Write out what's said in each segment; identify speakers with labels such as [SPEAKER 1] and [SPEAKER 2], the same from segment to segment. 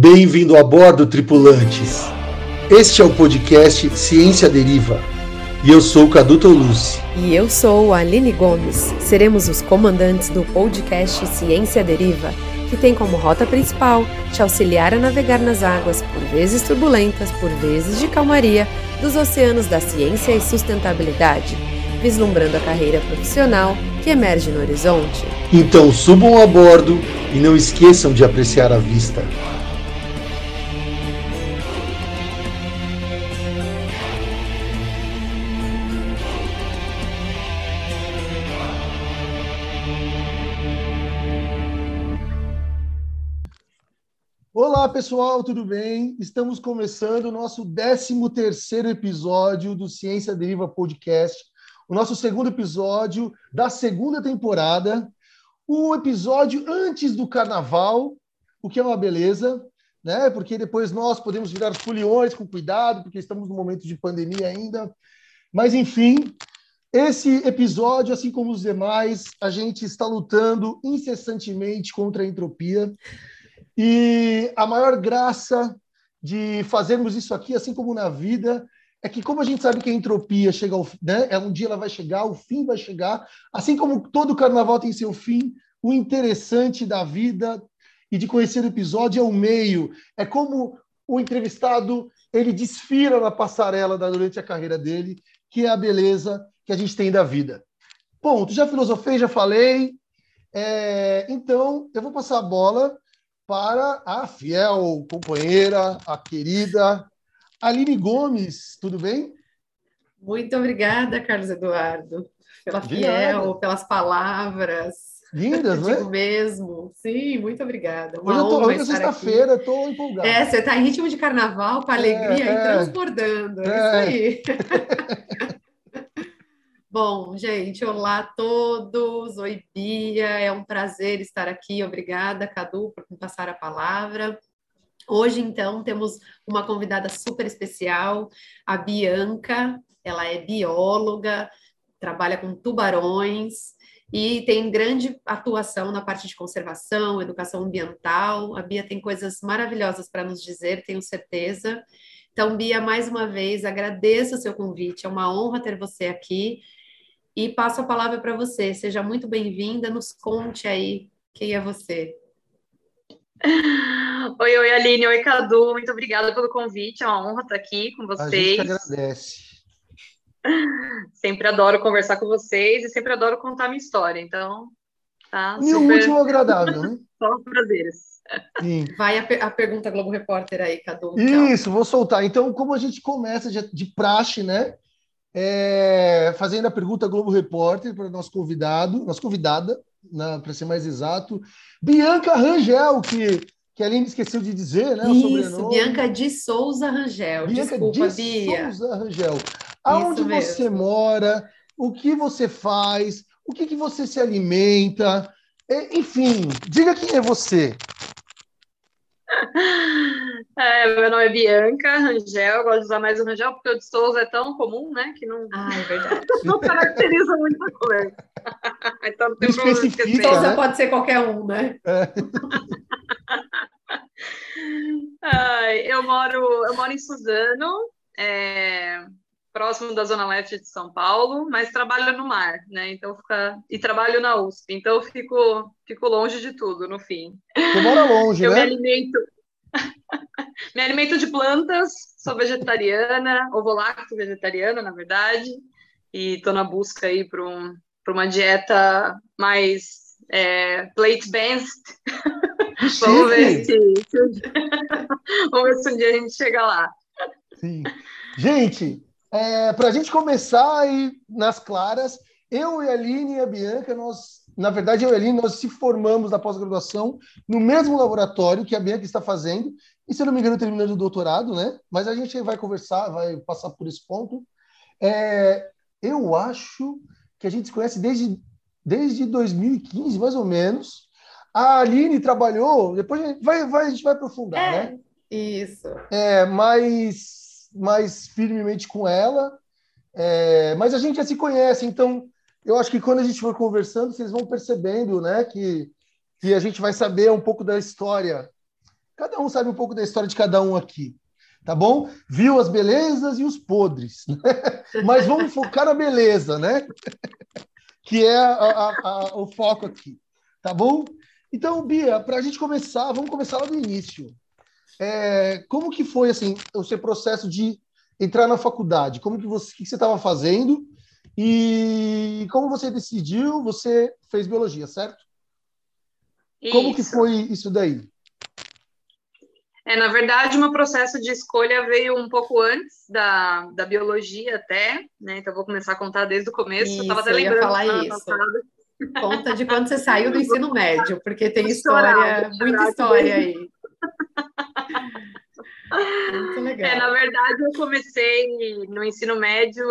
[SPEAKER 1] Bem-vindo a bordo, tripulantes. Este é o podcast Ciência Deriva. E eu sou o Cadu Tolucci.
[SPEAKER 2] E eu sou a Aline Gomes. Seremos os comandantes do podcast Ciência Deriva, que tem como rota principal te auxiliar a navegar nas águas, por vezes turbulentas, por vezes de calmaria, dos oceanos da ciência e sustentabilidade, vislumbrando a carreira profissional que emerge no horizonte.
[SPEAKER 1] Então subam a bordo e não esqueçam de apreciar a vista. Pessoal, tudo bem? Estamos começando o nosso 13º episódio do Ciência Deriva Podcast, o nosso segundo episódio da segunda temporada, o episódio antes do carnaval, o que é uma beleza, né? Porque depois nós podemos virar foliões com cuidado, porque estamos no momento de pandemia ainda. Mas enfim, esse episódio, assim como os demais, a gente está lutando incessantemente contra a entropia. E a maior graça de fazermos isso aqui, assim como na vida, é que como a gente sabe que a entropia chega ao, né, é um dia ela vai chegar, o fim vai chegar, assim como todo carnaval tem seu fim, o interessante da vida e de conhecer o episódio é o meio, é como o entrevistado ele desfila na passarela durante a carreira dele, que é a beleza que a gente tem da vida. Ponto. Já filosofei, já falei. É, então, eu vou passar a bola para a fiel companheira, a querida Aline Gomes. Tudo bem?
[SPEAKER 3] Muito obrigada, Carlos Eduardo, pela fiel, pelas palavras.
[SPEAKER 1] Lindas, não é?
[SPEAKER 3] mesmo. Sim, muito obrigada.
[SPEAKER 1] Uma hoje, tô, hoje é sexta-feira, estou empolgado.
[SPEAKER 3] É, você está em ritmo de carnaval, com alegria é, e é, transbordando. É, é isso aí. Bom, gente, olá a todos. Oi, Bia. É um prazer estar aqui. Obrigada, Cadu, por me passar a palavra. Hoje, então, temos uma convidada super especial, a Bianca. Ela é bióloga, trabalha com tubarões e tem grande atuação na parte de conservação, educação ambiental. A Bia tem coisas maravilhosas para nos dizer, tenho certeza. Então, Bia, mais uma vez, agradeço o seu convite. É uma honra ter você aqui e passo a palavra para você. Seja muito bem-vinda, nos conte aí quem é você.
[SPEAKER 4] Oi, oi, Aline, oi, Cadu, muito obrigada pelo convite, é uma honra estar aqui com vocês. A gente
[SPEAKER 1] agradece.
[SPEAKER 4] Sempre adoro conversar com vocês e sempre adoro contar minha história, então tá
[SPEAKER 1] E super... o último agradável, né?
[SPEAKER 4] Só prazeres.
[SPEAKER 3] Sim. Vai a, a, pergunta Globo Repórter aí, Cadu.
[SPEAKER 1] Então. Isso, vou soltar. Então, como a gente começa de, de praxe, né? É, fazendo a pergunta Globo Repórter para o nosso convidado, nossa convidada, né, para ser mais exato, Bianca Rangel, que, que a Aline esqueceu de dizer, né?
[SPEAKER 3] Isso, Bianca de Souza Rangel.
[SPEAKER 1] Bianca
[SPEAKER 3] Desculpa,
[SPEAKER 1] de
[SPEAKER 3] Bia.
[SPEAKER 1] Souza Rangel. Aonde você mora? O que você faz? O que, que você se alimenta? Enfim, diga quem é você.
[SPEAKER 4] É, meu nome é Bianca Rangel, gosto de usar mais o Rangel porque o de Souza é tão comum, né? Que não,
[SPEAKER 3] ah, é verdade.
[SPEAKER 4] não caracteriza muita coisa.
[SPEAKER 3] então não tem problema esquecer. Souza né? pode ser qualquer um, né? É.
[SPEAKER 4] Ai, eu, moro, eu moro em Suzano, é, próximo da Zona Leste de São Paulo, mas trabalho no mar, né? Então fica. E trabalho na USP, então eu fico, fico longe de tudo no fim.
[SPEAKER 1] Você mora longe,
[SPEAKER 4] eu
[SPEAKER 1] né?
[SPEAKER 4] Eu me alimento. Me alimento de plantas, sou vegetariana, ovo-lacto vegetariana, na verdade, e estou na busca aí para um, uma dieta mais é, plate-based. Vamos ver se, vamos ver se um dia a gente chega lá.
[SPEAKER 1] Sim. Gente, é, para a gente começar aí nas claras, eu e a Aline e a Bianca, nós na verdade, eu e a Aline, nós se formamos na pós-graduação no mesmo laboratório que a Bianca está fazendo, e se eu não me engano, terminando o doutorado, né? Mas a gente vai conversar, vai passar por esse ponto. É, eu acho que a gente se conhece desde, desde 2015, mais ou menos. A Aline trabalhou, depois a gente vai, vai, a gente vai aprofundar,
[SPEAKER 3] é,
[SPEAKER 1] né?
[SPEAKER 3] Isso.
[SPEAKER 1] É, mais, mais firmemente com ela. É, mas a gente já se conhece, então eu acho que quando a gente for conversando, vocês vão percebendo, né, que, que a gente vai saber um pouco da história Cada um sabe um pouco da história de cada um aqui, tá bom? Viu as belezas e os podres, né? mas vamos focar na beleza, né? que é a, a, a, o foco aqui, tá bom? Então, Bia, para a gente começar, vamos começar lá do início. É, como que foi assim o seu processo de entrar na faculdade? Como que você, que você estava fazendo e como você decidiu? Você fez biologia, certo? Isso. Como que foi isso daí?
[SPEAKER 4] É, na verdade, o meu processo de escolha veio um pouco antes da, da biologia até, né? Então, vou começar a contar desde o começo.
[SPEAKER 3] Isso, eu estava até lembrando. Eu ia falar isso. Passada. Conta de quando você saiu do ensino médio, porque tem história, muita história aí.
[SPEAKER 4] Muito legal. É, na verdade, eu comecei no ensino médio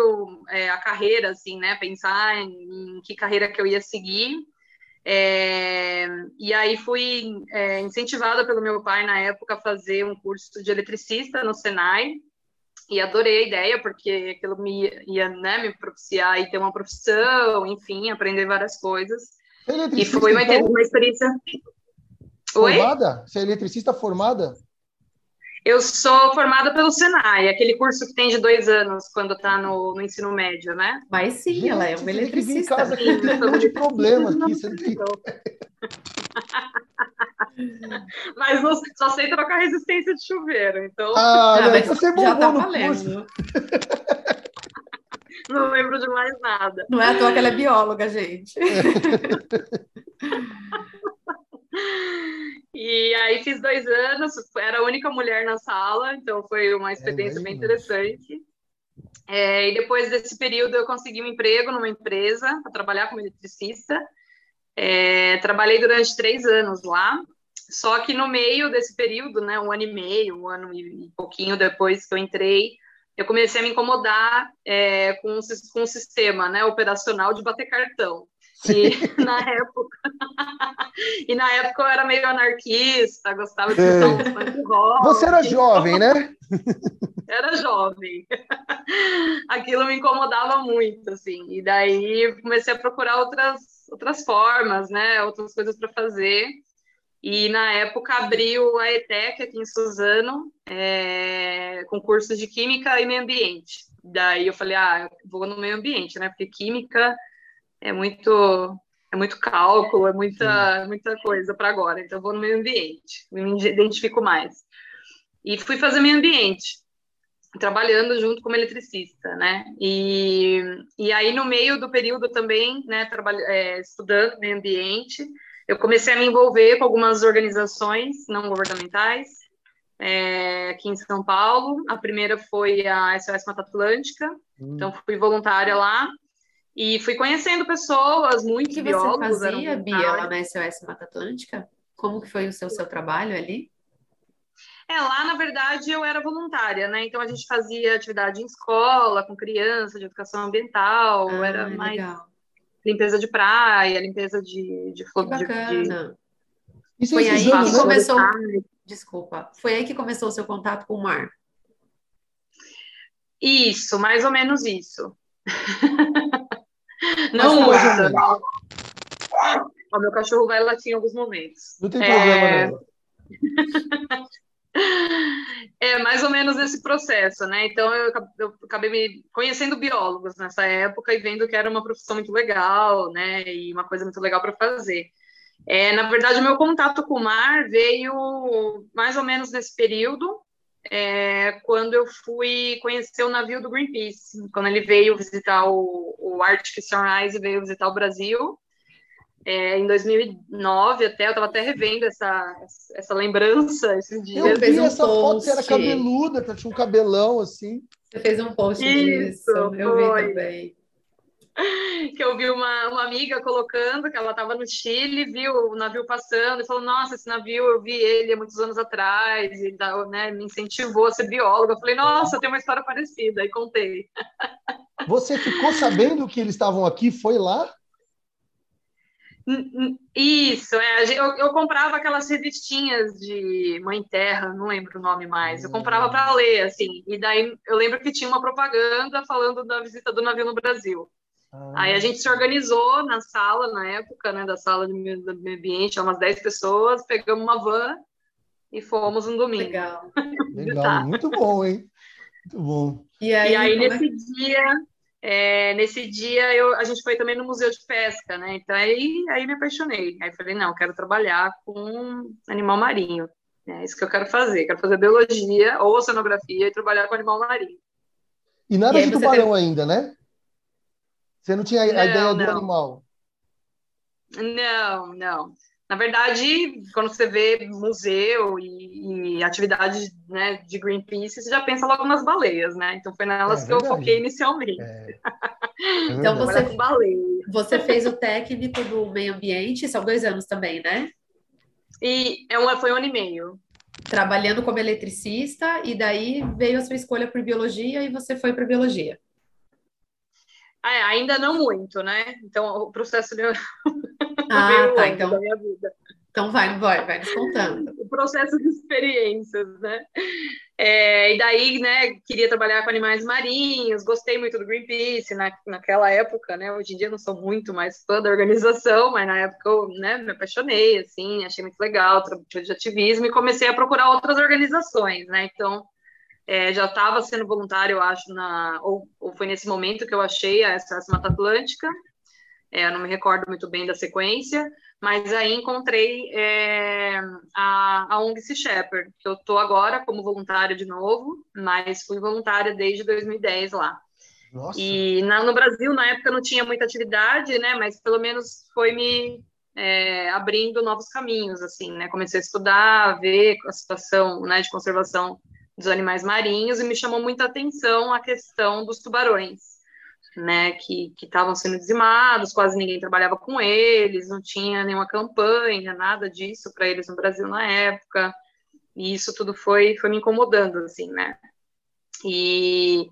[SPEAKER 4] é, a carreira, assim, né? Pensar em, em, que carreira que eu ia seguir. É, e aí fui é, incentivada pelo meu pai na época a fazer um curso de eletricista no Senai e adorei a ideia porque aquilo me ia né, me propiciar e ter uma profissão, enfim, aprender várias coisas. E foi uma, então? uma experiência.
[SPEAKER 1] Formada? Oi? Você é eletricista formada?
[SPEAKER 4] Eu sou formada pelo Senai, aquele curso que tem de dois anos quando está no, no, ensino médio, né?
[SPEAKER 3] Mas sim, Gente, ela é uma eletricista. Casa
[SPEAKER 1] aqui, tem um de problema aqui. Você tem...
[SPEAKER 4] mas não, só sei trocar resistência de chuveiro, então.
[SPEAKER 1] Ah, não, você é já tá valendo.
[SPEAKER 4] Não lembro de mais nada.
[SPEAKER 3] Não é à toa que ela é bióloga, gente.
[SPEAKER 4] E aí fiz dois anos, era a única mulher na sala, então foi uma experiência é bem interessante. É, e depois desse período eu consegui um emprego numa empresa para trabalhar como eletricista. É, trabalhei durante três anos lá, só que no meio desse período, né, um ano e meio, um ano e pouquinho depois que eu entrei, eu comecei a me incomodar é, com, com o sistema né, operacional de bater cartão. E na época, e na época eu era meio anarquista, gostava de
[SPEAKER 1] é. um rock. Você era jovem, né?
[SPEAKER 4] Era jovem. Aquilo me incomodava muito, assim. E daí comecei a procurar outras outras formas, né? Outras coisas para fazer. E na época abriu a ETEC aqui em Suzano, é, com cursos de Química e Meio Ambiente. Daí eu falei, ah, vou no meio ambiente, né? Porque Química é muito é muito cálculo, é muita, muita coisa para agora. Então, vou no meio ambiente, me identifico mais. E fui fazer meio ambiente, trabalhando junto como eletricista, né? E, e aí, no meio do período também, né, trabalho, é, estudando meio ambiente, eu comecei a me envolver com algumas organizações não governamentais, é, aqui em São Paulo. A primeira foi a SOS Mata Atlântica, hum. então fui voluntária lá. E fui conhecendo pessoas, muitos
[SPEAKER 3] que
[SPEAKER 4] biólogos.
[SPEAKER 3] O que você fazia, Bia, lá na SOS Mata Atlântica? Como que foi o seu, seu trabalho ali?
[SPEAKER 4] É, lá, na verdade, eu era voluntária, né? Então, a gente fazia atividade em escola, com criança, de educação ambiental, ah, era mais legal. limpeza de praia, limpeza de... de,
[SPEAKER 3] bacana. De, de... Foi aí que começou... Desculpa. Foi aí que começou o seu contato com o mar?
[SPEAKER 4] Isso, mais ou menos isso. Não hoje, não. O meu cachorro vai latir em alguns momentos.
[SPEAKER 1] Não tem problema, é... não.
[SPEAKER 4] é mais ou menos esse processo, né? Então eu, eu, acabei me conhecendo biólogos nessa época e vendo que era uma profissão muito legal, né? E uma coisa muito legal para fazer. É, na verdade, o meu contato com o mar veio mais ou menos nesse período, é, quando eu fui conhecer o navio do Greenpeace, quando ele veio visitar o, o Arctic Sunrise, veio visitar o Brasil, é, em 2009 até, eu estava até revendo essa, essa lembrança esses dias.
[SPEAKER 1] Eu vi um essa post. foto, você era cabeluda, tinha um cabelão assim.
[SPEAKER 3] Você fez um post Isso, disso, eu foi. vi também.
[SPEAKER 4] que eu vi uma, uma amiga colocando que ela estava no Chile, viu o navio passando e falou: Nossa, esse navio eu vi ele há muitos anos atrás, e né, me incentivou a ser bióloga. Eu falei: Nossa, tem uma história parecida, e contei.
[SPEAKER 1] Você ficou sabendo que eles estavam aqui? Foi lá?
[SPEAKER 4] Isso, é, eu, eu, comprava aquelas revistinhas de Mãe Terra, não lembro o nome mais. Eu comprava para ler, assim, e daí eu lembro que tinha uma propaganda falando da visita do navio no Brasil. Ah. Aí a gente se organizou na sala, na época, né, da sala de meio ambiente, umas 10 pessoas, pegamos uma van e fomos um domingo.
[SPEAKER 3] Legal.
[SPEAKER 1] Legal, muito bom, hein? Muito bom.
[SPEAKER 4] E aí, e aí é nesse é? dia, é, nesse dia eu, a gente foi também no museu de pesca, né? Então aí, aí me apaixonei. Aí falei, não, quero trabalhar com animal marinho. É isso que eu quero fazer. Quero fazer biologia ou oceanografia e trabalhar com animal marinho.
[SPEAKER 1] E nada e de tubarão teve... ainda, né? Você não tinha a não, ideia do não. animal?
[SPEAKER 4] Não, não. Na verdade, quando você vê museu e, e atividade né, de Greenpeace, você já pensa logo nas baleias, né? Então foi nelas é, que verdade. eu foquei inicialmente. É.
[SPEAKER 3] É então você, você fez o técnico do meio ambiente, são dois anos também, né?
[SPEAKER 4] E é uma, foi um ano e meio.
[SPEAKER 3] Trabalhando como eletricista, e daí veio a sua escolha por biologia e você foi para biologia.
[SPEAKER 4] Ah, é, ainda não muito, né? Então o processo de...
[SPEAKER 3] Ah, tá. Então, da minha vida. Então vai, vai, vai nos contando.
[SPEAKER 4] O processo de experiências, né? É, e daí, né, queria trabalhar com animais marinhos, gostei muito do Greenpeace na, naquela época, né? Hoje em dia não sou muito mais fã da organização, mas na época eu né, me apaixonei, assim, achei muito legal, trabalho de ativismo e comecei a procurar outras organizações, né? Então, é, já estava sendo voluntário, eu acho, na, ou, ou, foi nesse momento que eu achei a SOS Mata Atlântica, é, eu não me recordo muito bem da sequência, mas aí encontrei é, a, a ONG Sea Shepherd, que eu estou agora como voluntária de novo, mas fui voluntária desde 2010 lá. Nossa. E na, no Brasil, na época, não tinha muita atividade, né? Mas pelo menos foi me é, abrindo novos caminhos, assim, né? Comecei a estudar, ver a situação né, de conservação dos animais marinhos e me chamou muita atenção a questão dos tubarões né, que estavam sendo dizimados, quase ninguém trabalhava com eles, não tinha nenhuma campanha, nada disso para eles no Brasil na época, e isso tudo foi, foi me incomodando, assim, né. E,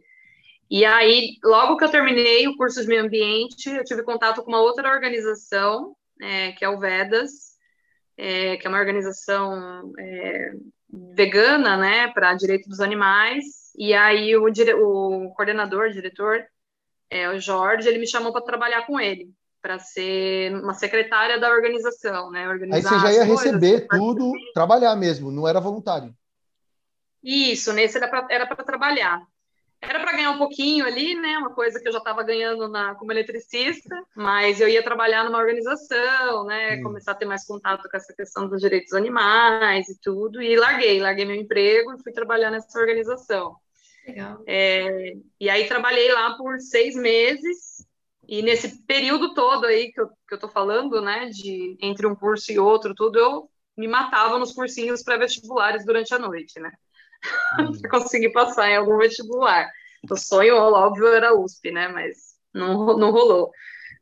[SPEAKER 4] e aí, logo que eu terminei o curso de meio ambiente, eu tive contato com uma outra organização, é, que é o VEDAS, é, que é uma organização é, vegana, né, para direito dos animais, e aí o, o coordenador, diretor, é, o Jorge, ele me chamou para trabalhar com ele, para ser uma secretária da organização, né?
[SPEAKER 1] Organizar Aí você já ia receber tudo, trabalhar mesmo, não era voluntário.
[SPEAKER 4] Isso, nesse era para trabalhar. Era para ganhar um pouquinho ali, né? Uma coisa que eu já estava ganhando na, como eletricista, mas eu ia trabalhar numa organização, né? Hum. Começar a ter mais contato com essa questão dos direitos animais e tudo. E larguei, larguei meu emprego e fui trabalhar nessa organização.
[SPEAKER 3] Legal.
[SPEAKER 4] É, e aí trabalhei lá por seis meses, e nesse período todo aí que eu, que eu tô falando, né, de entre um curso e outro, tudo, eu me matava nos cursinhos pré-vestibulares durante a noite, né? Hum. para conseguir passar em algum vestibular. O sonho, óbvio, era USP, né? Mas não, não rolou.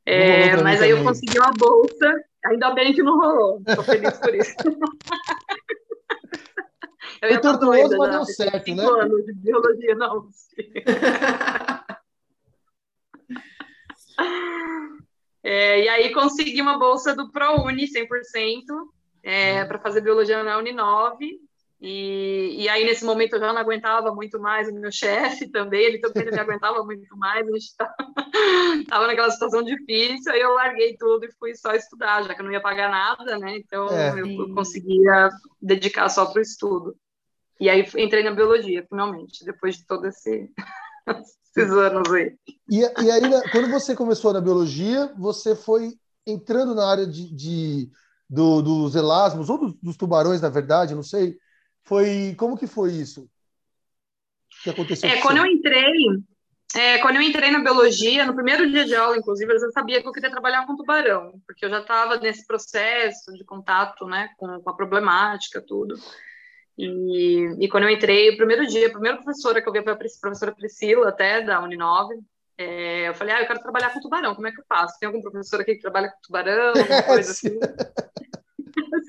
[SPEAKER 4] É, não rolou mas aí também. eu consegui uma bolsa, ainda bem que não rolou. Estou feliz por isso.
[SPEAKER 1] Eu Foi tortuoso, mas deu certo, né?
[SPEAKER 4] anos de biologia na USP. é, e aí consegui uma bolsa do ProUni 100% é, uhum. para fazer biologia na Uninove. E, e aí, nesse momento, eu já não aguentava muito mais o meu chefe também, ele também não me aguentava muito mais, a gente estava naquela situação difícil, aí eu larguei tudo e fui só estudar, já que eu não ia pagar nada, né? Então, é. eu, eu conseguia dedicar só para o estudo. E aí entrei na biologia, finalmente, depois de todos esse, esses anos aí.
[SPEAKER 1] E, e aí, né, quando você começou na biologia, você foi entrando na área de, de do, dos elasmos, ou dos, dos, tubarões, na verdade, não sei. Foi Como que foi isso?
[SPEAKER 4] que aconteceu? É, quando eu entrei, é, quando eu entrei na biologia, no primeiro dia de aula, inclusive, eu já sabia que eu queria trabalhar com tubarão, porque eu já estava nesse processo de contato né, com, com a problemática, tudo. E, e quando eu entrei, o primeiro dia, a primeira professora que eu vi foi a professora Priscila, até da Uninove, é, eu falei, ah, eu quero trabalhar com tubarão, como é que eu faço? Tem algum professor aqui que trabalha com tubarão, alguma coisa assim?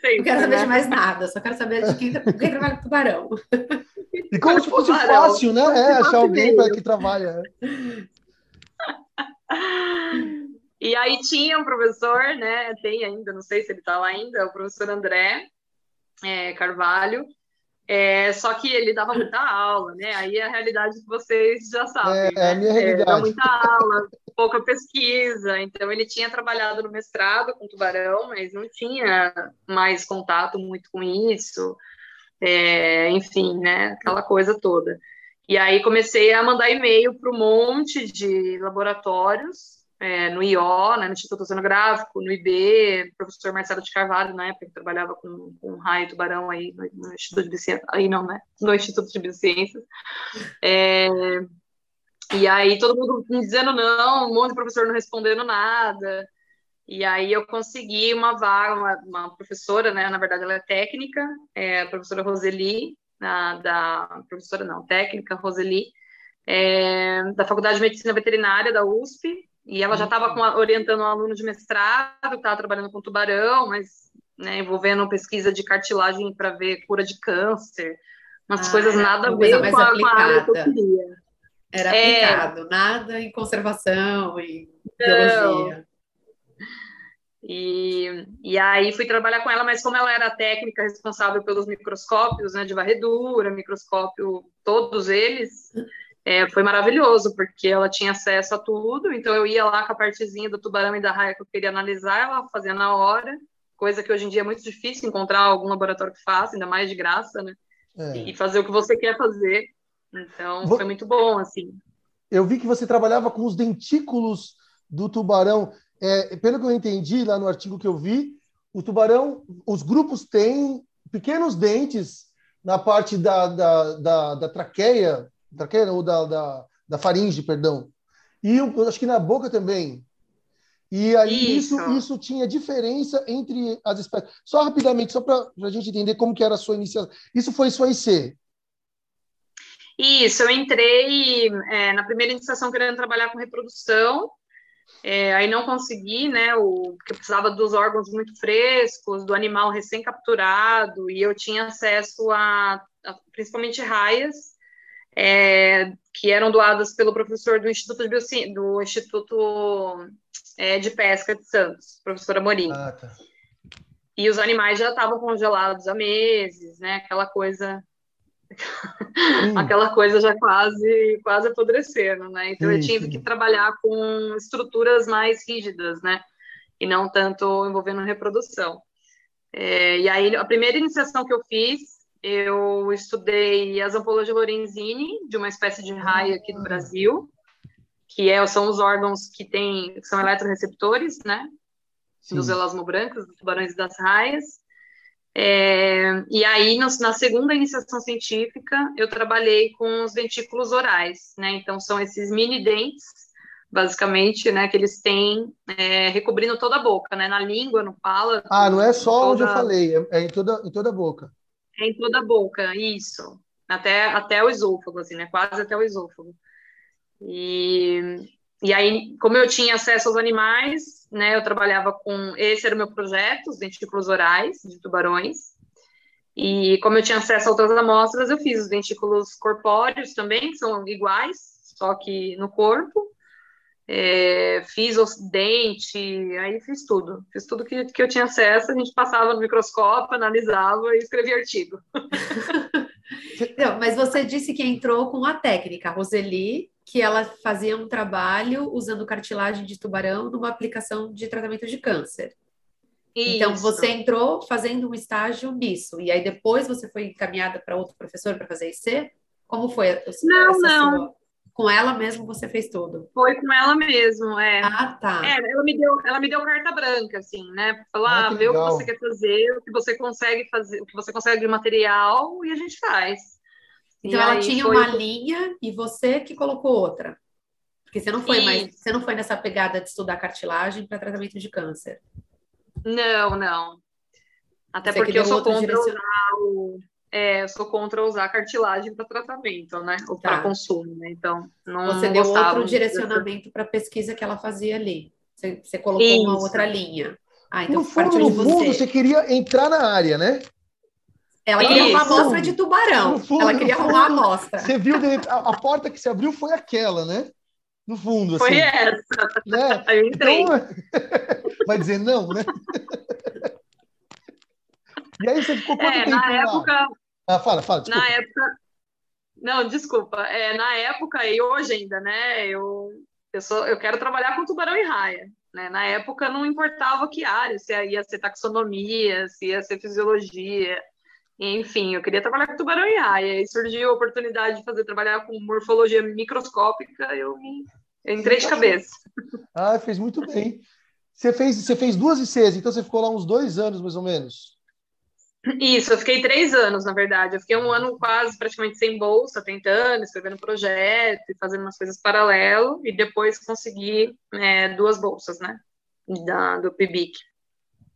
[SPEAKER 3] Sempre, não quero saber né? de mais nada, só quero saber de quem, quem trabalha com tubarão.
[SPEAKER 1] E como se fosse tubarão. fácil, né? É, achar alguém para que trabalha.
[SPEAKER 4] E aí tinha um professor, né? Tem ainda, não sei se ele está lá ainda, o professor André é, Carvalho, é, só que ele dava muita aula, né? Aí a realidade que vocês já sabem. É,
[SPEAKER 1] né? é a minha realidade.
[SPEAKER 4] É, muita aula, pouca pesquisa. Então ele tinha trabalhado no mestrado com tubarão, mas não tinha mais contato muito com isso. é, enfim, né, aquela coisa toda. E aí comecei a mandar e-mail para um monte de laboratórios, é, no IO, né, no Instituto Oceanográfico, no IB, professor Marcelo de Carvalho, na época, que trabalhava com, com raio e tubarão aí no, no, Instituto de Ciências, aí não, né, no Instituto de Biociências. É, e aí todo mundo me dizendo não, um monte de professor não respondendo nada. E aí eu consegui uma vaga, uma, uma professora, né, na verdade ela é técnica, é a professora Roseli, da, da professora não, técnica Roseli, é, da Faculdade de Medicina Veterinária da USP, e ela já estava orientando um aluno de mestrado, que estava trabalhando com tubarão, mas né, envolvendo pesquisa de cartilagem para ver cura de câncer, umas ah, coisas nada a ver com a, com a área que eu queria.
[SPEAKER 3] Era é. aplicado, é... nada em conservação, em biologia.
[SPEAKER 4] E, e aí fui trabalhar com ela, mas como ela era técnica responsável pelos microscópios, né, de varredura, microscópio, todos eles, é, foi maravilhoso, porque ela tinha acesso a tudo, então eu ia lá com a partezinha do tubarão e da raia que eu queria analisar, ela fazia na hora, coisa que hoje em dia é muito difícil encontrar algum laboratório que faça, ainda mais de graça, né? É. E fazer o que você quer fazer. Então, Vou... foi muito bom, assim.
[SPEAKER 1] Eu vi que você trabalhava com os dentículos do tubarão. É, pelo que eu entendi lá no artigo que eu vi, o tubarão, os grupos têm pequenos dentes na parte da, da, da, da traqueia, traqueia ou da, da, da faringe, perdão. E eu acho que na boca também. E aí isso. isso, isso tinha diferença entre as espécies. Só rapidamente, só para a gente entender como que era a sua iniciação. Isso foi sua IC?
[SPEAKER 4] Isso, eu entrei é, na primeira iniciação querendo trabalhar com reprodução, é, aí não consegui, né, o, porque eu precisava dos órgãos muito frescos, do animal recém-capturado, e eu tinha acesso a, a principalmente raias, é, que eram doadas pelo professor do Instituto de, do Instituto é, de Pesca de Santos, professor Amorim. Ah, tá. E os animais já estavam congelados há meses, né, aquela coisa Hum. aquela coisa já quase quase apodrecendo, né? Então eu tive que trabalhar com estruturas mais rígidas, né? E não tanto envolvendo reprodução. É, e aí a primeira iniciação que eu fiz, eu estudei as ampolas de Lorenzini, de uma espécie de raia aqui do Brasil, que é, são os órgãos que tem, são eletroreceptores, né? Sim. Dos elasmobrancos, dos tubarões e das raias. É, e aí, no, na segunda iniciação científica, eu trabalhei com os dentículos orais, né? Então, são esses mini dentes, basicamente, né? Que eles têm é, recobrindo toda a boca, né? Na língua, no palato.
[SPEAKER 1] Ah, não é só toda... onde eu falei, é, é, em, toda, em toda a boca.
[SPEAKER 4] É em toda a boca, isso. Até, até o esôfago, assim, né? Quase até o esôfago. E, e aí, como eu tinha acesso aos animais, né, eu trabalhava com. Esse era o meu projeto, os dentículos orais de tubarões. E como eu tinha acesso a outras amostras, eu fiz os dentículos corpóreos também, que são iguais, só que no corpo. É, fiz os dentes, aí fiz tudo. Fiz tudo que, que eu tinha acesso, a gente passava no microscópio, analisava e escrevia artigo.
[SPEAKER 3] Não, mas você disse que entrou com a técnica, a Roseli, que ela fazia um trabalho usando cartilagem de tubarão numa aplicação de tratamento de câncer. Isso. Então, você entrou fazendo um estágio nisso, e aí depois você foi encaminhada para outro professor para fazer IC? Como foi?
[SPEAKER 4] Não, não. Sua...
[SPEAKER 3] Com ela mesmo você fez tudo?
[SPEAKER 4] Foi com ela mesmo, é.
[SPEAKER 3] Ah, tá.
[SPEAKER 4] É, ela me deu, ela me deu carta branca, assim, né? Falar, ah, vê o que você quer fazer, o que você consegue fazer, o que você consegue de material, e a gente faz.
[SPEAKER 3] Então ela tinha uma linha e você que colocou outra. Porque você não foi Sim. mais, você não foi nessa pegada de estudar cartilagem para tratamento de câncer.
[SPEAKER 4] Não, não. Até você porque eu sou contra direcion... é, eu sou contra usar cartilagem para tratamento, né? Ou tá. para consumo, né? Então, não
[SPEAKER 3] Você deu outro direcionamento para a pesquisa que ela fazia ali. Você, você colocou Isso. uma outra linha.
[SPEAKER 1] Ah, então no fundo, no fundo, você queria entrar na área, né?
[SPEAKER 3] Ela queria Isso. uma amostra de tubarão. Fundo, ela queria arrumar a amostra.
[SPEAKER 1] Você viu, a, a, porta que se abriu foi aquela, né? No fundo,
[SPEAKER 4] Foi
[SPEAKER 1] assim.
[SPEAKER 4] essa. Né? Aí eu entrei. Então,
[SPEAKER 1] vai dizer não, né? e aí você ficou quanto é, tempo
[SPEAKER 4] na época...
[SPEAKER 1] Ah, fala, fala,
[SPEAKER 4] desculpa. Na época... Não, desculpa. É, na época, e hoje ainda, né? Eu, eu, sou, eu quero trabalhar com tubarão e raia. Né? Na época, não importava que área, se ia ser taxonomia, se ia ser fisiologia enfim, eu queria trabalhar com tubarão e raia. E surgiu a oportunidade de fazer trabalhar com morfologia microscópica, eu me eu entrei de cabeça.
[SPEAKER 1] Ah, fez muito bem. Você fez, você fez duas ICs, então você ficou lá uns dois anos, mais ou menos.
[SPEAKER 4] Isso, eu fiquei três anos, na verdade. Eu fiquei um ano quase praticamente sem bolsa, tentando, escrevendo projeto e fazendo umas coisas paralelo, e depois consegui é, duas bolsas, né? Da, do PIBIC.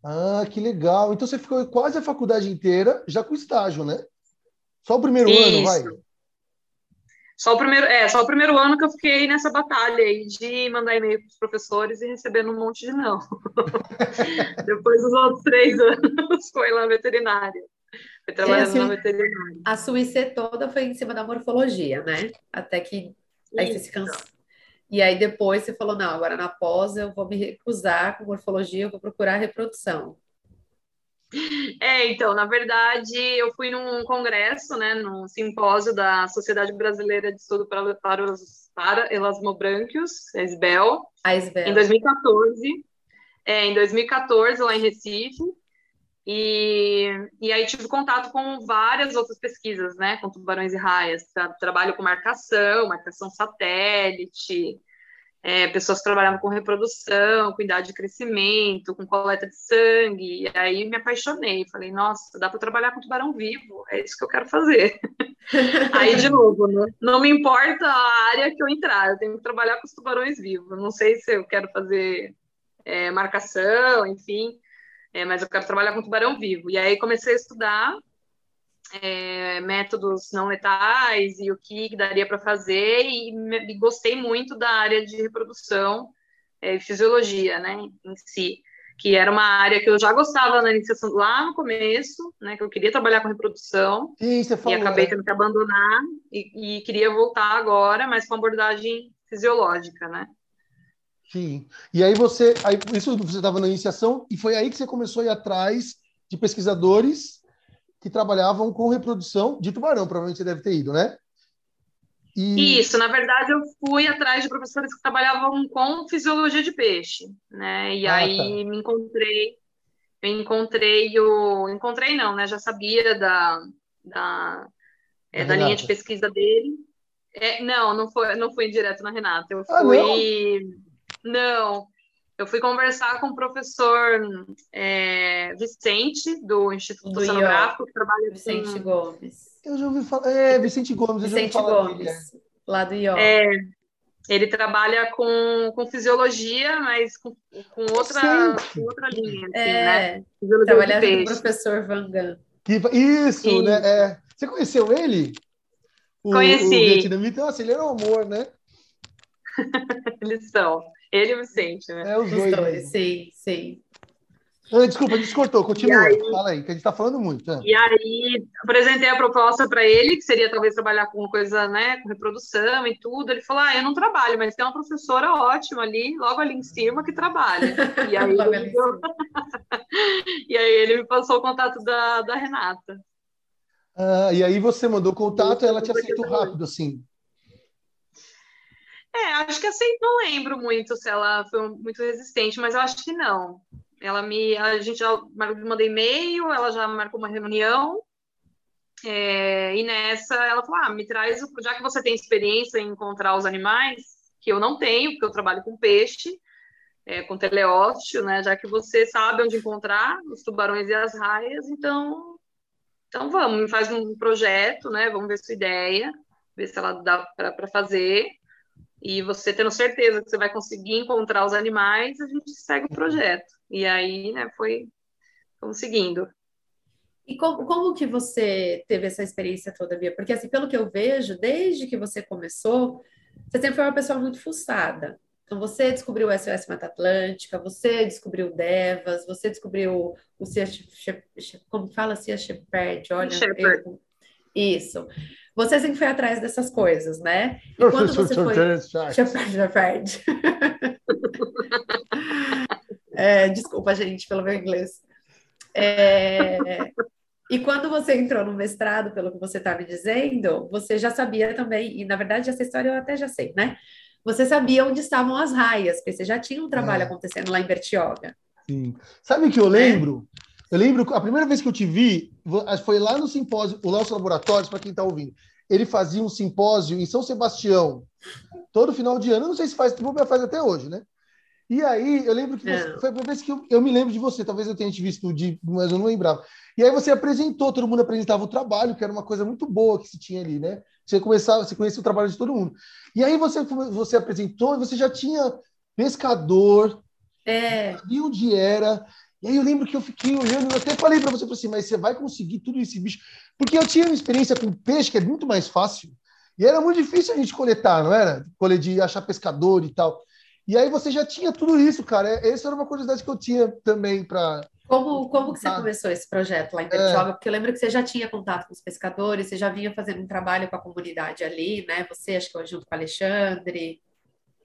[SPEAKER 1] Ah, que legal. Então você ficou quase a faculdade inteira já com estágio, né? Só o primeiro Isso. ano, vai?
[SPEAKER 4] Só o primeiro, é, só o primeiro ano que eu fiquei nessa batalha aí de mandar e-mail para os professores e recebendo um monte de não. Depois dos outros três anos foi lá na veterinária. Foi trabalhando assim, na veterinária.
[SPEAKER 3] A sua IC toda foi em cima da morfologia, né? Até que aí você se cansou. E aí depois você falou, não, agora na pós eu vou me recusar com morfologia, eu vou procurar reprodução.
[SPEAKER 4] É, então, na verdade, eu fui num congresso, né, num simpósio da Sociedade Brasileira de Estudo para, para os para elasmobrânquios, a SBEL,
[SPEAKER 3] a SBEL.
[SPEAKER 4] em 2014. É, em 2014, lá em Recife. E, e aí tive contato com várias outras pesquisas, né, com tubarões e raias. Tra trabalho com marcação, marcação satélite, é, pessoas que trabalhavam com reprodução, com idade de crescimento, com coleta de sangue, e aí me apaixonei, falei, nossa, dá para trabalhar com tubarão vivo, é isso que eu quero fazer. aí, de novo, não, né, não me importa a área que eu entrar, eu tenho que trabalhar com os tubarões vivos, não sei se eu quero fazer é, marcação, enfim, é, mas eu quero trabalhar com tubarão vivo. E aí comecei a estudar é, métodos não letais e o que daria para fazer, e, me, gostei muito da área de reprodução e é, fisiologia, né, em si, que era uma área que eu já gostava na iniciação, lá no começo, né, que eu queria trabalhar com reprodução,
[SPEAKER 1] Sim, falou,
[SPEAKER 4] e acabei né? tendo que abandonar, e, e queria voltar agora, mas com abordagem fisiológica, né.
[SPEAKER 1] Sim. E aí você, aí, isso você estava na iniciação e foi aí que você começou a ir atrás de pesquisadores que trabalhavam com reprodução de tubarão, provavelmente você deve ter ido, né?
[SPEAKER 4] E... Isso, na verdade eu fui atrás de professores que trabalhavam com fisiologia de peixe, né? E ah, aí tá. me encontrei, eu encontrei o, encontrei não, né? Já sabia da da, é, da linha de pesquisa dele. É, não, não foi, não fui direto na Renata. Eu ah, fui, não? não eu fui conversar com o professor é, Vicente, do Instituto do Oceanográfico, que trabalha
[SPEAKER 3] Vicente com... Gomes.
[SPEAKER 1] Eu já ouvi falar. É, Vicente Gomes.
[SPEAKER 3] Vicente Gomes, dele, é. lá do IO.
[SPEAKER 4] É, ele trabalha com, com fisiologia, mas com, com outra, com outra linha. Assim, é, né?
[SPEAKER 3] trabalhava com o professor Vangan.
[SPEAKER 1] Isso, Isso, né? É. Você conheceu ele?
[SPEAKER 4] O, Conheci. O
[SPEAKER 1] vietnamita? Nossa, ele era um amor, né?
[SPEAKER 4] Eles são. Ele e o Vicente, né?
[SPEAKER 3] É, os dois. Os dois sim, sim.
[SPEAKER 1] Ah, desculpa, descortou, continua. Aí, Fala aí, que a gente está falando muito. É.
[SPEAKER 4] E aí, apresentei a proposta para ele, que seria talvez trabalhar com coisa, né, com reprodução e tudo. Ele falou: Ah, eu não trabalho, mas tem uma professora ótima ali, logo ali em cima, que trabalha. E aí, ele... e aí ele me passou o contato da, da Renata.
[SPEAKER 1] Ah, e aí você mandou contato e ela te aceitou rápido, assim.
[SPEAKER 4] É, acho que assim, não lembro muito se ela foi muito resistente, mas eu acho que não. Ela me, a gente já mandou e-mail, ela já marcou uma reunião, é, e nessa ela falou: ah, me traz, já que você tem experiência em encontrar os animais, que eu não tenho, porque eu trabalho com peixe, é, com teleósteo, né? Já que você sabe onde encontrar os tubarões e as raias, então, então vamos, faz um projeto, né? Vamos ver sua ideia, ver se ela dá para fazer e você tendo certeza que você vai conseguir encontrar os animais, a gente segue o projeto. E aí, né, foi conseguindo.
[SPEAKER 3] E como, como que você teve essa experiência toda, Bia? Porque, assim, pelo que eu vejo, desde que você começou, você sempre foi uma pessoa muito fuçada. Então, você descobriu o SOS Mata Atlântica, você descobriu o Devas, você descobriu o Cia, como fala Cia Shepherd, olha,
[SPEAKER 4] Shepherd.
[SPEAKER 3] Eu, isso. Você sempre foi atrás dessas coisas, né? E quando você foi... Shepherd. é, desculpa, gente, pelo meu inglês. É... E quando você entrou no mestrado, pelo que você está me dizendo, você já sabia também, e na verdade essa história eu até já sei, né? Você sabia onde estavam as raias, porque você já tinha um trabalho é. acontecendo lá em Bertioga.
[SPEAKER 1] Sim. Sabe o que eu lembro? Eu lembro, a primeira vez que eu te vi, foi lá no simpósio, o Léo Laboratórios, para quem está ouvindo. Ele fazia um simpósio em São Sebastião, todo final de ano. Eu não sei se faz, faz até hoje, né? E aí, eu lembro que você, foi a primeira vez que eu, eu, me lembro de você, talvez eu tenha te visto dia, mas eu não lembrava. E aí você apresentou, todo mundo apresentava o trabalho, que era uma coisa muito boa que se tinha ali, né? Você começava, você conhecia o trabalho de todo mundo. E aí você, você apresentou e você já tinha pescador,
[SPEAKER 3] é.
[SPEAKER 1] sabia onde era. E aí eu lembro que eu fiquei olhando, eu até falei para você, assim, mas você vai conseguir tudo esse bicho? Porque eu tinha uma experiência com peixe que é muito mais fácil. E era muito difícil a gente coletar, não era? Colher de achar pescador e tal. E aí você já tinha tudo isso, cara. É, essa era uma curiosidade que eu tinha também para.
[SPEAKER 3] Como, como que você ah. começou esse projeto lá em Bertioga? É. Porque eu lembro que você já tinha contato com os pescadores, você já vinha fazendo um trabalho com a comunidade ali, né? Você, acho que junto com o Alexandre,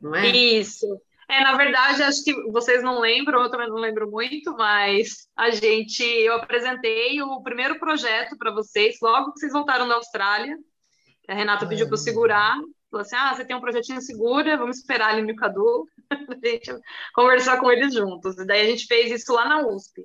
[SPEAKER 3] não é?
[SPEAKER 4] Isso. É, na verdade, acho que vocês não lembram, eu também não lembro muito, mas a gente, eu apresentei o primeiro projeto para vocês logo que vocês voltaram da Austrália. A Renata pediu para eu segurar, falou assim: ah, você tem um projetinho segura, vamos esperar ali no Cadu, a gente conversar com eles juntos. E daí a gente fez isso lá na USP.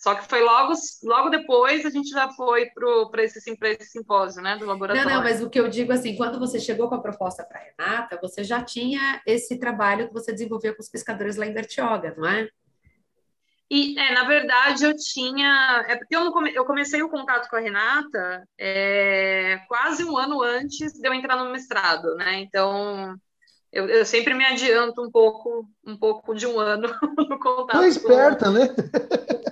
[SPEAKER 4] Só que foi logo, logo depois a gente já foi para esse, esse simpósio, né, do laboratório.
[SPEAKER 3] Não, não, mas o que eu digo assim, quando você chegou com a proposta para Renata, você já tinha esse trabalho que você desenvolveu com os pescadores lá em Bertioga, não é?
[SPEAKER 4] E, é, na verdade, eu tinha. É porque eu, come, eu comecei o contato com a Renata é, quase um ano antes de eu entrar no mestrado, né? Então, eu, eu sempre me adianto um pouco, um pouco de um ano no contato. Foi
[SPEAKER 1] esperta,
[SPEAKER 4] com,
[SPEAKER 1] né?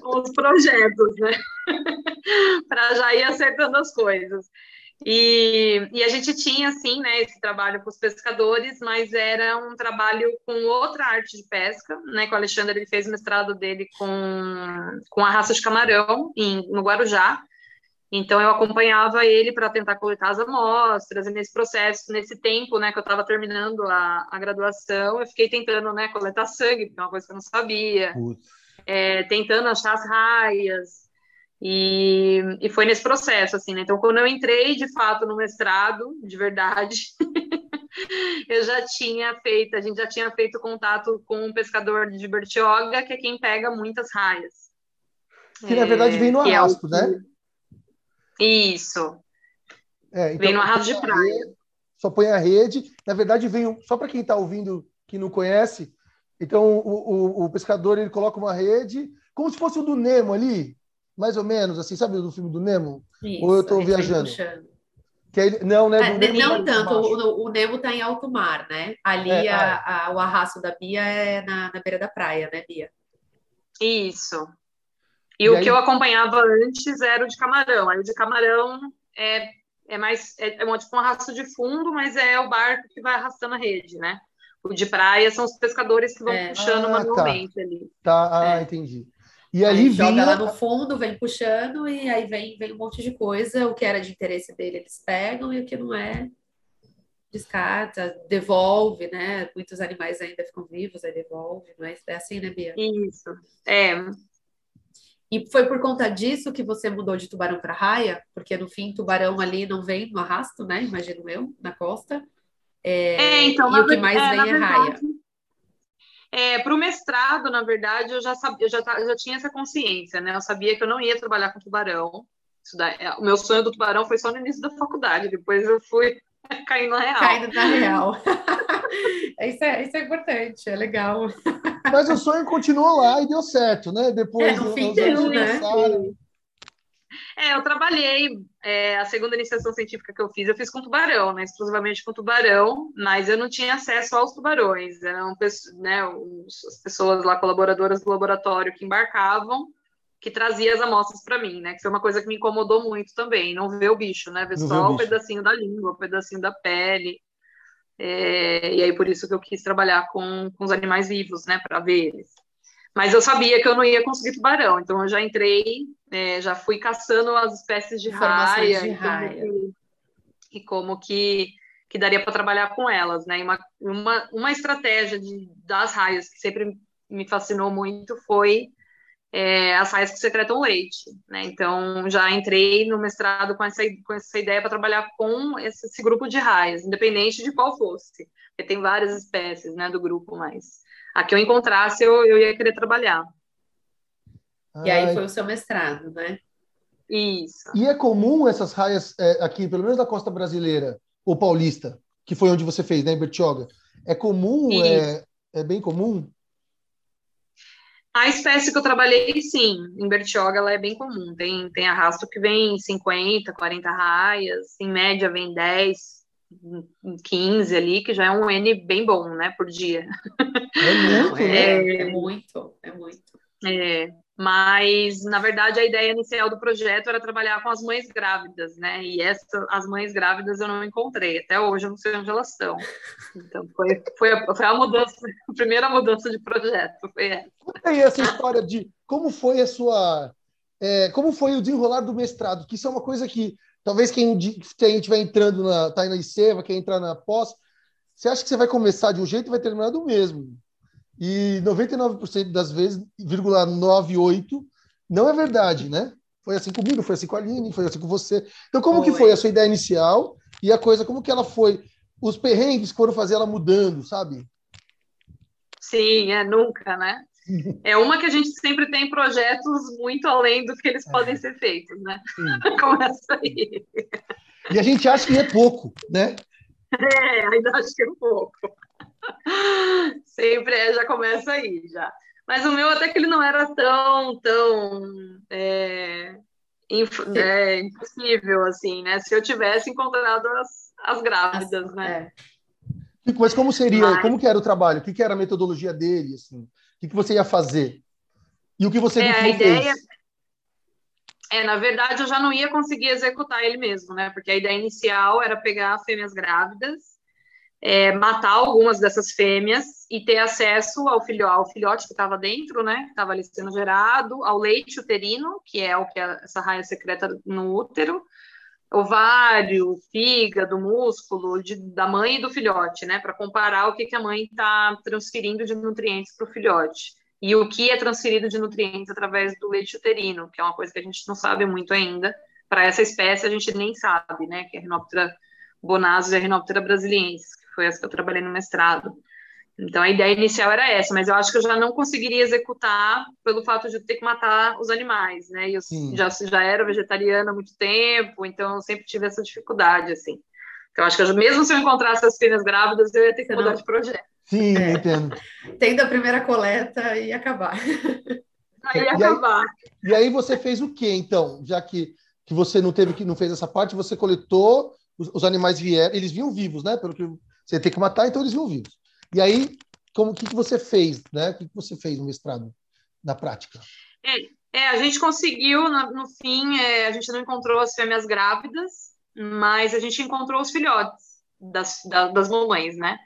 [SPEAKER 4] Com os projetos, né? Para já ir acertando as coisas. E, e, a gente tinha, assim, né, esse trabalho com os pescadores, mas era um trabalho com outra arte de pesca, né, que o Alexandre ele fez o mestrado dele com, com a raça de camarão em, no Guarujá, então eu acompanhava ele para tentar coletar as amostras, e nesse processo, nesse tempo, né, que eu estava terminando a, a graduação, eu fiquei tentando, né, coletar sangue, porque é uma coisa que eu não sabia, é, tentando achar as raias, e, e foi nesse processo, assim, né? Então, quando eu entrei de fato no mestrado, de verdade, eu já tinha feito, a gente já tinha feito contato com um pescador de Bertioga, que é quem pega muitas raias.
[SPEAKER 1] Que na verdade vem no arrasto, é o... né?
[SPEAKER 4] Isso.
[SPEAKER 1] É, então,
[SPEAKER 4] vem no arrasto de praia.
[SPEAKER 1] Só põe a rede. Na verdade, vem só para quem está ouvindo que não conhece. Então, o, o, o pescador ele coloca uma rede, como se fosse o do Nemo ali, mais ou menos, assim, sabe do filme do Nemo? Isso, ou eu estou viajando? Que ele, não, né?
[SPEAKER 3] É, não tanto, o, o, Nemo está em alto mar, né? Ali é, a, ah. a, o arrasto da Bia é na, na beira da praia, né, Bia?
[SPEAKER 4] Isso. E, e o aí... que eu acompanhava antes era o de camarão. Aí o de camarão é, é mais é, é um, tipo um arrasto de fundo, mas é o barco que vai arrastando a rede, né? O de praia são os pescadores que vão é. puxando ah, tá. manualmente
[SPEAKER 1] tá.
[SPEAKER 4] ali.
[SPEAKER 1] Tá, ah, é. entendi. E ali aí
[SPEAKER 3] joga lá no fundo, vem puxando e aí vem, vem um monte de coisa. O que era de interesse dele, eles pegam e o que não é, descarta, devolve, né? Muitos animais ainda ficam vivos, aí devolve, é, é assim, né, Bia?
[SPEAKER 4] Isso, é.
[SPEAKER 3] E foi por conta disso que você mudou de tubarão para raia? Porque no fim, tubarão ali não vem no arrasto, né? Imagino eu, na costa. É, é então, e o que mais é, vem é verdade, raia.
[SPEAKER 4] É, para o mestrado, na verdade, eu já sabia, eu já, já tinha essa consciência, né? Eu sabia que eu não ia trabalhar com tubarão. Daí, é, o meu sonho do tubarão foi só no início da faculdade, depois eu fui caindo na real.
[SPEAKER 3] Caindo na real. isso, é, isso é importante, é legal.
[SPEAKER 1] Mas o sonho continuou lá e deu certo, né? Depois
[SPEAKER 3] é, no fim deu, né?
[SPEAKER 4] É, eu trabalhei, é, a segunda iniciação científica que eu fiz, eu fiz com tubarão, né, exclusivamente com tubarão, mas eu não tinha acesso aos tubarões, eram né, as pessoas lá, colaboradoras do laboratório que embarcavam, que trazia as amostras para mim, né, que foi uma coisa que me incomodou muito também, não ver o bicho, né, ver não só o, o pedacinho da língua, o pedacinho da pele, é, e aí por isso que eu quis trabalhar com, com os animais vivos, né, para ver eles. Mas eu sabia que eu não ia conseguir tubarão, então eu já entrei, é, já fui caçando as espécies de raia, de raia. E, como que, que daria para trabalhar com elas, né? E uma, uma, uma estratégia de, das raias que sempre me fascinou muito foi é, as raias que secretam leite, né? Então já entrei no mestrado com essa, com essa ideia para trabalhar com esse, esse, grupo de raias, independente de qual fosse, porque tem várias espécies, né, do grupo, mas a que eu encontrasse, eu, eu ia querer trabalhar.
[SPEAKER 3] E aí foi o seu mestrado, né?
[SPEAKER 4] Isso.
[SPEAKER 1] E é comum essas raias é, aqui, pelo menos na costa brasileira, ou paulista, que foi onde você fez, né, em Bertioga? É comum, é, é bem comum?
[SPEAKER 4] A espécie que eu trabalhei, sim, em Bertioga ela é bem comum. Tem, tem arrasto que vem 50, 40 raias, em média vem 10, 15 ali, que já é um N bem bom, né, por dia.
[SPEAKER 1] É muito,
[SPEAKER 3] é, né? é muito, é muito.
[SPEAKER 4] É, mas, na verdade, a ideia inicial do projeto era trabalhar com as mães grávidas, né? E essa, as mães grávidas eu não encontrei. Até hoje eu não sei onde elas estão. Então, foi, foi, a, foi a mudança, a primeira mudança de projeto, foi essa.
[SPEAKER 1] Aí essa história de como foi a sua... É, como foi o desenrolar do mestrado, que isso é uma coisa que talvez quem estiver entrando na... aí na ICEVA, quer entrar na pós, você acha que você vai começar de um jeito e vai terminar do mesmo. E 99% das vezes, 98, não é verdade, né? Foi assim comigo, foi assim com a Aline, foi assim com você. Então, como foi. que foi a sua ideia inicial e a coisa, como que ela foi? Os perrengues foram fazer ela mudando, sabe?
[SPEAKER 4] Sim, é nunca, né? É uma que a gente sempre tem projetos muito além do que eles é. podem ser feitos, né? Começa aí.
[SPEAKER 1] E a gente acha que é pouco, né?
[SPEAKER 4] É, ainda acho que é pouco. Sempre é, já começa aí, já. Mas o meu até que ele não era tão, tão é, inf, é, impossível, assim, né? Se eu tivesse encontrado as, as grávidas, né?
[SPEAKER 1] É. Mas como seria, Mas... como que era o trabalho? O que, que era a metodologia dele, assim? O que, que você ia fazer? E o que você
[SPEAKER 4] é, a ideia... Fez? É, na verdade, eu já não ia conseguir executar ele mesmo, né? Porque a ideia inicial era pegar fêmeas grávidas é, matar algumas dessas fêmeas e ter acesso ao, filho, ao filhote que estava dentro, né, que estava ali sendo gerado, ao leite uterino, que é o que é essa raia secreta no útero, ovário, fígado, músculo de, da mãe e do filhote, né, para comparar o que, que a mãe está transferindo de nutrientes para o filhote. E o que é transferido de nutrientes através do leite uterino, que é uma coisa que a gente não sabe muito ainda. Para essa espécie, a gente nem sabe, né, que é a Rhinoptera bonasus e a Rhinoptera brasiliensis, foi essa que eu trabalhei no mestrado. Então a ideia inicial era essa, mas eu acho que eu já não conseguiria executar pelo fato de ter que matar os animais, né? E eu já, já era vegetariana há muito tempo, então eu sempre tive essa dificuldade, assim. Então acho que eu, mesmo se eu encontrasse as fêmeas grávidas, eu ia ter que mudar de projeto.
[SPEAKER 1] Sim, é. entendo.
[SPEAKER 3] Tendo a primeira coleta e acabar.
[SPEAKER 4] Aí e acabar.
[SPEAKER 1] Aí, e aí você fez o quê, então? Já que, que você não teve que não fez essa parte, você coletou, os, os animais vieram, eles vinham vivos, né? Pelo que você tem que matar, então eles vão vivos. E aí, como que, que você fez, né? O que, que você fez no mestrado, na prática?
[SPEAKER 4] É, é a gente conseguiu, no, no fim, é, a gente não encontrou as fêmeas grávidas, mas a gente encontrou os filhotes das, da, das mamães, né?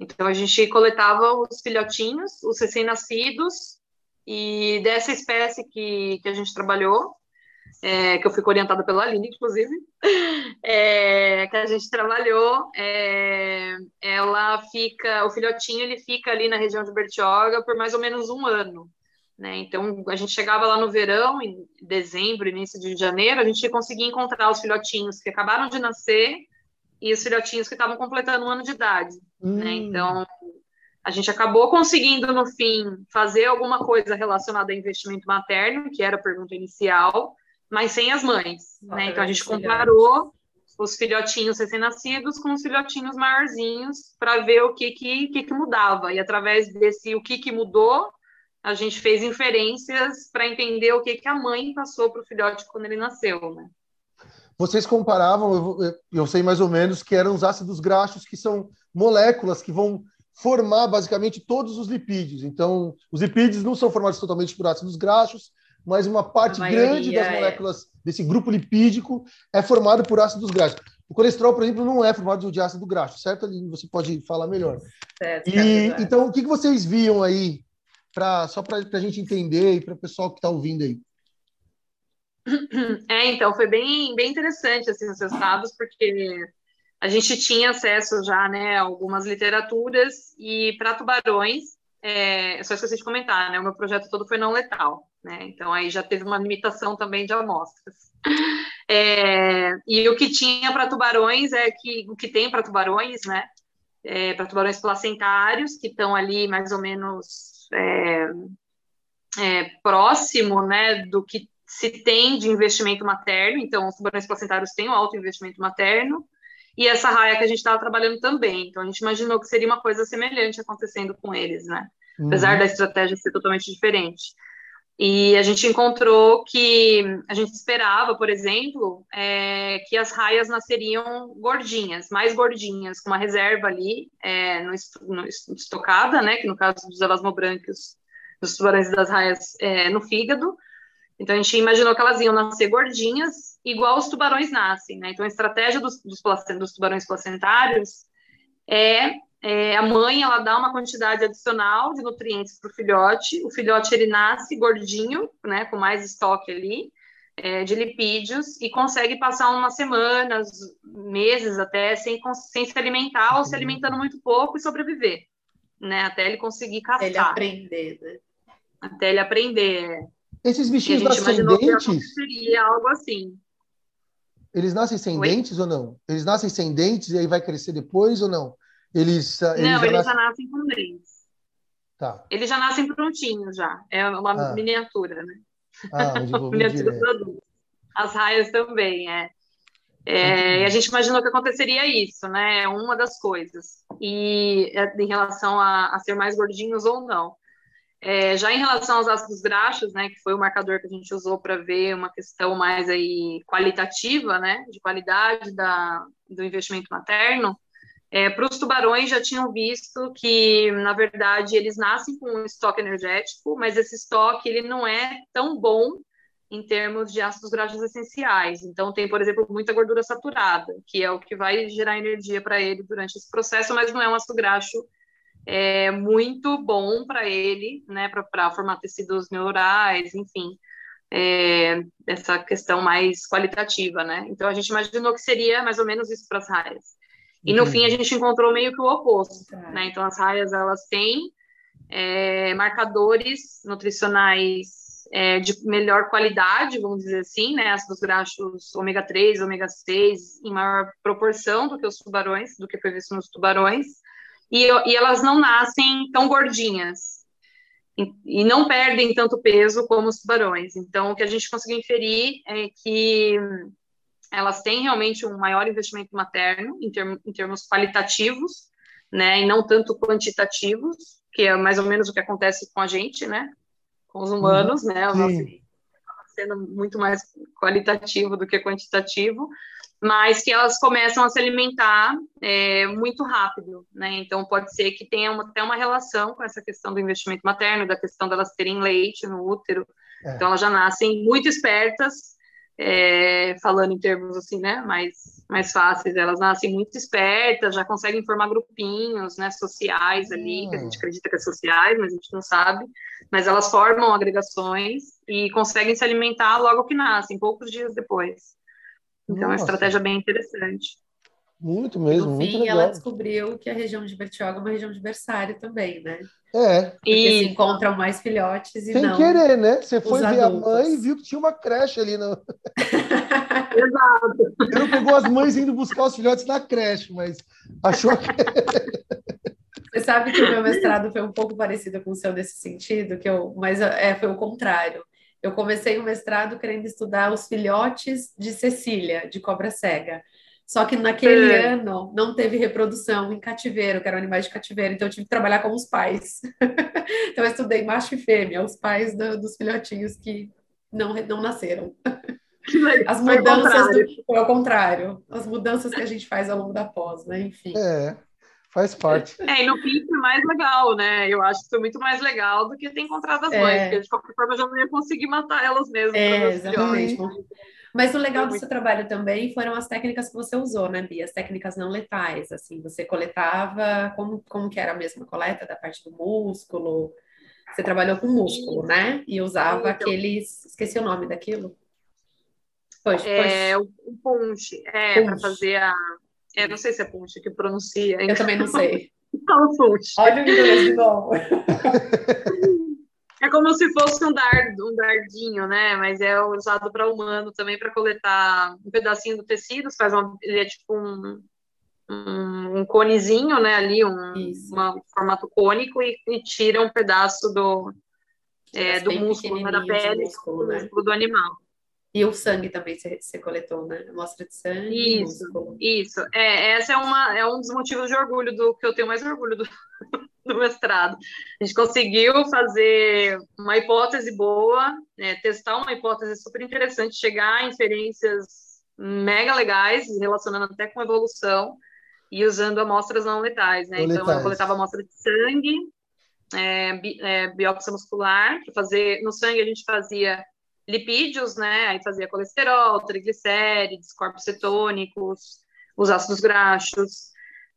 [SPEAKER 4] Então, a gente coletava os filhotinhos, os recém-nascidos, e dessa espécie que, que a gente trabalhou, é, que eu fico orientada pela Aline, inclusive, é, que a gente trabalhou, é, ela fica, o filhotinho ele fica ali na região de Bertioga por mais ou menos um ano. Né? Então, a gente chegava lá no verão, em dezembro, início de janeiro, a gente conseguia encontrar os filhotinhos que acabaram de nascer e os filhotinhos que estavam completando um ano de idade. Né? Hum. Né? Então, a gente acabou conseguindo, no fim, fazer alguma coisa relacionada a investimento materno, que era a pergunta inicial, mas sem as mães. né? Então a gente comparou os filhotinhos recém-nascidos com os filhotinhos maiorzinhos para ver o que que, que que mudava. E através desse o que que mudou, a gente fez inferências para entender o que que a mãe passou para o filhote quando ele nasceu, né?
[SPEAKER 1] Vocês comparavam, eu, eu sei mais ou menos, que eram os ácidos graxos, que são moléculas que vão formar basicamente todos os lipídios. Então, os lipídios não são formados totalmente por ácidos graxos, mas uma parte grande das é. moléculas é. desse grupo lipídico é formado por ácidos graxos. O colesterol, por exemplo, não é formado de ácido graxo, certo? Ali você pode falar melhor. Certo, e, então, o que vocês viam aí, pra, só para a gente entender e para o pessoal que está ouvindo aí?
[SPEAKER 4] É, então, foi bem, bem interessante assim, os resultados, porque a gente tinha acesso já né, a algumas literaturas e para tubarões, é, só esqueci de comentar, né, o meu projeto todo foi não letal né? Então aí já teve uma limitação também de amostras. É, e o que tinha para tubarões é que o que tem para tubarões, né? É, para tubarões placentários que estão ali mais ou menos é, é, próximo, né, do que se tem de investimento materno, então os tubarões placentários têm um alto investimento materno, e essa raia que a gente estava trabalhando também. Então a gente imaginou que seria uma coisa semelhante acontecendo com eles, né? Apesar uhum. da estratégia ser totalmente diferente. E a gente encontrou que a gente esperava, por exemplo, é, que as raias nasceriam gordinhas, mais gordinhas, com uma reserva ali é, no, no, estocada, né? Que no caso dos elasmobranquios, dos tubarões das raias é, no fígado. Então a gente imaginou que elas iam nascer gordinhas, igual os tubarões nascem, né? Então a estratégia dos, dos, dos tubarões placentários é é, a mãe ela dá uma quantidade adicional de nutrientes para o filhote. O filhote ele nasce gordinho, né, com mais estoque ali é, de lipídios e consegue passar umas semanas, meses até sem, sem se alimentar ou se alimentando muito pouco e sobreviver, né, até ele conseguir caçar.
[SPEAKER 3] Ele aprender, né?
[SPEAKER 4] Até ele aprender.
[SPEAKER 1] Esses bichinhos nascem dentes?
[SPEAKER 4] Seria algo assim.
[SPEAKER 1] Eles nascem sem Oi? dentes ou não? Eles nascem sem dentes e aí vai crescer depois ou não? Eles,
[SPEAKER 4] ah, eles não, já eles nascem... já nascem com dentes. Tá. Eles já nascem prontinhos já. É uma ah. miniatura, né?
[SPEAKER 1] Ah, miniatura
[SPEAKER 4] produto. As raias também, é. É, e a gente imaginou que aconteceria isso, né? É uma das coisas. E é, em relação a, a ser mais gordinhos ou não. É, já em relação aos ácidos graxos, né, que foi o marcador que a gente usou para ver uma questão mais aí qualitativa, né, de qualidade da, do investimento materno, é, Para os tubarões, já tinham visto que, na verdade, eles nascem com um estoque energético, mas esse estoque ele não é tão bom em termos de ácidos graxos essenciais. Então, tem, por exemplo, muita gordura saturada, que é o que vai gerar energia para ele durante esse processo, mas não é um ácido graxo é, muito bom para ele, né, para formar tecidos neurais, enfim, é, essa questão mais qualitativa, né? Então, a gente imaginou que seria mais ou menos isso para as raias. E no fim a gente encontrou meio que o oposto, tá. né? Então as raias elas têm é, marcadores nutricionais é, de melhor qualidade, vamos dizer assim, né? Ácidos graxos ômega 3, ômega 6 em maior proporção do que os tubarões, do que foi visto nos tubarões, e, e elas não nascem tão gordinhas e, não perdem tanto peso como os tubarões. Então o que a gente conseguiu inferir é que elas têm realmente um maior investimento materno em, term, em termos qualitativos, né, e não tanto quantitativos, que é mais ou menos o que acontece com a gente, né, com os humanos, uhum. né, o nosso sendo muito mais qualitativo do que quantitativo, mas que elas começam a se alimentar é, muito rápido, né? Então pode ser que tenha uma, até uma relação com essa questão do investimento materno, da questão delas terem leite no útero. É. Então elas já nascem muito espertas é, falando em termos assim, né, mais, mais fáceis, elas nascem muito espertas, já conseguem formar grupinhos, né, sociais ali, que a gente hum. acredita que é sociais, mas a gente não sabe, mas elas formam agregações e conseguem se alimentar logo que nascem, poucos dias depois. Então, Nossa. é uma estratégia bem interessante.
[SPEAKER 1] Muito mesmo, no
[SPEAKER 3] fim,
[SPEAKER 1] muito
[SPEAKER 3] ela descobriu que a região de Bertioga é uma região de berçário também, né?
[SPEAKER 1] É.
[SPEAKER 3] Porque e... se encontram mais filhotes e
[SPEAKER 1] Sem
[SPEAKER 3] não
[SPEAKER 1] querer, né? Você foi ver adultos. a mãe e viu que tinha uma creche ali. No...
[SPEAKER 4] Exato.
[SPEAKER 1] Ele não pegou as mães indo buscar os filhotes na creche, mas achou que...
[SPEAKER 3] Você sabe que o meu mestrado foi um pouco parecido com o seu nesse sentido, que eu, mas é, foi o contrário. Eu comecei o mestrado querendo estudar os filhotes de Cecília, de cobra cega. Só que naquele é. ano não teve reprodução em cativeiro, que eram animais de cativeiro, então eu tive que trabalhar com os pais. então eu estudei macho e fêmea, os pais do, dos filhotinhos que não, não nasceram. As mudanças do, foi ao contrário, as mudanças que a gente faz ao longo da pós, né? Enfim.
[SPEAKER 1] É, faz parte.
[SPEAKER 4] É, e no fim foi mais legal, né? Eu acho que foi muito mais legal do que ter encontrado as é. mães, porque de qualquer forma eu já não ia conseguir matar elas mesmas.
[SPEAKER 3] É, exatamente. Mas o legal do seu trabalho também foram as técnicas que você usou, né, Bia? As técnicas não letais, assim, você coletava, como, como que era a mesma coleta da parte do músculo? Você trabalhou com músculo, né? E usava então, aqueles, esqueci o nome daquilo.
[SPEAKER 4] Poxa, é, o, o punch, é, para fazer a, é, não sei se é punch que pronuncia.
[SPEAKER 3] Eu também não sei.
[SPEAKER 4] Fala punch.
[SPEAKER 3] Olha o inglês de novo.
[SPEAKER 4] É como se fosse um dardo, um dardinho, né? Mas é usado para humano também para coletar um pedacinho do tecido, faz uma, ele é tipo um, um, um conezinho, né? Ali, um uma, formato cônico e, e, tira um pedaço do, é, do músculo, né, da pele, músculo, né? músculo do animal.
[SPEAKER 3] E o sangue também você, você coletou, né? Amostra de sangue.
[SPEAKER 4] Isso, isso. É, essa é, uma, é um dos motivos de orgulho do que eu tenho mais orgulho do, do mestrado. A gente conseguiu fazer uma hipótese boa, né, testar uma hipótese super interessante, chegar a inferências mega legais, relacionando até com evolução, e usando amostras não letais, né? Então, eu coletava amostra de sangue, é, bi, é, biópsia muscular, para fazer... No sangue, a gente fazia lipídios, né? Aí fazia colesterol, triglicérides, corpos cetônicos, os ácidos graxos.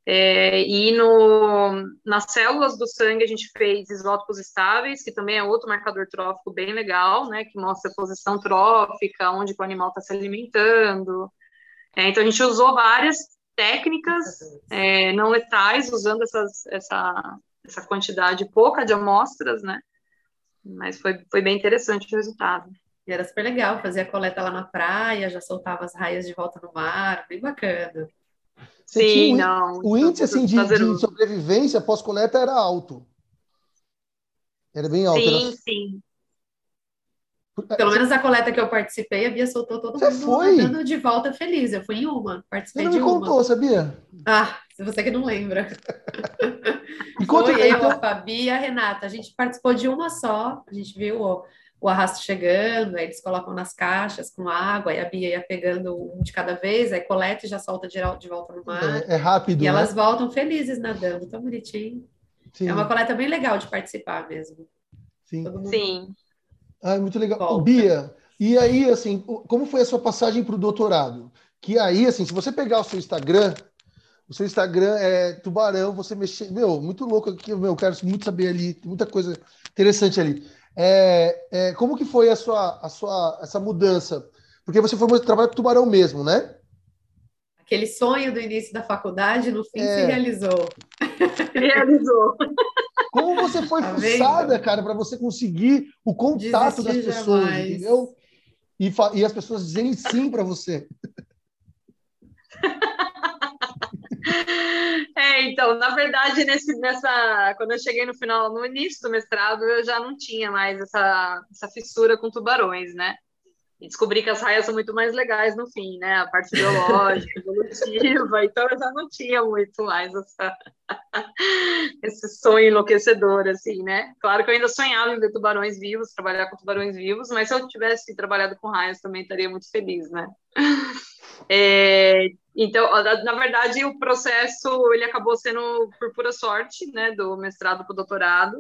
[SPEAKER 4] É, e no, nas células do sangue a gente fez isótopos estáveis, que também é outro marcador trófico bem legal, né? Que mostra a posição trófica, onde o animal está se alimentando. É, então a gente usou várias técnicas é, não letais, usando essas, essa, essa quantidade pouca de amostras, né? Mas foi, foi bem interessante o resultado.
[SPEAKER 3] E era super legal, fazia coleta lá na praia, já soltava as raias de volta no mar, bem bacana.
[SPEAKER 4] Sim, um, não.
[SPEAKER 1] O índice assim, de, de sobrevivência pós-coleta era alto. Era bem alto.
[SPEAKER 4] Sim, era... sim.
[SPEAKER 3] Pelo menos a coleta que eu participei, a Bia soltou todo
[SPEAKER 1] você
[SPEAKER 3] mundo
[SPEAKER 1] foi?
[SPEAKER 3] de volta feliz. Eu fui em uma, participei
[SPEAKER 1] você não
[SPEAKER 3] de
[SPEAKER 1] me contou, sabia?
[SPEAKER 3] Ah, você que não lembra.
[SPEAKER 1] E conta,
[SPEAKER 3] foi eu,
[SPEAKER 1] então...
[SPEAKER 3] a Fabi e a Renata. A gente participou de uma só. A gente viu o arrasto chegando, aí eles colocam nas caixas com água, e a Bia ia pegando um de cada vez, aí coleta e já solta de, de volta no mar.
[SPEAKER 1] É, é rápido.
[SPEAKER 3] E
[SPEAKER 1] né?
[SPEAKER 3] elas voltam felizes nadando, tão bonitinho. Sim. É uma coleta bem legal de participar mesmo.
[SPEAKER 1] Sim.
[SPEAKER 4] Mundo... Sim.
[SPEAKER 1] Ah, muito legal. Bia, e aí, assim, como foi a sua passagem para o doutorado? Que aí, assim, se você pegar o seu Instagram, o seu Instagram é tubarão, você mexer. Meu, muito louco aqui, meu, eu quero muito saber ali, tem muita coisa interessante ali. É, é, como que foi a sua, a sua essa mudança? Porque você foi trabalhar com tubarão mesmo, né?
[SPEAKER 3] Aquele sonho do início da faculdade, no fim, é. se realizou.
[SPEAKER 4] realizou.
[SPEAKER 1] Como você foi tá fuçada, vendo? cara, para você conseguir o contato Desistir das pessoas, jamais. entendeu? E, e as pessoas dizerem sim para você.
[SPEAKER 4] É, então, na verdade, nesse, nessa, quando eu cheguei no final, no início do mestrado, eu já não tinha mais essa, essa fissura com tubarões, né? E descobri que as raias são muito mais legais no fim, né? A parte biológica, evolutiva, então eu já não tinha muito mais essa, esse sonho enlouquecedor, assim, né? Claro que eu ainda sonhava em ver tubarões vivos, trabalhar com tubarões vivos, mas se eu tivesse trabalhado com raias também estaria muito feliz, né? É, então, na verdade, o processo ele acabou sendo por pura sorte, né, do mestrado para o doutorado.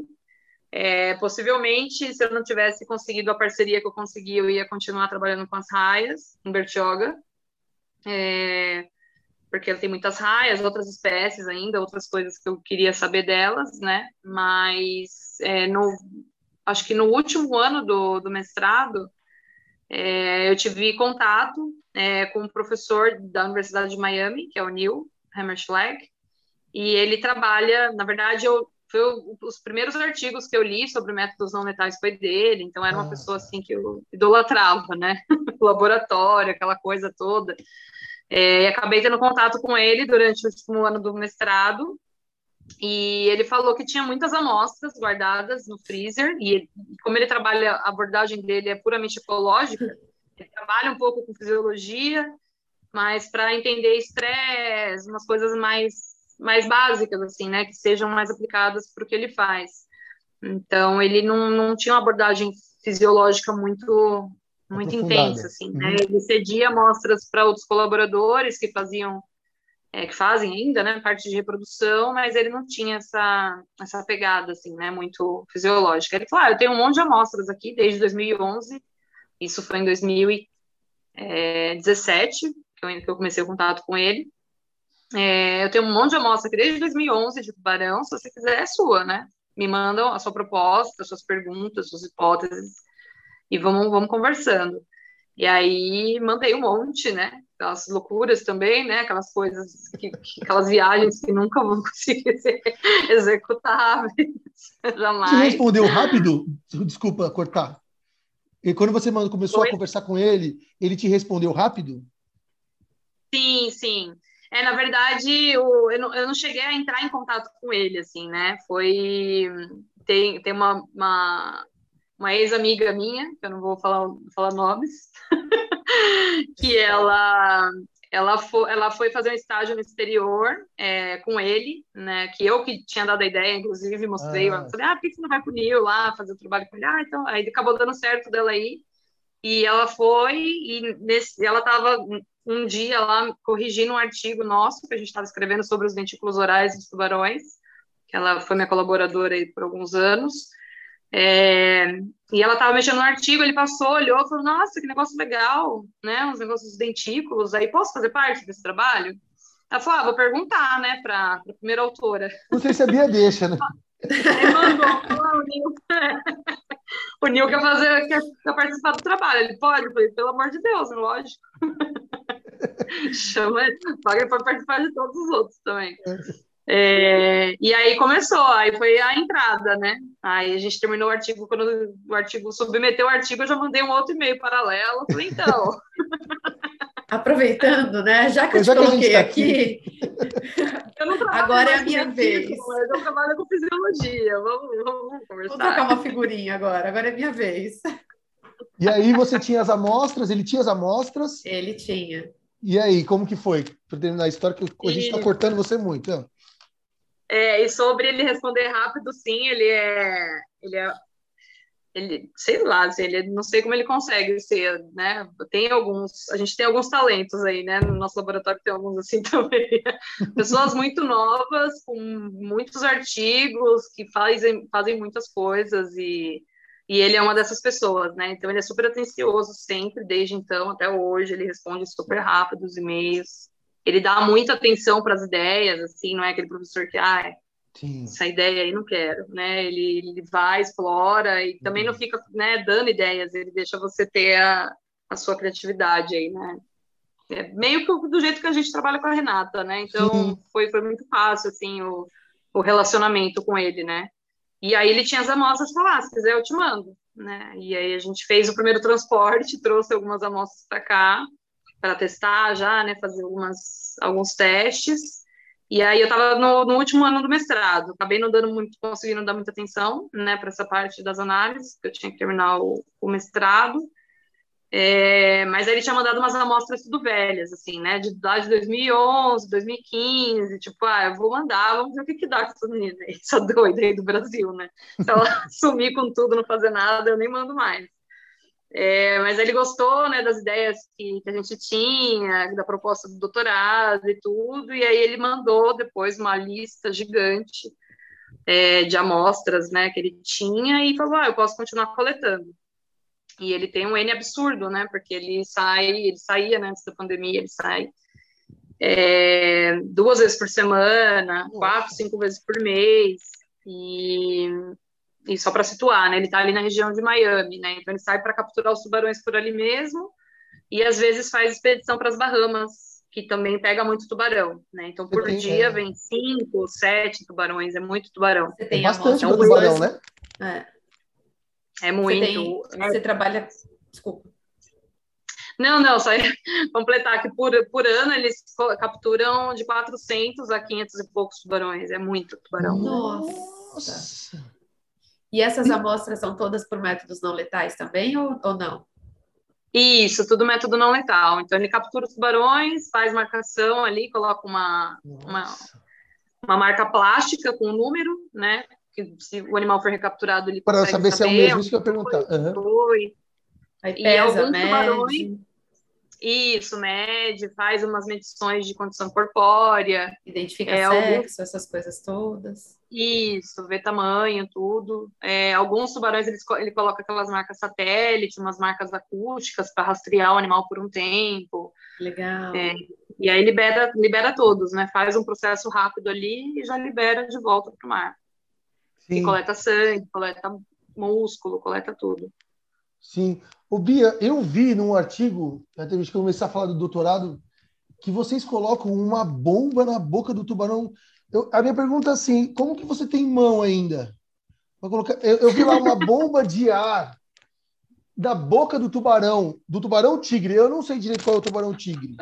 [SPEAKER 4] É, possivelmente, se eu não tivesse conseguido a parceria que eu consegui, eu ia continuar trabalhando com as raias em Bertioga, é, porque tem muitas raias, outras espécies ainda, outras coisas que eu queria saber delas, né? Mas é, no, acho que no último ano do, do mestrado, é, eu tive contato é, com um professor da Universidade de Miami, que é o Neil Hammerschlag, e ele trabalha, na verdade, eu, foi os primeiros artigos que eu li sobre métodos não letais foi dele, então era uma ah. pessoa assim que eu idolatrava, né? laboratório, aquela coisa toda. É, acabei tendo contato com ele durante o último ano do mestrado, e ele falou que tinha muitas amostras guardadas no freezer, e como ele trabalha, a abordagem dele é puramente ecológica, ele trabalha um pouco com fisiologia, mas para entender estresse, umas coisas mais, mais básicas, assim, né, que sejam mais aplicadas para o que ele faz. Então, ele não, não tinha uma abordagem fisiológica muito muito intensa, assim, né? Uhum. Ele cedia amostras para outros colaboradores que faziam, é, que fazem ainda, né, parte de reprodução, mas ele não tinha essa, essa pegada, assim, né, muito fisiológica. Ele falou, ah, eu tenho um monte de amostras aqui desde 2011, isso foi em 2017, que eu, que eu comecei o contato com ele. É, eu tenho um monte de amostra aqui desde 2011 de tubarão, se você quiser é sua, né? Me mandam a sua proposta, as suas perguntas, suas hipóteses, e vamos, vamos conversando. E aí mandei um monte, né? Aquelas loucuras também, né? Aquelas coisas, que, que aquelas viagens que nunca vão conseguir ser executáveis, jamais.
[SPEAKER 1] Você respondeu rápido? Desculpa cortar. E quando você começou Oi? a conversar com ele, ele te respondeu rápido?
[SPEAKER 4] Sim, sim. É, na verdade, o, eu, não, eu não cheguei a entrar em contato com ele, assim, né? Foi. Tem, tem uma, uma uma ex-amiga minha, que eu não vou falar, falar nomes, que ela ela foi, ela foi fazer um estágio no exterior é, com ele, né? Que eu que tinha dado a ideia, inclusive, mostrei. Ah. Falei, ah, por que você não vai com o Neil lá fazer o trabalho com ele? Ah, então. Aí acabou dando certo dela aí. E ela foi, e nesse, ela estava um dia lá corrigindo um artigo nosso que a gente estava escrevendo sobre os dentículos orais dos tubarões, que ela foi minha colaboradora aí por alguns anos. É, e ela estava mexendo no artigo, ele passou, olhou, falou: Nossa, que negócio legal, né? Uns negócios dos dentículos, aí posso fazer parte desse trabalho? Ela falou: ah, vou perguntar, né, para a primeira autora.
[SPEAKER 1] Não sei se a Bia deixa, né?
[SPEAKER 4] Aí mandou, o Nil, o Nil quer fazer, quer, quer, participar do trabalho. Ele pode? Eu falei, pelo amor de Deus, lógico. Chama ele, paga para participar de todos os outros também. É, e aí começou, aí foi a entrada, né? Aí a gente terminou o artigo, quando o artigo submeteu o artigo, eu já mandei um outro e-mail paralelo. Falei, então.
[SPEAKER 3] Aproveitando, né? Já que eu já te coloquei tá aqui, aqui agora é a minha vez.
[SPEAKER 4] Mas eu trabalho com fisiologia. Vamos, vamos conversar.
[SPEAKER 3] Vou trocar uma figurinha agora, agora é minha vez.
[SPEAKER 1] E aí você tinha as amostras, ele tinha as amostras?
[SPEAKER 3] Ele tinha.
[SPEAKER 1] E aí, como que foi? Para terminar a história, que a gente está cortando você muito. Né?
[SPEAKER 4] É, e sobre ele responder rápido, sim, ele é, ele é, ele, sei lá, assim, ele, não sei como ele consegue ser, né? Tem alguns, a gente tem alguns talentos aí, né? No nosso laboratório tem alguns assim também. Pessoas muito novas, com muitos artigos, que fazem, fazem muitas coisas e, e ele é uma dessas pessoas, né? Então ele é super atencioso sempre, desde então até hoje, ele responde super rápido os e-mails ele dá muita atenção para as ideias, assim, não é aquele professor que, ah, Sim. essa ideia aí não quero, né? Ele, ele vai, explora e também uhum. não fica, né, dando ideias, ele deixa você ter a, a sua criatividade aí, né? É meio que do jeito que a gente trabalha com a Renata, né? Então foi, foi muito fácil, assim, o, o relacionamento com ele, né? E aí ele tinha as amostras para lá, se quiser eu te mando, né? E aí a gente fez o primeiro transporte, trouxe algumas amostras para cá, para testar já, né, fazer algumas, alguns testes. E aí eu estava no, no, último ano do mestrado, acabei não dando muito, conseguindo dar muita atenção, né, para essa parte das análises, porque eu tinha que terminar o, o mestrado. É, mas aí ele tinha mandado umas amostras tudo velhas, assim, né, de, lá de 2011, 2015, tipo, ah, eu vou mandar, vamos ver o que que dá com essa menina aí, essa doida aí do Brasil, né. Se ela sumir com tudo, não fazer nada, eu nem mando mais. É, mas ele gostou né, das ideias que, que, a gente tinha, da proposta do doutorado e tudo, e aí ele mandou depois uma lista gigante é, de amostras né, que ele tinha e falou: ah, eu posso continuar coletando. E ele tem um N absurdo, né? Porque ele sai, ele saía né, antes da pandemia, ele sai é, duas vezes por semana, quatro, cinco vezes por mês. E e só para situar, né? Ele está ali na região de Miami, né? Então ele sai para capturar os tubarões por ali mesmo e às vezes faz expedição para as Bahamas, que também pega muito tubarão, né? Então por tem, dia é. vem cinco, sete tubarões, é muito tubarão.
[SPEAKER 1] Você tem bastante então, tubarão, né?
[SPEAKER 4] É. É muito. Você, tem,
[SPEAKER 3] você trabalha, desculpa.
[SPEAKER 4] Não, não, só completar que por, por ano eles capturam de 400 a 500 e poucos tubarões. É muito tubarão.
[SPEAKER 3] Nossa! E essas amostras são todas por métodos não letais também ou, ou não?
[SPEAKER 4] Isso, tudo método não letal. Então ele captura os tubarões, faz marcação ali, coloca uma, uma, uma, marca plástica com um número, né? Que se o animal for recapturado, ele
[SPEAKER 1] Para saber, saber se é o mesmo, isso que eu ia perguntar. Uhum.
[SPEAKER 3] Foi. Aí pesa, e alguns mede. tubarões
[SPEAKER 4] isso, mede, faz umas medições de condição corpórea.
[SPEAKER 3] Identifica é, sexo, alguns... essas coisas todas.
[SPEAKER 4] Isso, vê tamanho, tudo. É, alguns tubarões eles, ele coloca aquelas marcas satélite, umas marcas acústicas para rastrear o animal por um tempo.
[SPEAKER 3] Legal.
[SPEAKER 4] É, e aí libera, libera todos, né? Faz um processo rápido ali e já libera de volta para o mar. Sim. E coleta sangue, coleta músculo, coleta tudo.
[SPEAKER 1] Sim. O Bia, eu vi num artigo, até que eu comecei a falar do doutorado, que vocês colocam uma bomba na boca do tubarão. Eu, a minha pergunta é assim: como que você tem mão ainda? Colocar, eu, eu vi lá uma bomba de ar da boca do tubarão, do tubarão tigre. Eu não sei direito qual é o tubarão tigre.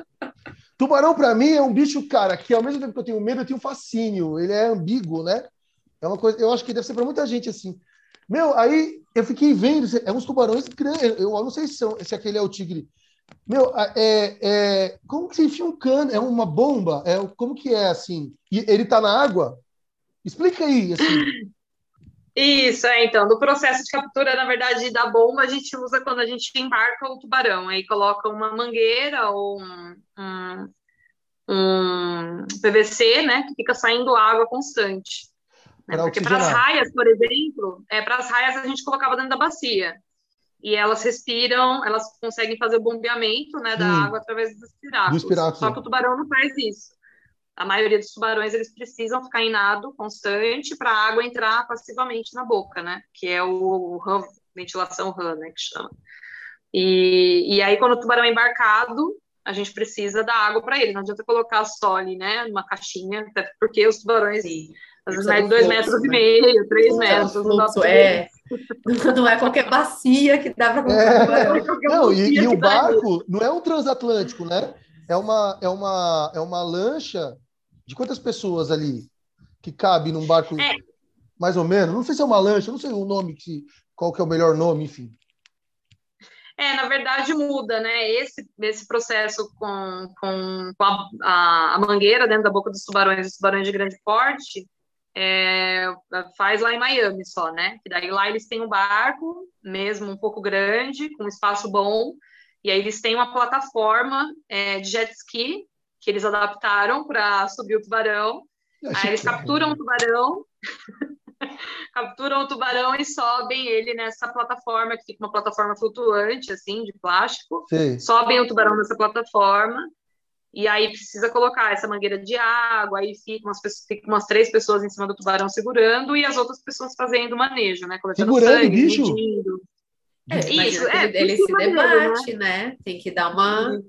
[SPEAKER 1] Tubarão, para mim, é um bicho, cara, que ao mesmo tempo que eu tenho medo, eu tenho fascínio. Ele é ambíguo, né? É uma coisa, eu acho que deve ser para muita gente assim. Meu, aí eu fiquei vendo, é uns tubarões grandes, eu não sei se, são, se aquele é o tigre. Meu, é, é, como que você enfia um cano? É uma bomba? É, como que é assim? E ele tá na água? Explica aí, assim.
[SPEAKER 4] Isso, é, então, do processo de captura, na verdade, da bomba, a gente usa quando a gente embarca o tubarão, aí coloca uma mangueira ou um, um, um PVC, né, que fica saindo água constante. Né? Porque para as raias, por exemplo, é, para as raias a gente colocava dentro da bacia. E elas respiram, elas conseguem fazer o bombeamento né, da água através dos piráculos. Só que o tubarão não faz isso. A maioria dos tubarões eles precisam ficar em nado constante para a água entrar passivamente na boca, né? Que é o, o ventilação RAM, né? Que chama. E, e aí, quando o tubarão é embarcado, a gente precisa dar água para ele. Não adianta colocar só ali, né? Numa caixinha, até porque os tubarões. Sim às vezes dois metros e meio, três metros.
[SPEAKER 3] Fluxo, é. Não é qualquer bacia que dá para é.
[SPEAKER 1] Não, e, e o barco não é um transatlântico, né? É uma, é uma, é uma lancha de quantas pessoas ali que cabe num barco, é. mais ou menos? Não sei se é uma lancha, não sei o nome, que, qual que é o melhor nome, enfim.
[SPEAKER 4] É, na verdade muda, né? Esse, esse processo com, com, com a, a, a, mangueira dentro da boca dos tubarões, os tubarões de grande porte, é, faz lá em Miami só, né? E daí lá eles têm um barco, mesmo um pouco grande, com espaço bom, e aí eles têm uma plataforma é, de jet ski que eles adaptaram para subir o tubarão. Aí eles capturam o tubarão, capturam o tubarão e sobem ele nessa plataforma, que fica uma plataforma flutuante, assim, de plástico. Sim. Sobem o tubarão nessa plataforma e aí precisa colocar essa mangueira de água, aí fica umas, fica umas três pessoas em cima do tubarão segurando e as outras pessoas fazendo manejo, né?
[SPEAKER 1] Coletando Segurando sangue, bicho? medindo.
[SPEAKER 3] É, isso, é, ele, ele se debate, né? né? Tem que dar uma,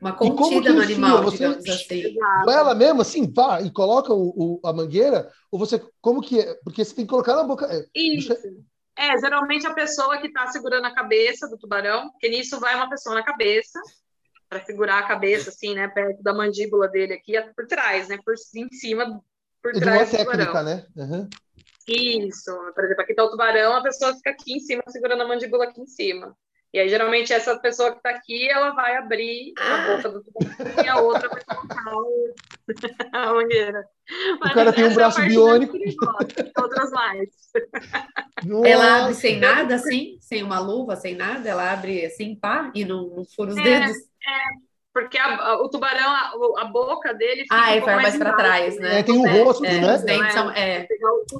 [SPEAKER 3] uma contida no animal, você, digamos assim.
[SPEAKER 1] Ela mesmo, assim, pá, e coloca o, o, a mangueira, ou você, como que é? Porque você tem que colocar na boca. É,
[SPEAKER 4] isso. É, geralmente a pessoa que está segurando a cabeça do tubarão, porque nisso vai uma pessoa na cabeça, para segurar a cabeça, assim, né, perto da mandíbula dele aqui, por trás, né, por em cima, por
[SPEAKER 1] é trás do técnica, tubarão. né? Uhum.
[SPEAKER 4] Isso, por exemplo, aqui está o tubarão, a pessoa fica aqui em cima, segurando a mandíbula aqui em cima. E aí, geralmente, essa pessoa que está aqui, ela vai abrir a boca do tubarão e a outra vai colocar a mangueira.
[SPEAKER 1] Mas o cara tem um é braço é biônico.
[SPEAKER 4] Outras mais.
[SPEAKER 3] Ela abre sem nada, assim? Sem uma luva, sem nada? Ela abre assim, pá, e não, não fura os é, dedos?
[SPEAKER 4] É, porque a, a, o tubarão, a, a, boca dele
[SPEAKER 3] fica ah, um pouco mais, para trás, né?
[SPEAKER 1] É, tem o um rosto,
[SPEAKER 3] é,
[SPEAKER 1] né?
[SPEAKER 3] São, é,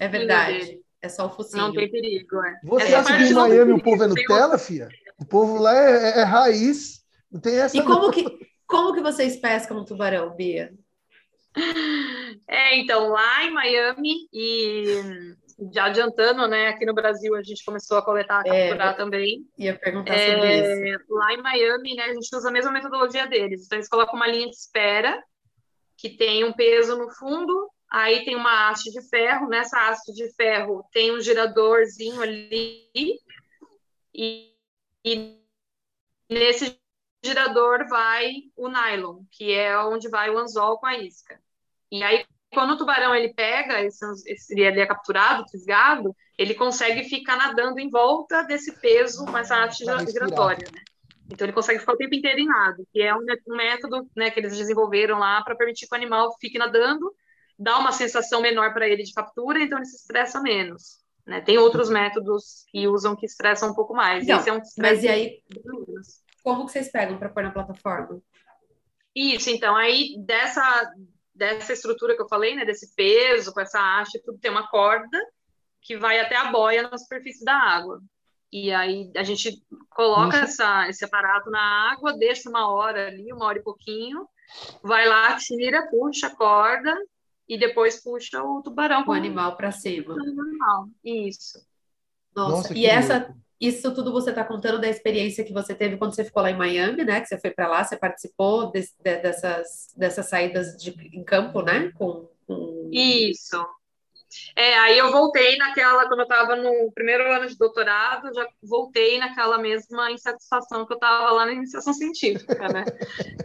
[SPEAKER 3] é verdade. Dele. É só o focinho.
[SPEAKER 4] Não tem perigo, é.
[SPEAKER 1] Você essa acha que em Miami o povo é Nutella, filha? O povo lá é, é, é, raiz, não tem essa...
[SPEAKER 3] E como que, como que vocês pescam um tubarão, Bia?
[SPEAKER 4] É, então, lá em Miami e já adiantando, né? Aqui no Brasil a gente começou a coletar, a capturar é, também.
[SPEAKER 3] Ia perguntar é, sobre isso.
[SPEAKER 4] Lá em Miami, né? A gente usa a mesma metodologia deles. Então eles colocam uma linha de espera que tem um peso no fundo, aí tem uma haste de ferro. Nessa haste de ferro tem um giradorzinho ali e, e nesse girador vai o nylon, que é onde vai o anzol com a isca. E aí quando o tubarão ele pega, esse, esse, ele é capturado, fisgado, ele consegue ficar nadando em volta desse peso com essa arte giratória, né? Então ele consegue ficar o tempo inteiro em nado, que é um, um método né, que eles desenvolveram lá para permitir que o animal fique nadando, dá uma sensação menor para ele de captura, então ele se estressa menos. Né? Tem outros métodos que usam que estressam um pouco mais.
[SPEAKER 3] Então, Esse é um mas e aí, como que vocês pegam para pôr na plataforma?
[SPEAKER 4] Isso, então, aí dessa, dessa estrutura que eu falei, né, desse peso, com essa haste, tudo tem uma corda que vai até a boia na superfície da água. E aí a gente coloca essa, esse aparato na água, deixa uma hora ali, uma hora e pouquinho, vai lá, tira, puxa a corda e depois puxa o tubarão.
[SPEAKER 3] O animal para cima.
[SPEAKER 4] Isso.
[SPEAKER 3] Nossa, Nossa e essa, louco. Isso tudo você está contando da experiência que você teve quando você ficou lá em Miami, né? Que você foi para lá, você participou de, de, dessas, dessas saídas de, em campo, né? Com, com...
[SPEAKER 4] Isso. É, aí eu voltei naquela, quando eu estava no primeiro ano de doutorado, já voltei naquela mesma insatisfação que eu estava lá na iniciação científica, né?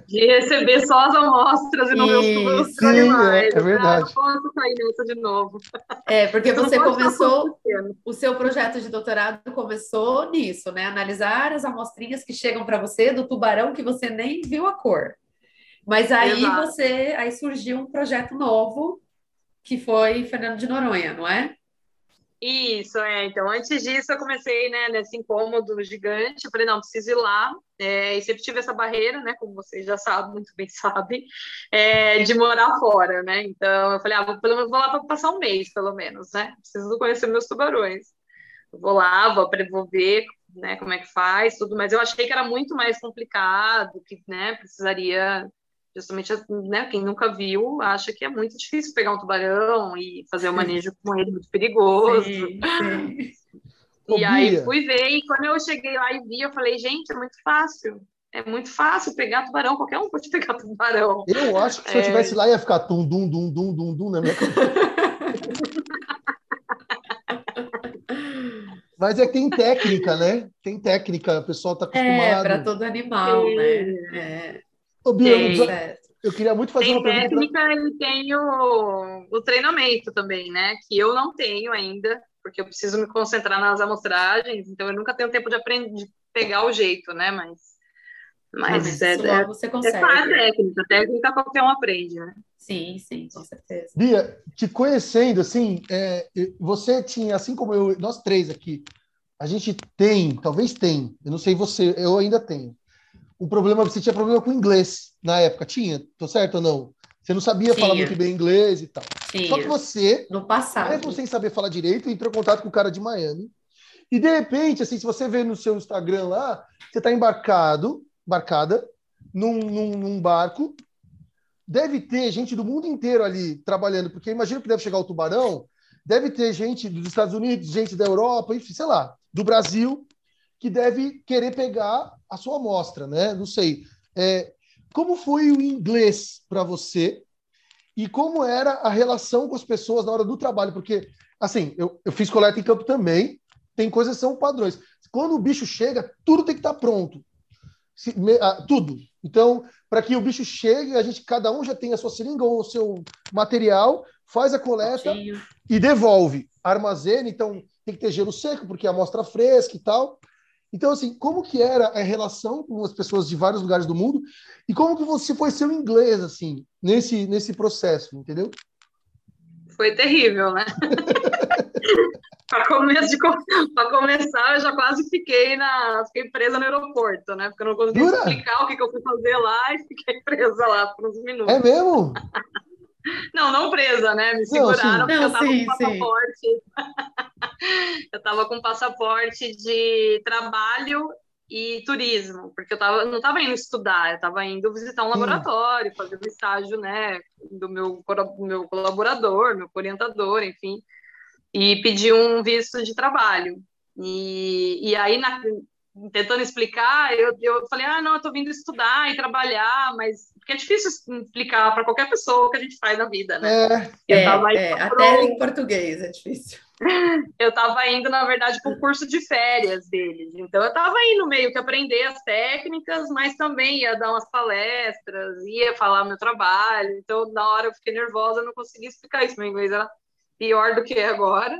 [SPEAKER 4] De receber só as amostras e não ver os
[SPEAKER 1] Sim, animais. É, é verdade. Ah,
[SPEAKER 4] não posso sair nessa de novo.
[SPEAKER 3] É, porque você começou, o seu projeto de doutorado começou nisso, né? Analisar as amostrinhas que chegam para você do tubarão que você nem viu a cor. Mas aí Exato. você, aí surgiu um projeto novo que foi Fernando de Noronha, não é?
[SPEAKER 4] Isso, é. Então, antes disso, eu comecei, né, nesse incômodo gigante. Eu falei, não, preciso ir lá. É, e sempre tive essa barreira, né, como vocês já sabem, muito bem sabem, é, de morar fora, né? Então, eu falei, ah, vou, pelo menos vou lá para passar um mês, pelo menos, né? Preciso conhecer meus tubarões. Vou lá, vou, vou ver, né, como é que faz, tudo. Mas eu achei que era muito mais complicado, que, né, precisaria justamente né, quem nunca viu acha que é muito difícil pegar um tubarão e fazer o um manejo com ele muito perigoso. Sim, sim. E aí fui ver, e quando eu cheguei lá e vi, eu falei, gente, é muito fácil. É muito fácil pegar tubarão, qualquer um pode pegar tubarão.
[SPEAKER 1] Eu acho que se é... eu estivesse lá ia ficar tum, dum, dum, dum, dum, dum na minha cabeça. Mas é que tem técnica, né? Tem técnica, o pessoal está é, acostumado.
[SPEAKER 3] É, para todo animal, né? É.
[SPEAKER 1] Ô, Bia, eu queria muito fazer
[SPEAKER 4] tem
[SPEAKER 1] uma pergunta.
[SPEAKER 4] Tem técnica e tem o, o treinamento também, né? Que eu não tenho ainda, porque eu preciso me concentrar nas amostragens, então eu nunca tenho tempo de aprender, de pegar o jeito, né? Mas, mas, é, é,
[SPEAKER 3] você consegue. É
[SPEAKER 4] a técnica, técnica qualquer um aprende, né?
[SPEAKER 3] Sim, sim, com certeza.
[SPEAKER 1] Bia, te conhecendo, assim, é, você tinha, assim como eu, nós três aqui, a gente tem, talvez tem, eu não sei você, eu ainda tenho, o problema, você tinha problema com inglês na época, tinha? Tô certo ou não? Você não sabia falar muito bem inglês e tal. Só que você,
[SPEAKER 3] no passado,
[SPEAKER 1] mesmo sem saber falar direito, entrou em contato com o cara de Miami. E de repente, assim, se você vê no seu Instagram lá, você está embarcado, embarcada, num, num, num, barco. Deve ter gente do mundo inteiro ali trabalhando, porque imagino que deve chegar o tubarão, deve ter gente dos Estados Unidos, gente da Europa, enfim, sei lá, do Brasil, que deve querer pegar a sua amostra, né? Não sei. É, como foi o inglês para você e como era a relação com as pessoas na hora do trabalho? Porque, assim, eu, eu fiz coleta em campo também, tem coisas que são padrões. Quando o bicho chega, tudo tem que estar tá pronto. Se, me, ah, tudo. Então, para que o bicho chegue, a gente, cada um já tem a sua seringa ou o seu material, faz a coleta e devolve. Armazena, então tem que ter gelo seco, porque é a amostra fresca e tal. Então, assim, como que era a relação com as pessoas de vários lugares do mundo e como que você foi seu inglês, assim, nesse, nesse processo, entendeu?
[SPEAKER 4] Foi terrível, né? para começar, começar, eu já quase fiquei na, fiquei presa no aeroporto, né? Porque eu não conseguia Dura? explicar o que, que eu fui fazer lá e fiquei presa lá por uns minutos.
[SPEAKER 1] É mesmo?
[SPEAKER 4] Não, não presa, né? Me seguraram não, porque eu tava sim, com passaporte. eu tava com passaporte de trabalho e turismo, porque eu tava, não estava indo estudar, eu estava indo visitar um laboratório, fazer um estágio, né, do meu, meu colaborador, meu orientador, enfim, e pedi um visto de trabalho. E, e aí, na, tentando explicar, eu, eu falei, ah, não, eu estou vindo estudar e trabalhar, mas porque é difícil explicar para qualquer pessoa o que a gente faz na vida,
[SPEAKER 3] né? É, é, é até em português é difícil.
[SPEAKER 4] Eu estava indo, na verdade, para o curso de férias deles. Então, eu estava indo meio que aprender as técnicas, mas também ia dar umas palestras, ia falar meu trabalho. Então, na hora eu fiquei nervosa, não consegui explicar isso. Meu inglês era pior do que é agora.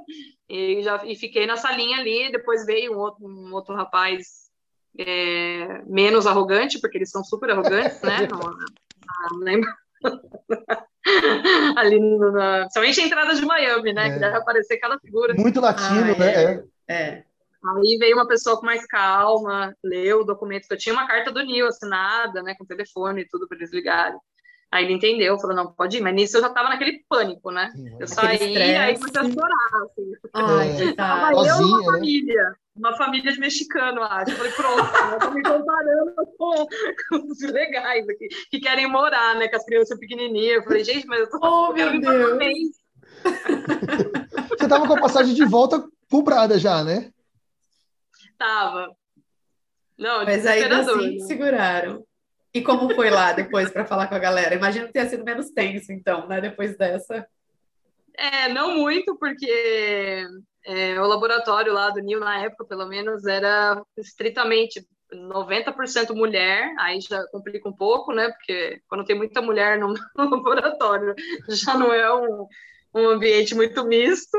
[SPEAKER 4] E, já, e fiquei na salinha ali. Depois veio um outro, um outro rapaz é, menos arrogante, porque eles são super arrogantes, né? Não, não lembro. Ali, no, na, somente a entrada de Miami, né? É. Que deve aparecer cada figura.
[SPEAKER 1] Muito latino, ah, né?
[SPEAKER 3] É. é.
[SPEAKER 4] Aí veio uma pessoa com mais calma, leu o documento, que eu tinha uma carta do Nil assinada, né? Com telefone e tudo para eles ligarem. Aí ele entendeu, falou, não, pode ir. Mas nisso eu já tava naquele pânico, né? eu saí, estresse. aí comecei a chorar, assim.
[SPEAKER 3] Ai,
[SPEAKER 4] tá. Tava eu e uma né? família, uma família de mexicano, acho. Eu falei, pronto, eu tô me comparando com, com os legais aqui, que querem morar, né, com as crianças pequenininhas. Eu falei, gente, mas eu tô
[SPEAKER 3] oh, meu Deus.
[SPEAKER 1] Você tava com a passagem de volta comprada já, né?
[SPEAKER 4] Tava. Não,
[SPEAKER 3] mas ainda assim né? seguraram. E como foi lá depois para falar com a galera? Imagino que tenha sido menos tenso, então, né? Depois dessa.
[SPEAKER 4] É, não muito, porque é, o laboratório lá do NIL, na época, pelo menos, era estritamente 90% mulher, aí já complica um pouco, né? Porque quando tem muita mulher no, laboratório, já não é um, um ambiente muito misto,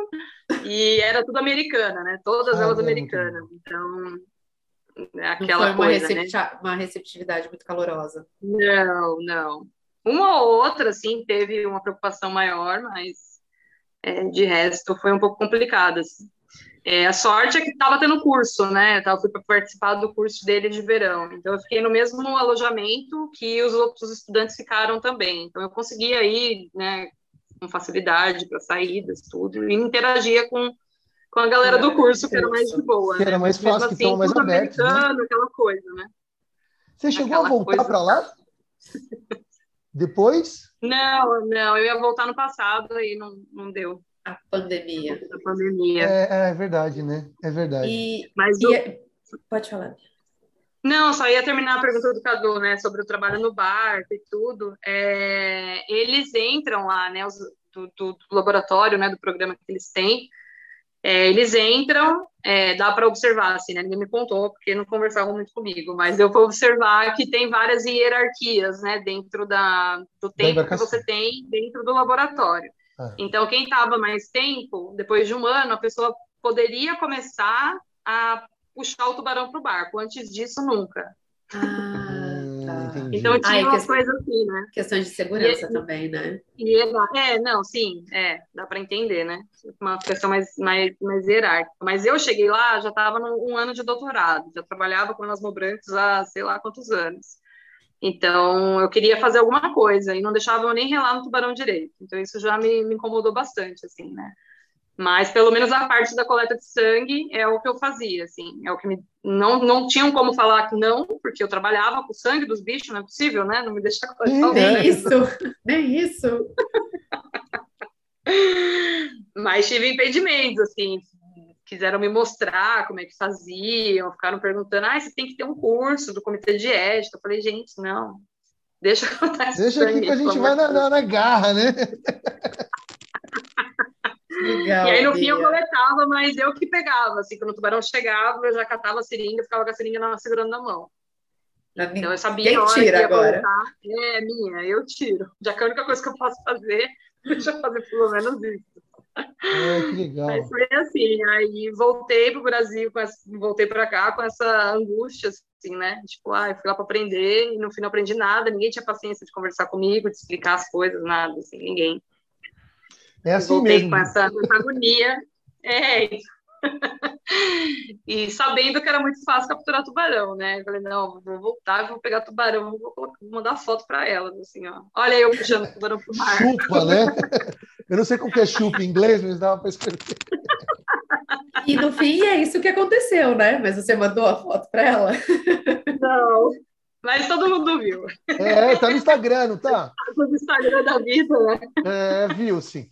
[SPEAKER 4] e era tudo americana, né? Todas ah, elas americanas. Então,
[SPEAKER 3] aquela não foi uma, coisa, né? uma receptividade muito calorosa.
[SPEAKER 4] Não, não. Uma ou outra, sim, teve uma preocupação maior, mas é, de resto foi um pouco complicado. Assim. É, a sorte é que estava tendo curso, né? Eu fui para participar do curso dele de verão. Então, eu fiquei no mesmo alojamento que os outros estudantes ficaram também. Então, eu conseguia ir, né, com facilidade para saídas, tudo, e interagia com, com a galera do curso, que era mais de boa. Que
[SPEAKER 1] né? era mais fácil, assim, mais aberto. Né?
[SPEAKER 4] Aquela coisa, né?
[SPEAKER 1] Você chegou aquela a voltar para lá? Depois?
[SPEAKER 4] Não, não, eu ia voltar no passado e não, não deu.
[SPEAKER 3] A pandemia.
[SPEAKER 4] A pandemia.
[SPEAKER 1] É, é verdade, né? É verdade.
[SPEAKER 3] E, Mas e, é, Pode falar.
[SPEAKER 4] Não, só ia terminar a pergunta do Cadu, né, sobre o trabalho no barco e tudo. É, eles entram lá, né, os, do, do, do, laboratório, né, do programa que eles têm, é, eles entram, é, dá para observar, assim, né? Ninguém me contou, porque não conversavam muito comigo, mas eu vou observar que tem várias hierarquias, né, dentro da, do tempo que você tem dentro do laboratório. Ah. Então, quem estava mais tempo, depois de um ano, a pessoa poderia começar a puxar o tubarão para o barco. Antes disso, nunca.
[SPEAKER 3] Ah.
[SPEAKER 4] Entendi. Então tinha ah, umas coisas assim, né?
[SPEAKER 3] Questões de segurança e, também, né?
[SPEAKER 4] E, é, não, sim, é, dá para entender, né? Uma questão mais, mais, mais hierárquica. Mas eu cheguei lá, já estava um ano de doutorado, já trabalhava com Erasmus há sei lá quantos anos. Então, eu queria fazer alguma coisa e não deixava eu nem relar no tubarão direito. Então, isso já me, me incomodou bastante, assim, né? Mas pelo menos a parte da coleta de sangue é o que eu fazia, assim, é o que me não não tinham como falar que não, porque eu trabalhava com o sangue dos bichos, não é possível, né? Não me deixar
[SPEAKER 3] coletar. Nem isso, nem isso.
[SPEAKER 4] Mas tive impedimentos, assim, quiseram me mostrar como é que faziam, ficaram perguntando, ah, você tem que ter um curso do comitê de ética. Eu falei, gente, não, deixa eu
[SPEAKER 1] Deixa aqui que a gente vai na, na, na garra, né?
[SPEAKER 4] Legal, e aí no fim eu coletava, mas eu que pegava, assim, quando o tubarão chegava, eu já catava a seringa, ficava com a seringa segurando na mão. Então eu sabia
[SPEAKER 3] Quem tira agora?
[SPEAKER 4] É minha, eu tiro. Já que a única coisa que eu posso fazer, deixa eu fazer pelo menos isso.
[SPEAKER 1] É, que legal.
[SPEAKER 4] Mas foi assim, aí voltei para o Brasil, essa, voltei para cá com essa angústia, assim, né? Tipo, ah, eu fui lá para aprender e no fim não aprendi nada, ninguém tinha paciência de conversar comigo, de explicar as coisas, nada, assim, ninguém.
[SPEAKER 1] É assim Voltei mesmo.
[SPEAKER 4] com essa, agonia. É, e sabendo que era muito fácil capturar tubarão, né? Eu falei, não, vou voltar, vou pegar tubarão, vou, vou mandar foto para elas, assim, ó. Olha eu puxando tubarão pro mar.
[SPEAKER 1] Chupa, né? Eu não sei como que é chupa em inglês, mas dava para escrever.
[SPEAKER 3] E no fim é isso que aconteceu, né? Mas você mandou a foto para ela?
[SPEAKER 4] Não. Mas todo mundo viu.
[SPEAKER 1] É, tá no Instagram, não tá?
[SPEAKER 4] Tá no Instagram da vida, né?
[SPEAKER 1] É, viu, sim.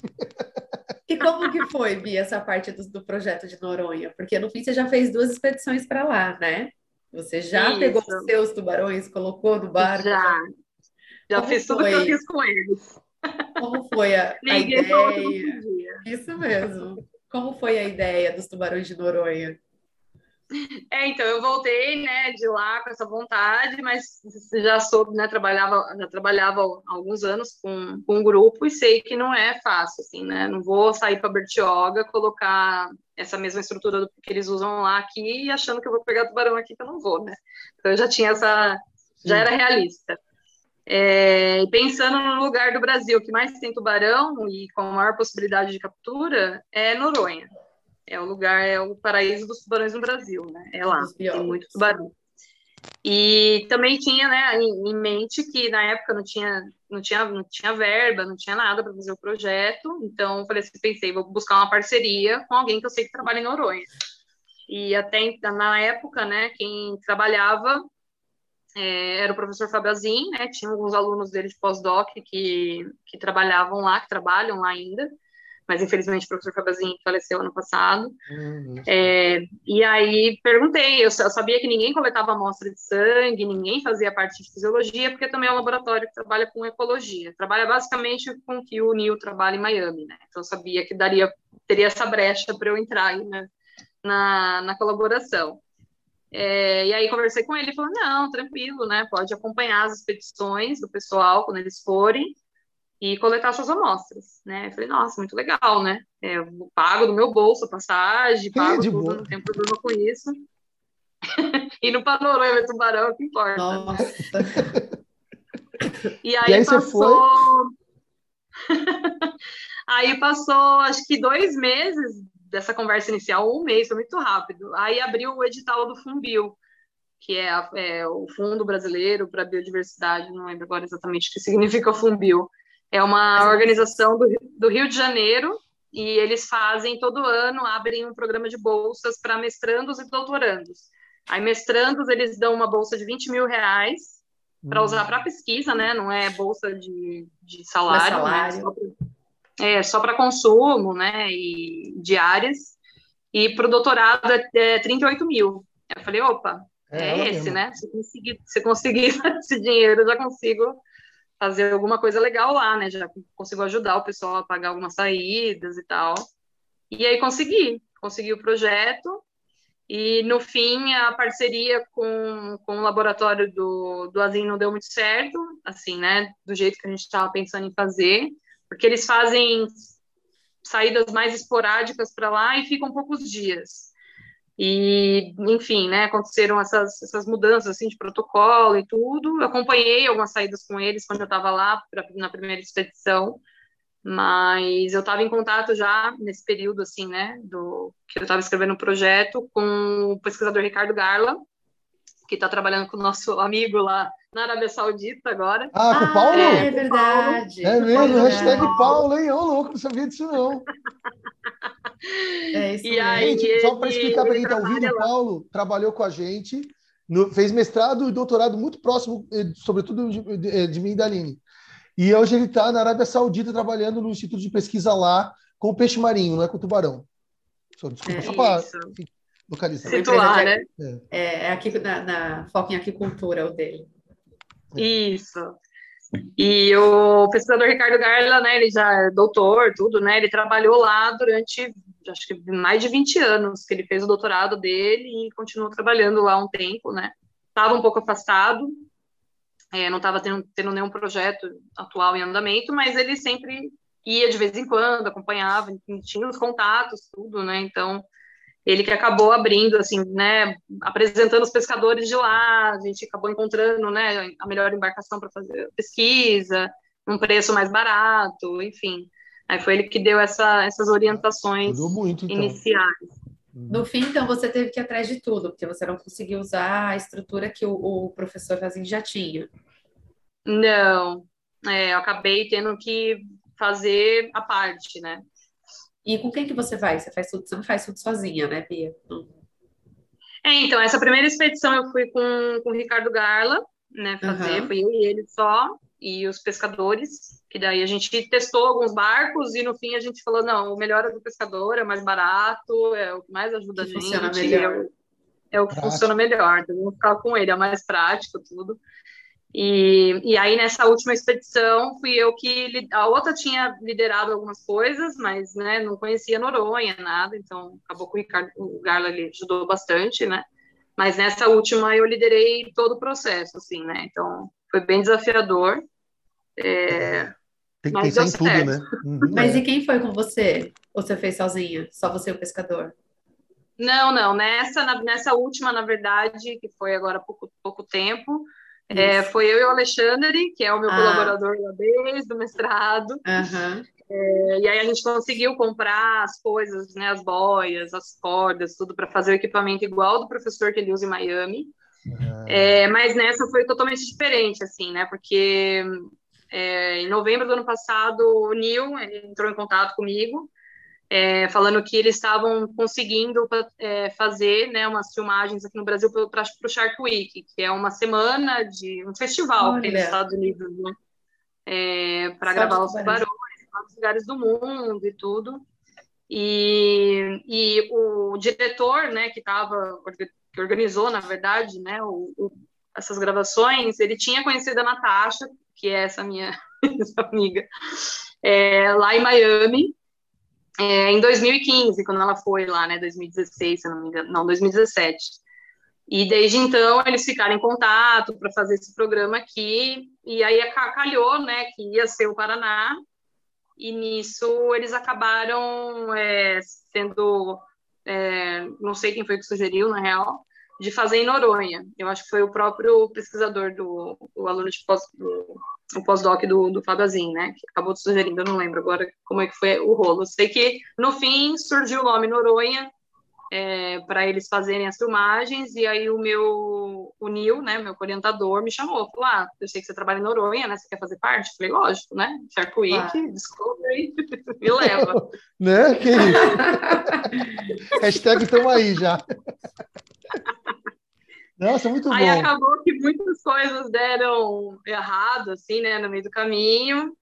[SPEAKER 3] E como que foi, Bia, essa parte do, do projeto de Noronha? Porque no fim você já fez duas expedições para lá, né? Você já Isso. pegou os seus tubarões, colocou no barco?
[SPEAKER 4] Já. Já fiz tudo foi? que eu fiz com eles.
[SPEAKER 3] Como foi a, a ideia? Isso mesmo. Como foi a ideia dos tubarões de Noronha?
[SPEAKER 4] É, então, eu voltei, né, de lá com essa vontade, mas já soube, né, trabalhava, já trabalhava há alguns anos com, com um grupo e sei que não é fácil, assim, né, não vou sair para Bertioga, colocar essa mesma estrutura que eles usam lá aqui e achando que eu vou pegar tubarão aqui, que eu não vou, né, então eu já tinha essa, já era realista. É, pensando no lugar do Brasil que mais tem tubarão e com maior possibilidade de captura, é Noronha. É o lugar, é o paraíso dos tubarões no Brasil, né? É lá, tem muito tubarão. E também tinha, né, em, mente que na época não tinha, não tinha, não tinha verba, não tinha nada para fazer o projeto. Então, falei assim, pensei, vou buscar uma parceria com alguém que eu sei que trabalha em Noronha. E até na época, né, quem trabalhava é, era o professor Fabrazin, né, tinha alguns alunos dele de pós-doc que, que trabalhavam lá, que trabalham lá ainda mas infelizmente o professor Fabazinho faleceu ano passado. Uhum. É, e aí perguntei, eu, eu, sabia que ninguém coletava amostra de sangue, ninguém fazia parte de fisiologia, porque também é um laboratório que trabalha com ecologia. Trabalha basicamente com o que o Neil trabalha em Miami, né? Então eu sabia que daria, teria essa brecha para eu entrar aí, né, na, na colaboração. É, e aí conversei com ele, ele falou, não, tranquilo, né, pode acompanhar as expedições do pessoal quando eles forem e coletar suas amostras, né, eu falei, nossa, muito legal, né, é, eu pago do meu bolso a passagem, pago tudo, boa. não tem problema com isso. e no panorama tubarão, é o que importa. Nossa. e aí, e aí passou... aí passou, acho que dois meses dessa conversa inicial, um mês, foi muito rápido. Aí abriu o edital do Funbil, que é, a, é o Fundo Brasileiro para a Biodiversidade, não lembro agora exatamente o que significa o Funbil. É uma organização do, do Rio de Janeiro e eles fazem todo ano, abrem um programa de bolsas para mestrandos e doutorandos. Aí, mestrandos, eles dão uma bolsa de 20 mil reais para usar para pesquisa, né? Não é bolsa de, de salário, salário. Né? é, só para consumo, né, e diárias, e para o doutorado é, é 38 mil. Eu falei, opa, é, é esse, mesmo. né? Se conseguir, se conseguir esse dinheiro, eu já consigo fazer alguma coisa legal lá, né? Já consigo ajudar o pessoal a pagar algumas saídas e tal. E aí consegui, consegui o projeto, e no fim a parceria com, com o laboratório do, do Azim não deu muito certo, assim, né? Do jeito que a gente estava pensando em fazer porque eles fazem saídas mais esporádicas para lá e ficam poucos dias. E, enfim, né, aconteceram essas, essas mudanças assim, de protocolo e tudo. Eu acompanhei algumas saídas com eles quando eu estava lá pra, na primeira expedição, mas eu estava em contato já nesse período, assim, né, do que eu estava escrevendo o projeto com o pesquisador Ricardo Garla, que está trabalhando com o nosso amigo lá na Arábia Saudita agora.
[SPEAKER 1] Ah, com o Paulo?
[SPEAKER 3] É, é verdade.
[SPEAKER 1] É mesmo, hashtag Paulo, hein? Ô, louco, não sabia disso não.
[SPEAKER 3] É isso e aí,
[SPEAKER 1] gente, só para explicar para quem está ouvindo, o Paulo trabalhou com a gente, no, fez mestrado e doutorado muito próximo, eh, sobretudo de, eh, de mim e da Aline. E hoje ele está na Arábia Saudita trabalhando no Instituto de Pesquisa lá com o peixe marinho, não é com o tubarão. Só, desculpa, é, só para localizar.
[SPEAKER 3] Situar, né? É, é aqui na, na foca em aquicultura o dele.
[SPEAKER 4] Isso. E o pesquisador Ricardo Garla, né, ele já é doutor, tudo, né, ele trabalhou lá durante, acho que mais de 20 anos, que ele fez o doutorado dele e continuou trabalhando lá um tempo, né, estava um pouco afastado, é, não estava tendo, tendo nenhum projeto atual em andamento, mas ele sempre ia de vez em quando, acompanhava, tinha os contatos, tudo, né, então ele que acabou abrindo, assim, né, apresentando os pescadores de lá, a gente acabou encontrando, né, a melhor embarcação para fazer pesquisa, um preço mais barato, enfim. Aí foi ele que deu essa, essas orientações muito, então. iniciais.
[SPEAKER 3] No fim, então, você teve que ir atrás de tudo, porque você não conseguiu usar a estrutura que o, o professor Fazin já tinha.
[SPEAKER 4] Não, é, eu acabei tendo que fazer a parte, né?
[SPEAKER 3] E com quem que você vai? Você faz tudo, você não faz tudo sozinha, né, Pia?
[SPEAKER 4] É, então, essa primeira expedição eu fui com, com o Ricardo Garla, né, fazer, uhum. fui eu e ele só, e os pescadores, que daí a gente testou alguns barcos e no fim a gente falou, não, o melhor é do pescador, é mais barato, é o que mais ajuda que a gente. Funciona melhor. É o, é o que prático. funciona melhor, então vamos ficar com ele, é mais prático, tudo. E, e aí, nessa última expedição, fui eu que. A outra tinha liderado algumas coisas, mas né, não conhecia Noronha, nada, então acabou com o Ricardo, o Garla ali ajudou bastante, né? Mas nessa última eu liderei todo o processo, assim, né? Então foi bem desafiador. É,
[SPEAKER 1] Tem que pensar em tudo, certo. né?
[SPEAKER 3] Uhum, mas é. e quem foi com você? Ou você fez sozinha? Só você e o pescador?
[SPEAKER 4] Não, não. Nessa, na, nessa última, na verdade, que foi agora há pouco, pouco tempo, é, foi eu e o Alexandre, que é o meu ah. colaborador lá desde o mestrado.
[SPEAKER 3] Uhum.
[SPEAKER 4] É, e aí a gente conseguiu comprar as coisas, né, as boias, as cordas, tudo para fazer o equipamento igual do professor que ele usa em Miami. Uhum. É, mas nessa foi totalmente diferente, assim, né? Porque é, em novembro do ano passado o Neil entrou em contato comigo é, falando que eles estavam conseguindo é, fazer né, umas filmagens aqui no Brasil para o Shark Week, que é uma semana de um festival Olha. que tem nos Estados Unidos, né, é, para gravar os tubarões, vários lugares do mundo e tudo. E, e o diretor, né, que estava que organizou, na verdade, né, o, o, essas gravações, ele tinha conhecido a Natasha, que é essa minha amiga, é, lá em Miami, é, em 2015, quando ela foi lá, né, 2016, se não me engano, não, 2017. E desde então eles ficaram em contato para fazer esse programa aqui, e aí calhou, né, que ia ser o Paraná, e nisso eles acabaram é, sendo, é, não sei quem foi que sugeriu, na real, de fazer em Noronha. Eu acho que foi o próprio pesquisador do o aluno de pós, do, o pós-doc do, do né, que acabou sugerindo, eu não lembro agora como é que foi o rolo. sei que no fim surgiu o nome Noronha, é, para eles fazerem as filmagens, e aí o meu, o Nil, né, meu orientador, me chamou, falou, ah, eu sei que você trabalha em Noronha, né, você quer fazer parte? falei, lógico, né, Shark Week, ah. Discovery, me leva.
[SPEAKER 1] né, que isso? Hashtag estamos aí já. Nossa, muito
[SPEAKER 4] aí
[SPEAKER 1] bom.
[SPEAKER 4] Aí acabou que muitas coisas deram errado, assim, né, no meio do caminho,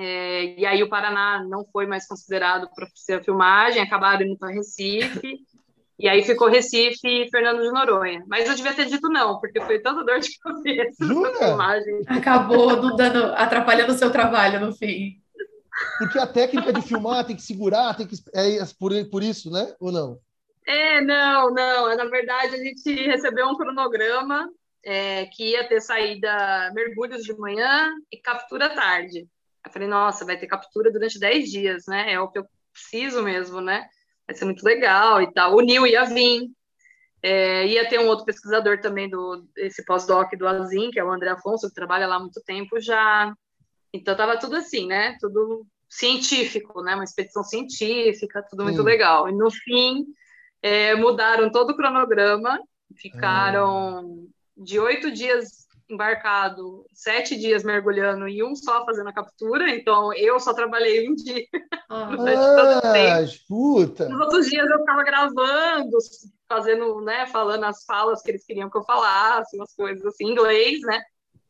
[SPEAKER 4] é, e aí o Paraná não foi mais considerado para ser a filmagem, acabaram indo para Recife, e aí ficou Recife e Fernando de Noronha. Mas eu devia ter dito não, porque foi tanta dor de cabeça
[SPEAKER 1] Jura?
[SPEAKER 3] filmagem. Acabou não dando, atrapalhando o seu trabalho no fim.
[SPEAKER 1] Porque a técnica de filmar tem que segurar, tem que é por, por isso, né? Ou não?
[SPEAKER 4] É, não, não. Na verdade, a gente recebeu um cronograma é, que ia ter saída mergulhos de manhã e captura à tarde. Eu falei, nossa, vai ter captura durante 10 dias, né? É o que eu preciso mesmo, né? Vai ser muito legal e tal. O Nil ia vir, é, ia ter um outro pesquisador também do esse pós-doc do Azim, que é o André Afonso, que trabalha lá há muito tempo já. Então tava tudo assim, né? Tudo científico, né? Uma expedição científica, tudo muito legal. E no fim é, mudaram todo o cronograma, ficaram ah. de oito dias embarcado sete dias mergulhando e um só fazendo a captura, então eu só trabalhei um dia.
[SPEAKER 1] Ah, ah puta!
[SPEAKER 4] Nos outros dias eu ficava gravando, fazendo, né, falando as falas que eles queriam que eu falasse, umas coisas assim, em inglês, né?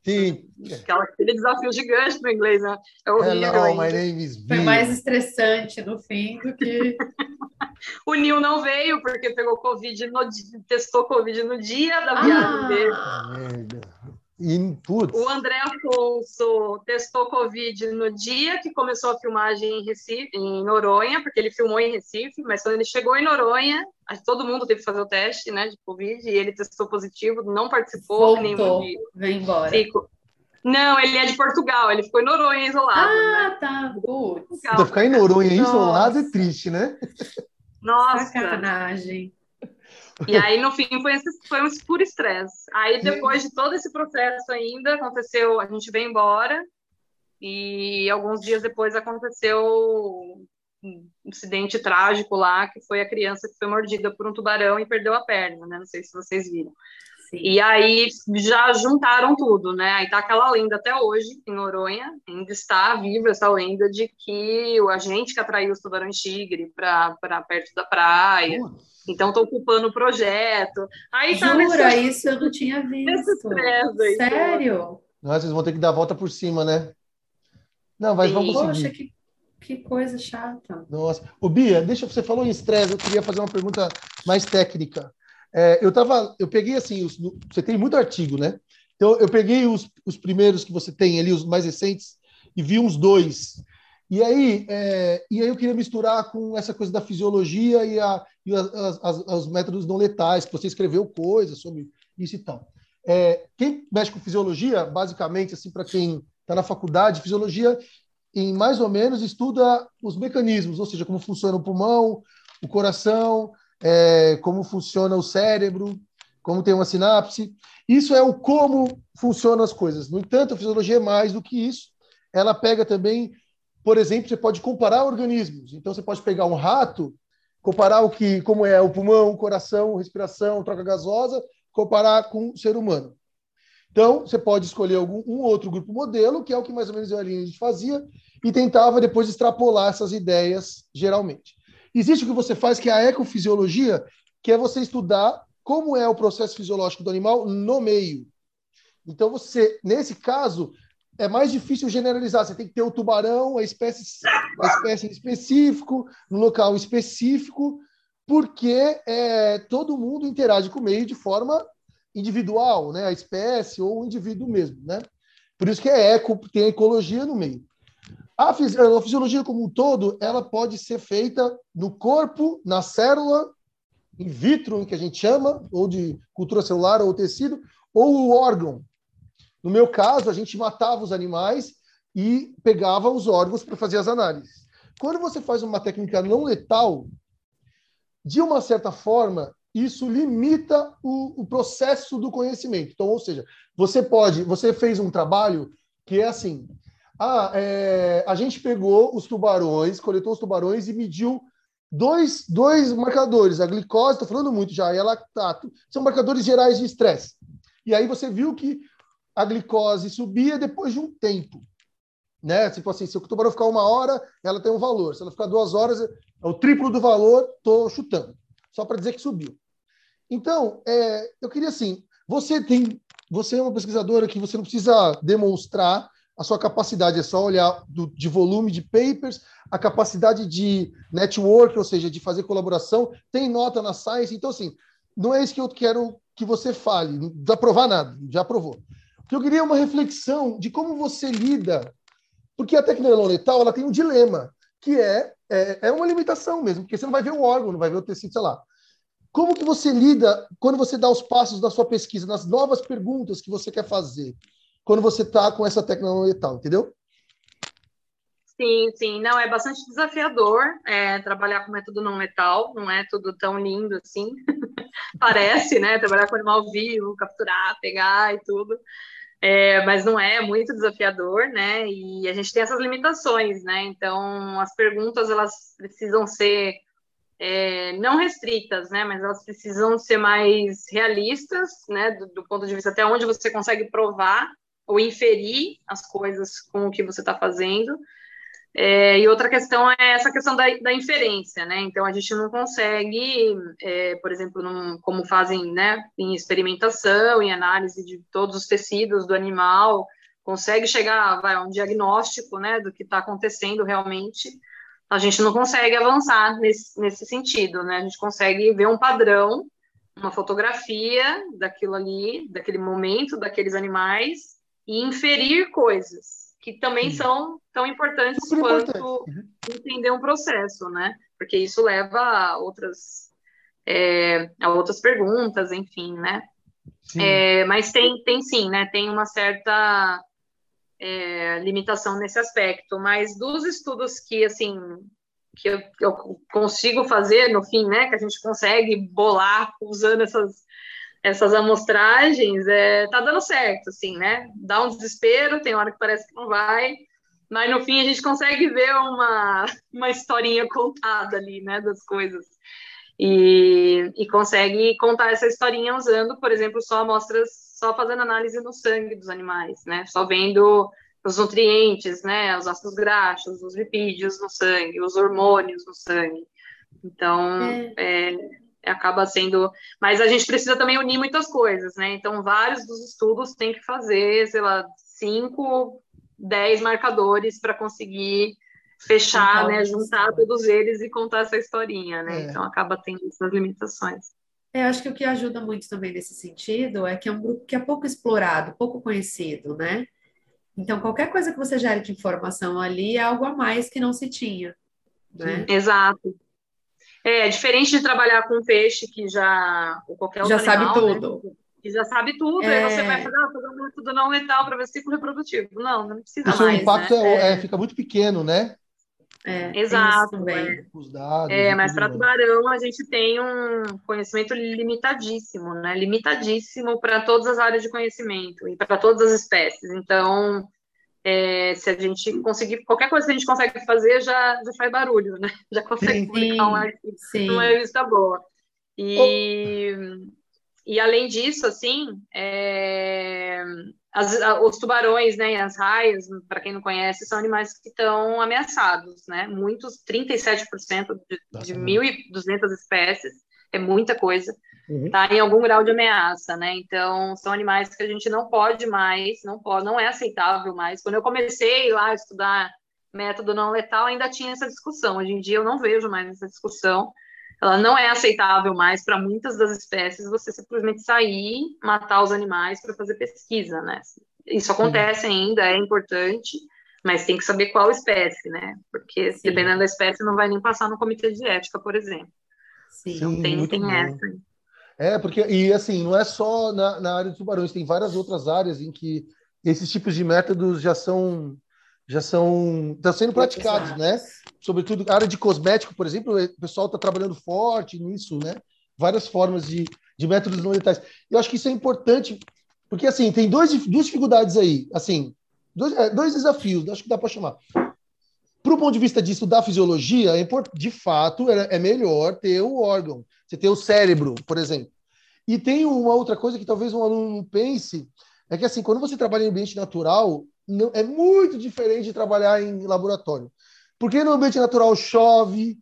[SPEAKER 1] Sim.
[SPEAKER 4] Aquela, aquele desafio gigante no inglês, né?
[SPEAKER 1] É horrível. Hello, my name is
[SPEAKER 3] Foi mais estressante no fim do que.
[SPEAKER 4] o Nil não veio porque pegou Covid no testou Covid no dia da viagem ah. dele. Merda.
[SPEAKER 1] E,
[SPEAKER 4] o André Afonso testou Covid no dia que começou a filmagem em Recife, em Noronha, porque ele filmou em Recife, mas quando ele chegou em Noronha, todo mundo teve que fazer o teste, né, de Covid, e ele testou positivo, não participou.
[SPEAKER 3] Voltou, veio embora.
[SPEAKER 4] Fico. Não, ele é de Portugal, ele ficou em Noronha isolado.
[SPEAKER 3] Ah,
[SPEAKER 4] né?
[SPEAKER 3] tá. Putz.
[SPEAKER 1] Então, ficar em Noronha isolado é triste, né?
[SPEAKER 4] Nossa.
[SPEAKER 3] Sacanagem.
[SPEAKER 4] E aí, no fim, foi, esse, foi um puro estresse. Aí, depois de todo esse processo ainda, aconteceu, a gente veio embora, e alguns dias depois aconteceu um incidente trágico lá, que foi a criança que foi mordida por um tubarão e perdeu a perna, né? Não sei se vocês viram. Sim. E aí já juntaram tudo, né? Aí tá aquela lenda até hoje em Noronha, ainda está viva essa lenda de que o agente que atraiu os tubarões tigre para perto da praia. Então estão ocupando o projeto. Aí
[SPEAKER 3] tá Jura, nesse... isso eu não tinha visto. Aí, Sério?
[SPEAKER 1] Nossa, vocês vão ter que dar a volta por cima, né? Não, mas Sim. vamos conseguir.
[SPEAKER 3] Poxa, que, que coisa chata.
[SPEAKER 1] Nossa. O Bia, deixa você falou em estresse, eu queria fazer uma pergunta mais técnica. É, eu tava, eu peguei assim, os, você tem muito artigo, né? Então eu peguei os, os primeiros que você tem ali, os mais recentes, e vi uns dois. E aí, é, e aí eu queria misturar com essa coisa da fisiologia e, a, e as, as, os métodos não letais, que você escreveu coisas sobre isso e tal. É, quem mexe com fisiologia, basicamente, assim, para quem está na faculdade, fisiologia, em mais ou menos, estuda os mecanismos, ou seja, como funciona o pulmão, o coração, é, como funciona o cérebro, como tem uma sinapse. Isso é o como funcionam as coisas. No entanto, a fisiologia é mais do que isso. Ela pega também, por exemplo, você pode comparar organismos. Então, você pode pegar um rato, comparar o que, como é o pulmão, o coração, respiração, troca gasosa, comparar com o ser humano. Então, você pode escolher algum, um outro grupo modelo, que é o que mais ou menos eu ali a gente fazia, e tentava depois extrapolar essas ideias, geralmente. Existe o que você faz, que é a ecofisiologia, que é você estudar como é o processo fisiológico do animal no meio. Então, você, nesse caso, é mais difícil generalizar. Você tem que ter o tubarão, a espécie, a espécie específico, no local específico, porque é, todo mundo interage com o meio de forma individual, né? A espécie ou o indivíduo mesmo, né? Por isso que é eco, tem a ecologia no meio. A, a fisiologia como um todo, ela pode ser feita no corpo, na célula, in vitro, que a gente chama, ou de cultura celular ou tecido, ou o órgão, no meu caso, a gente matava os animais e pegava os órgãos para fazer as análises. Quando você faz uma técnica não letal, de uma certa forma, isso limita o, o, processo do conhecimento. Então, ou seja, você pode, você fez um trabalho que é assim: ah, é, a gente pegou os tubarões, coletou os tubarões e mediu dois, dois marcadores, a glicose, estou falando muito já, e a lactato, são marcadores gerais de estresse. E aí você viu que a glicose subia depois de um tempo. Né? Tipo assim, se o tubarão ficar uma hora, ela tem um valor. Se ela ficar duas horas, é o triplo do valor, estou chutando. Só para dizer que subiu. Então, é, eu queria assim, você tem, você é uma pesquisadora que você não precisa demonstrar a sua capacidade, é só olhar do, de volume de papers, a capacidade de network, ou seja, de fazer colaboração, tem nota na Science, então assim, não é isso que eu quero que você fale, não precisa provar nada, já provou que eu queria uma reflexão de como você lida, porque a tecnologia letal ela tem um dilema, que é, é, é uma limitação mesmo, porque você não vai ver o órgão, não vai ver o tecido, sei lá. Como que você lida quando você dá os passos da sua pesquisa, nas novas perguntas que você quer fazer, quando você está com essa tecnologia letal, entendeu?
[SPEAKER 4] Sim, sim, não, é bastante desafiador é, trabalhar com método não letal, não é tudo tão lindo assim, parece, né, trabalhar com animal vivo, capturar, pegar e tudo, é, mas não é, muito desafiador, né? E a gente tem essas limitações, né? Então, as perguntas elas precisam ser é, não restritas, né? Mas elas precisam ser mais realistas, né? Do, do, ponto de vista até onde você consegue provar ou inferir as coisas com o que você está fazendo. É, e outra questão é essa questão da, da, inferência, né? Então a gente não consegue, é, por exemplo, num, como fazem, né, em experimentação, em análise de todos os tecidos do animal, consegue chegar a um diagnóstico, né, do que está acontecendo realmente. A gente não consegue avançar nesse, nesse sentido, né? A gente consegue ver um padrão, uma fotografia daquilo ali, daquele momento, daqueles animais e inferir coisas que também são tão importantes Super quanto importante. Uhum. entender um processo, né? Porque isso leva a outras, é, a outras perguntas, enfim, né? É, mas tem, tem sim, né? Tem uma certa é, limitação nesse aspecto, mas dos estudos que, assim, que eu, que eu, consigo fazer no fim, né? Que a gente consegue bolar usando essas essas amostragens, é, tá dando certo, assim, né? Dá um desespero, tem hora que parece que não vai, mas no fim a gente consegue ver uma, uma historinha contada ali, né, das coisas. E, e consegue contar essa historinha usando, por exemplo, só amostras, só fazendo análise no sangue dos animais, né? Só vendo os nutrientes, né? Os ácidos graxos, os lipídios no sangue, os hormônios no sangue. Então, é. É, acaba sendo. Mas a gente precisa também unir muitas coisas, né? Então, vários dos estudos têm que fazer, sei lá, cinco, dez marcadores para conseguir fechar, né? Juntar todos eles e contar essa historinha, né? É. Então, acaba tendo essas limitações.
[SPEAKER 3] É, acho que o que ajuda muito também nesse sentido é que é um grupo que é pouco explorado, pouco conhecido, né? Então, qualquer coisa que você gere de informação ali é algo a mais que não se tinha. Né?
[SPEAKER 4] Exato. É, diferente de trabalhar com peixe que já. Ou qualquer
[SPEAKER 3] outro
[SPEAKER 4] já
[SPEAKER 3] animal, sabe tudo.
[SPEAKER 4] Né? Que já sabe tudo, é... aí você vai fazer, ah, fazer um método não letal para ver ciclo reprodutivo. Não, não precisa
[SPEAKER 1] Isso,
[SPEAKER 4] mais.
[SPEAKER 1] O impacto né? é, é, fica muito pequeno, né?
[SPEAKER 4] É, Exato. É. Os dados, é, mas para tubarão a gente tem um conhecimento limitadíssimo, né? Limitadíssimo para todas as áreas de conhecimento e para todas as espécies. Então, é, se a gente conseguir, qualquer coisa que a gente consegue fazer já, já faz barulho, né? Já consegue sim, publicar um artigo numa revista boa. E, oh. e além disso, assim, é, as, os tubarões, né, as raias, para quem não conhece, são animais que estão ameaçados, né? Muitos, 37% de, de 1.200 espécies é muita coisa, uhum. tá em algum grau de ameaça, né? Então, são animais que a gente não pode mais, não pode, não é aceitável mais. Quando eu comecei lá a estudar método não letal, ainda tinha essa discussão. Hoje em dia eu não vejo mais essa discussão. Ela não é aceitável mais para muitas das espécies você simplesmente sair, matar os animais para fazer pesquisa, né? Isso acontece ainda, é importante, mas tem que saber qual espécie, né? Porque Sim. dependendo da espécie não vai nem passar no comitê de ética, por exemplo.
[SPEAKER 1] Sim, tem, tem essa. É, porque, e assim, não é só na, na área de tubarões, tem várias outras áreas em que esses tipos de métodos já são já são estão sendo praticados, né? Sobretudo a área de cosmético, por exemplo, o pessoal está trabalhando forte nisso, né? Várias formas de, de métodos não letais. Eu acho que isso é importante, porque assim tem dois, duas dificuldades aí, assim, dois, é, dois desafios, acho que dá para chamar. Para o ponto de vista de estudar fisiologia, é de fato é, é melhor ter o órgão, você ter o cérebro, por exemplo. E tem uma outra coisa que talvez um aluno pense, é que assim, quando você trabalha em ambiente natural, não, é muito diferente de trabalhar em laboratório. Porque no ambiente natural chove,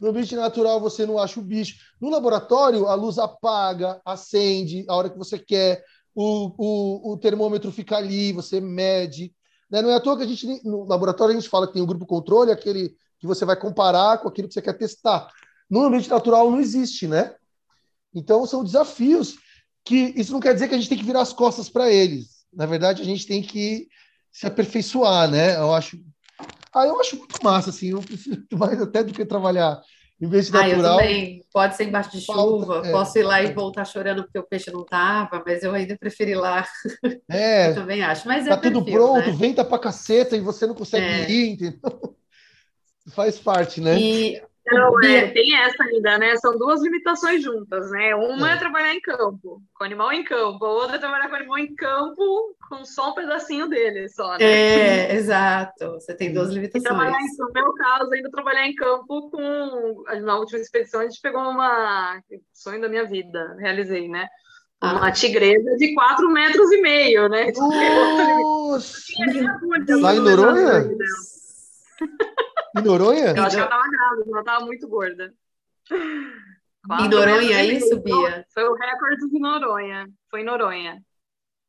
[SPEAKER 1] no ambiente natural você não acha o bicho. No laboratório, a luz apaga, acende a hora que você quer, o, o, o termômetro fica ali, você mede. Né? Não é à toa que a gente, no laboratório, a gente fala que tem o um grupo controle, aquele que você vai comparar com aquilo que você quer testar. No ambiente natural não existe, né? Então, são desafios que isso não quer dizer que a gente tem que virar as costas para eles. Na verdade, a gente tem que se aperfeiçoar, né? Eu acho. Ah, eu acho muito massa, assim. Eu preciso mais até do que trabalhar em vez de natural.
[SPEAKER 3] Ah, eu também. Pode ser embaixo de chuva, é, posso ir lá e voltar chorando porque o peixe não estava, mas eu ainda preferi ir lá.
[SPEAKER 1] É.
[SPEAKER 3] eu também acho. Mas
[SPEAKER 1] é tá tudo pronto, né? venta pra caceta e você não consegue é. ir, entendeu? Faz parte, né?
[SPEAKER 4] E não, é, tem essa ainda, né? São duas limitações juntas, né? Uma é. é trabalhar em campo, com animal em campo, a outra é trabalhar com animal em campo com só um pedacinho dele só, né?
[SPEAKER 3] É, exato. Você tem duas limitações. E trabalhar
[SPEAKER 4] em, no meu caso, ainda trabalhar em campo com. Na última expedição, a gente pegou uma. Sonho da minha vida, realizei, né? Uma ah. tigresa de 4 metros e meio, né?
[SPEAKER 1] Nossa! Lá em Noronha? Em Noronha?
[SPEAKER 4] Eu acho que ela tava grávida, ela tava muito gorda.
[SPEAKER 3] Quatro em Noronha, é isso, Bia?
[SPEAKER 4] Foi o recorde de Noronha. Foi em Noronha.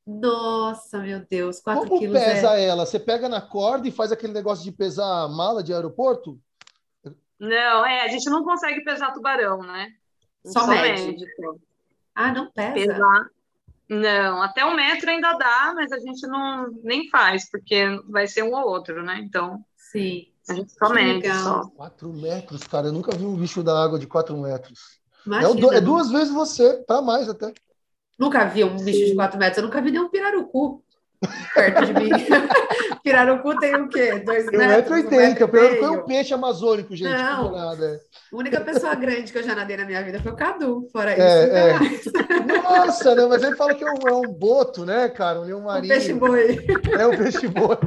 [SPEAKER 3] Nossa, meu Deus, 4
[SPEAKER 1] Como
[SPEAKER 3] quilos.
[SPEAKER 1] Como pesa é... ela? Você pega na corda e faz aquele negócio de pesar a mala de aeroporto?
[SPEAKER 4] Não, é, a gente não consegue pesar tubarão, né?
[SPEAKER 3] Só, Só mede. Ah, não pesa? Pesar.
[SPEAKER 4] Não, até um metro ainda dá, mas a gente não nem faz, porque vai ser um ou outro, né? Então.
[SPEAKER 3] Sim.
[SPEAKER 4] A gente só mede. Só.
[SPEAKER 1] Quatro metros, cara. Eu nunca vi um bicho da água de quatro metros. Imagina, é, é duas vezes você, para mais até.
[SPEAKER 3] Nunca vi um bicho de quatro metros. Eu nunca vi nenhum pirarucu perto de mim. pirarucu tem o quê? Dois metros? Um metro
[SPEAKER 1] e oitenta. O pirarucu é um peixe amazônico, gente.
[SPEAKER 3] Não. Nada. A única pessoa grande que eu já nadei na minha vida foi o Cadu. Fora é,
[SPEAKER 1] isso, é. Nossa, né? mas ele fala que é um, é um boto, né, cara? Um leão marinho.
[SPEAKER 3] Um peixe-boi.
[SPEAKER 1] É um peixe-boi.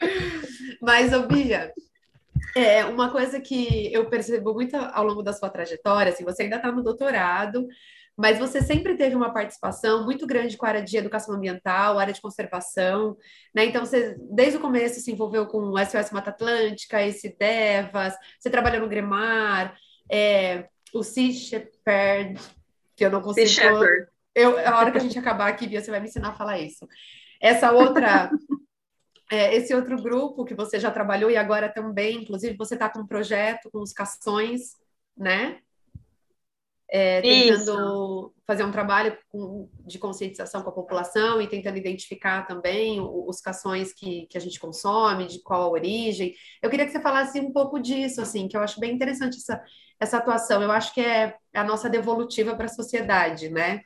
[SPEAKER 3] Mas, ô Bia, é uma coisa que eu percebo muito ao longo da sua trajetória, assim, você ainda está no doutorado, mas você sempre teve uma participação muito grande com a área de educação ambiental, área de conservação, né? Então, você, desde o começo, se envolveu com o SOS Mata Atlântica, esse Devas, você trabalhou no Gremar, é, o Sea Shepherd, que eu não consigo... Sea Shepherd. Eu, a hora que a gente acabar aqui, Bia, você vai me ensinar a falar isso. Essa outra é, esse outro grupo que você já trabalhou e agora também, inclusive, você está com um projeto com os cações, né? É, tentando Isso. fazer um trabalho com, de conscientização com a população e tentando identificar também os cações que, que a gente consome, de qual a origem. Eu queria que você falasse um pouco disso, assim, que eu acho bem interessante essa, essa atuação. Eu acho que é a nossa devolutiva para a sociedade, né?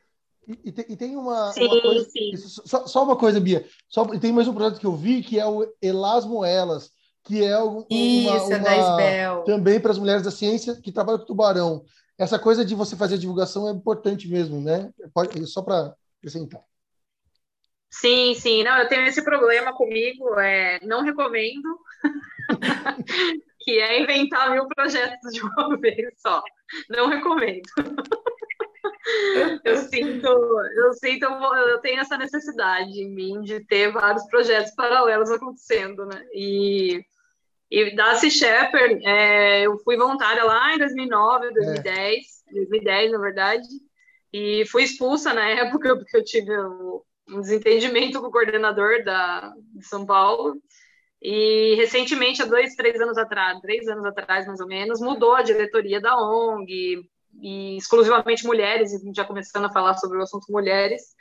[SPEAKER 1] E, e, tem, e tem uma, sim, uma coisa. Isso, só, só, uma coisa, Bia. Só, tem mais um projeto que eu vi que é o Elasmo Elas, que é uma,
[SPEAKER 3] Isso,
[SPEAKER 1] uma, é também para as mulheres da ciência que trabalham com tubarão. Essa coisa de você fazer divulgação é importante mesmo, né? Pode, só para acrescentar.
[SPEAKER 4] Sim, sim. Não, eu tenho esse problema comigo, é, não recomendo, que é inventar mil projetos de uma vez só. Não recomendo eu sinto, eu sinto, eu tenho essa necessidade em mim de ter vários projetos paralelos acontecendo, né? E, E da Sea Shepherd, é, eu fui voluntária lá em 2009, 2010, é. 2010, na verdade, e fui expulsa na época porque eu tive um, um desentendimento com o coordenador da, de São Paulo. E recentemente, há dois, três anos atrás, três anos atrás mais ou menos, mudou a diretoria da ONG, e exclusivamente mulheres, já começando a falar sobre o assunto mulheres,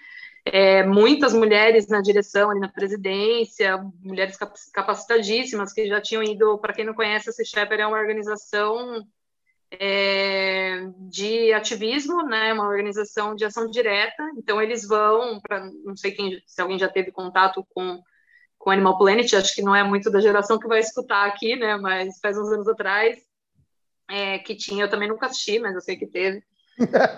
[SPEAKER 4] é, muitas mulheres na direção, ali na presidência, mulheres capacitadíssimas que já tinham ido, para quem não conhece, a CICHEPER é uma organização é, de ativismo, né, uma organização de ação direta, então eles vão, para não sei quem, se alguém já teve contato com com Animal Planet, acho que não é muito da geração que vai escutar aqui, né, mas faz uns anos atrás, é, que tinha, eu também nunca assisti, mas eu sei que teve,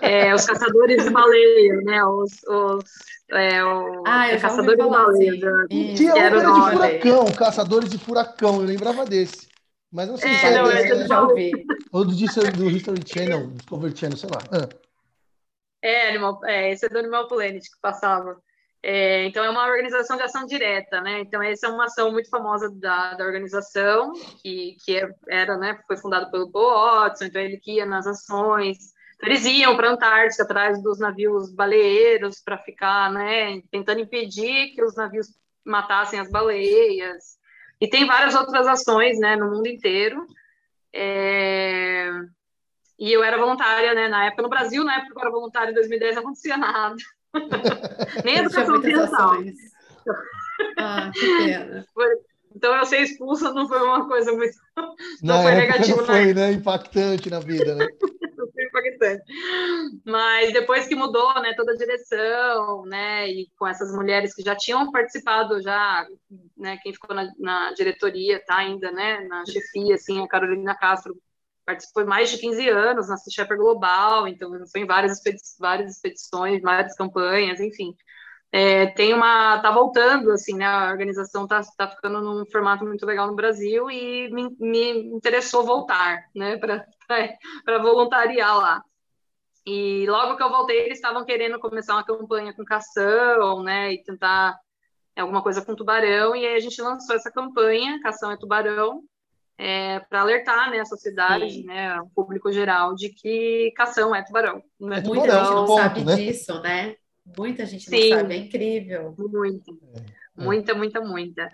[SPEAKER 4] é, os caçadores de baleia, né? Os, os é, o,
[SPEAKER 3] ah, eu caçadores de baleia.
[SPEAKER 1] Assim. Tinha um era de furacão, caçadores de furacão, eu lembrava desse. Mas não sei é, se é,
[SPEAKER 3] não, desse, eu já ouvi.
[SPEAKER 1] Ou do, do History Channel, Discovery Channel, sei lá. Ah.
[SPEAKER 4] É, animal, é, esse é do Animal Planet que passava. É, então, é uma organização de ação direta, né? Então, essa é uma ação muito famosa da, da organização, que, que é, era, né, foi fundada pelo Paul Watson, então ele que ia nas ações, então, eles iam para a Antártica atrás dos navios baleeiros para ficar, né, tentando impedir que os navios matassem as baleias. E tem várias outras ações, né, no mundo inteiro. É... E eu era voluntária, né, na época no Brasil, na época eu era voluntária em 2010, não acontecia nada. Nem educação ambiental.
[SPEAKER 3] Ah, que pena.
[SPEAKER 4] Então, eu ser expulsa não foi uma coisa muito.
[SPEAKER 1] Não, não foi negativa. Não foi, né? Impactante na vida, né?
[SPEAKER 4] impactante. Mas depois que mudou, né, toda a direção, né, e com essas mulheres que já tinham participado já, né, quem ficou na, na diretoria, tá ainda, né, na chefia, assim, a Carolina Castro participou mais de 15 anos na Shepherd Global, então foi em várias, expedi várias expedições, várias campanhas, enfim. É, tem uma tá voltando assim né a organização tá, tá ficando num formato muito legal no Brasil e me, me interessou voltar né para voluntariar lá e logo que eu voltei eles estavam querendo começar uma campanha com cação né e tentar alguma coisa com tubarão e aí a gente lançou essa campanha cação é tubarão é, para alertar né, a sociedade, Sim. né, o público geral, de que cação é tubarão.
[SPEAKER 3] Né? Muita gente não ponto, sabe né? disso, né? Muita gente Sim, não sabe, é incrível.
[SPEAKER 4] Muito. É. Muita, muita, muita.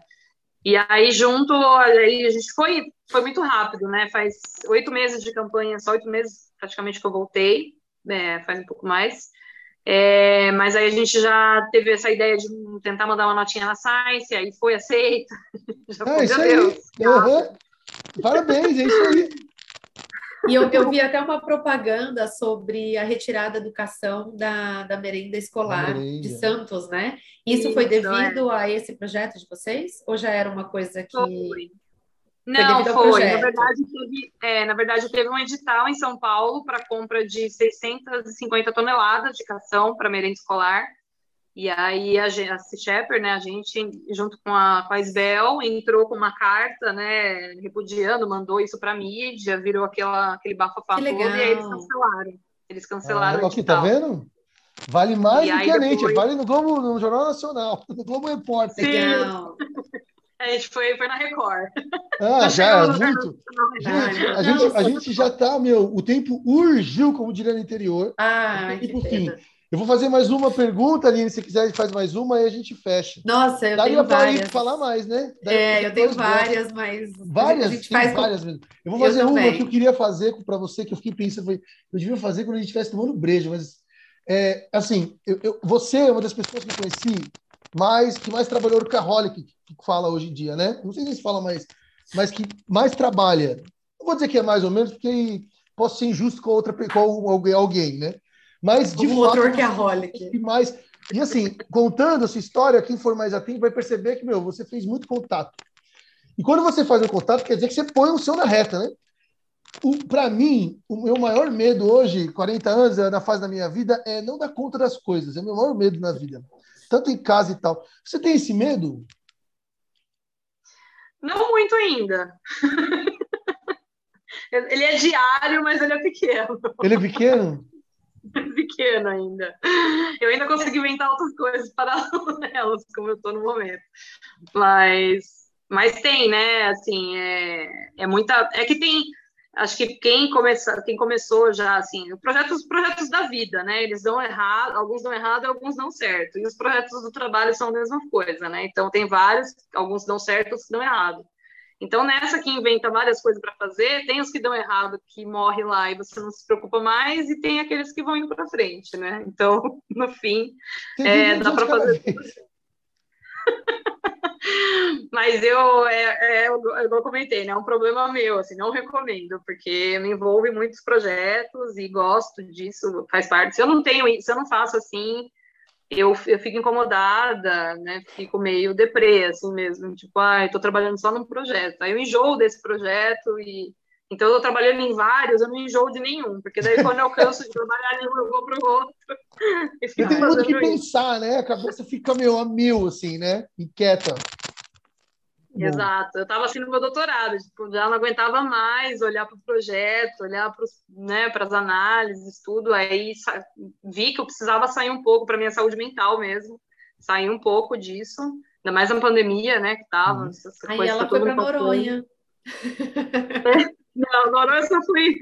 [SPEAKER 4] E aí, junto, aí a gente foi, foi muito rápido, né? Faz oito meses de campanha, só oito meses praticamente que eu voltei, é, faz um pouco mais. É, mas aí a gente já teve essa ideia de tentar mandar uma notinha na Science, aí foi aceita.
[SPEAKER 1] já ah, isso aí. Uhum. Parabéns, é isso aí.
[SPEAKER 3] E eu, eu vi até uma propaganda sobre a retirada da educação da, da merenda escolar merenda. de Santos, né? Isso, Isso foi devido é. a esse projeto de vocês? Ou já era uma coisa que.
[SPEAKER 4] Foi. Não, foi. foi. Na, verdade, teve, é, na verdade, teve um edital em São Paulo para compra de 650 toneladas de cação para merenda escolar. E aí a, a Shepard, né, a gente, junto com a, com a Isbel, entrou com uma carta, né, repudiando, mandou isso para a mídia, virou aquela, aquele bafafá todo, e aí eles cancelaram. Eles cancelaram
[SPEAKER 1] ah, aqui, tá vendo? Vale mais e do que a gente, depois... vale no Globo, no Jornal Nacional, no Globo Repórter.
[SPEAKER 4] Legal. A gente foi, foi na Record.
[SPEAKER 1] Ah, já, muito. Gente, a, gente, a gente já tá, meu, o tempo urgiu, como diria no interior.
[SPEAKER 3] Ah,
[SPEAKER 1] que fim. Eu vou fazer mais uma pergunta, Aline. Se quiser, a gente faz mais uma e a gente fecha.
[SPEAKER 3] Nossa, eu Daria tenho várias.
[SPEAKER 1] falar mais, né?
[SPEAKER 3] Daria é, eu tenho várias, mas
[SPEAKER 1] várias, a gente faz várias mesmo. Eu vou fazer uma que eu queria fazer para você, que eu fiquei pensando, eu devia fazer quando a gente estivesse tomando brejo, mas é, assim, eu, eu, você é uma das pessoas que eu conheci mais que mais trabalhou no Carholic, que fala hoje em dia, né? Não sei se fala mais, mas que mais trabalha. Não vou dizer que é mais ou menos, porque posso ser injusto com outra com alguém, né? Mas
[SPEAKER 3] de
[SPEAKER 1] um
[SPEAKER 3] fato, workaholic.
[SPEAKER 1] mais e assim, contando essa história, quem for mais atento vai perceber que meu, você fez muito contato. E quando você faz um contato, quer dizer que você põe o seu na reta, né? Para mim, o meu maior medo hoje, 40 anos na fase da minha vida, é não dar conta das coisas. É o meu maior medo na vida, tanto em casa e tal. Você tem esse medo?
[SPEAKER 4] Não muito ainda. ele é diário, mas ele é pequeno.
[SPEAKER 1] Ele é pequeno?
[SPEAKER 4] pequeno ainda. Eu ainda consegui inventar outras coisas para elas, como eu estou no momento. Mas, Mas tem, né? Assim, é, é muita. É que tem. Acho que quem, começa, quem começou já, assim, projetos, projetos da vida, né? Eles dão errado, alguns dão errado, alguns dão certo. E os projetos do trabalho são a mesma coisa, né? Então, tem vários, alguns dão certo, outros dão errado. Então, nessa que inventa várias coisas para fazer, tem os que dão errado, que morre lá e você não se preocupa mais, e tem aqueles que vão indo para frente, né? Então, no fim, é, dá para fazer. Mas eu, é, é, eu, eu comentei, né? É um problema meu, assim, não recomendo, porque me envolve em muitos projetos e gosto disso, faz parte. Se eu não tenho, se eu não faço assim, eu, eu fico incomodada, né? Fico meio deprê, assim mesmo, tipo, ai, ah, tô trabalhando só num projeto. Aí eu enjoo desse projeto e então eu tô trabalhando em vários, eu não enjoo de nenhum, porque daí quando eu canso de trabalhar em um, eu vou pro outro.
[SPEAKER 1] E, e tem muito que isso. pensar, né? A cabeça fica meio a mil, assim, né? Inquieta.
[SPEAKER 4] Exato. Eu estava assim no meu doutorado, tipo, já não aguentava mais olhar para o projeto, olhar para né, as análises, tudo. Aí vi que eu precisava sair um pouco para minha saúde mental mesmo, sair um pouco disso, ainda mais na pandemia, né, que tava. Uhum.
[SPEAKER 3] Aí ela foi para Noronha.
[SPEAKER 4] É, não, Noronha eu só fui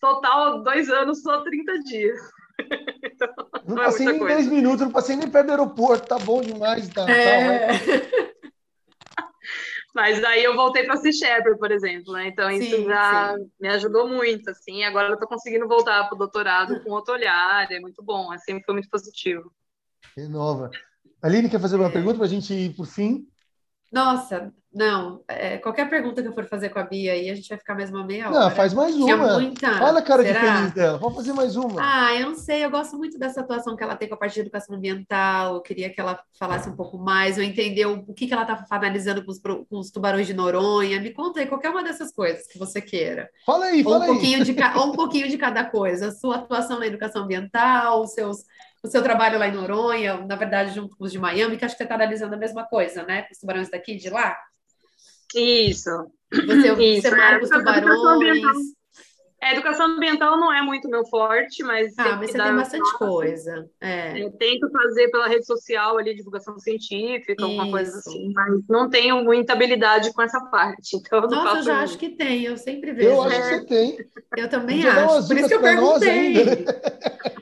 [SPEAKER 4] total dois anos, só 30 dias.
[SPEAKER 1] Então, não, não é passei nem coisa. 10 minutos, não passei nem perto do aeroporto, tá bom demais. Tá, tá é. tá,
[SPEAKER 4] mas aí eu voltei para Sea Shepherd, por exemplo, né? Então isso sim, já sim. me ajudou muito, assim. Agora eu estou conseguindo voltar para o doutorado com outro olhar, é muito bom, assim, foi muito positivo.
[SPEAKER 1] Renova. Aline, quer fazer uma pergunta para a gente ir por fim?
[SPEAKER 3] Nossa, não. É, qualquer pergunta que eu for fazer com a Bia aí, a gente vai ficar mais uma meia hora.
[SPEAKER 1] Não, faz mais uma. Muita... Olha a cara Será? de feliz dela. Vamos fazer mais uma.
[SPEAKER 3] Ah, eu não sei. Eu gosto muito dessa atuação que ela tem com a parte de educação ambiental. Eu queria que ela falasse um pouco mais. Eu entender o que, que ela está analisando com os, com os, tubarões de Noronha. Me conta aí qualquer uma dessas coisas que você queira.
[SPEAKER 1] Fala aí,
[SPEAKER 3] ou
[SPEAKER 1] fala
[SPEAKER 3] um pouquinho aí. De, ou um pouquinho de cada coisa. A sua atuação na educação ambiental, os seus o seu trabalho lá em Noronha, na verdade, junto com os de Miami, que acho que você está analisando a mesma coisa, né? Os tubarões daqui de lá.
[SPEAKER 4] Isso.
[SPEAKER 3] Você, Isso. você marca os tubarões.
[SPEAKER 4] A educação ambiental não é muito meu forte, mas.
[SPEAKER 3] Ah, mas você tem bastante coisa. É.
[SPEAKER 4] Eu tento fazer pela rede social ali, divulgação científica, Isso. alguma coisa assim, mas não tenho muita habilidade com essa parte. Então
[SPEAKER 3] Nossa, eu já
[SPEAKER 4] muito.
[SPEAKER 3] acho que tem, eu sempre vejo.
[SPEAKER 1] Eu acho que você tem.
[SPEAKER 3] Eu também acho. Por isso que eu perguntei.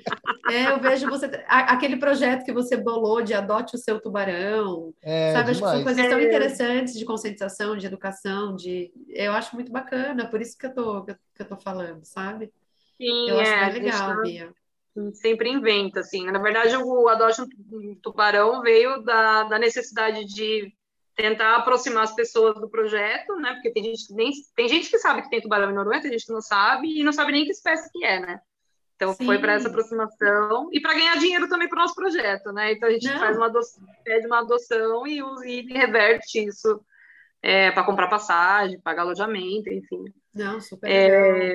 [SPEAKER 3] É, eu vejo você. Aquele projeto que você bolou de adote o seu tubarão. É, sabe, acho que são coisas tão é. interessantes de conscientização, de educação, de. Eu acho muito bacana, por isso que eu tô, que eu tô falando, sabe?
[SPEAKER 4] Sim,
[SPEAKER 3] eu
[SPEAKER 4] acho
[SPEAKER 3] é, bem legal, tá... Bia.
[SPEAKER 4] Sempre inventa, assim. Na verdade, o adote um tubarão veio da, da necessidade de tentar aproximar as pessoas do projeto, né? Porque tem gente que nem tem gente que sabe que tem tubarão em Noruega, tem gente que não sabe e não sabe nem que espécie que é, né? Então Sim. foi para essa aproximação e para ganhar dinheiro também para o nosso projeto, né? Então a gente Não. faz uma adoção, pede uma adoção e, e reverte isso é, para comprar passagem, pagar alojamento, enfim.
[SPEAKER 3] Não, super é,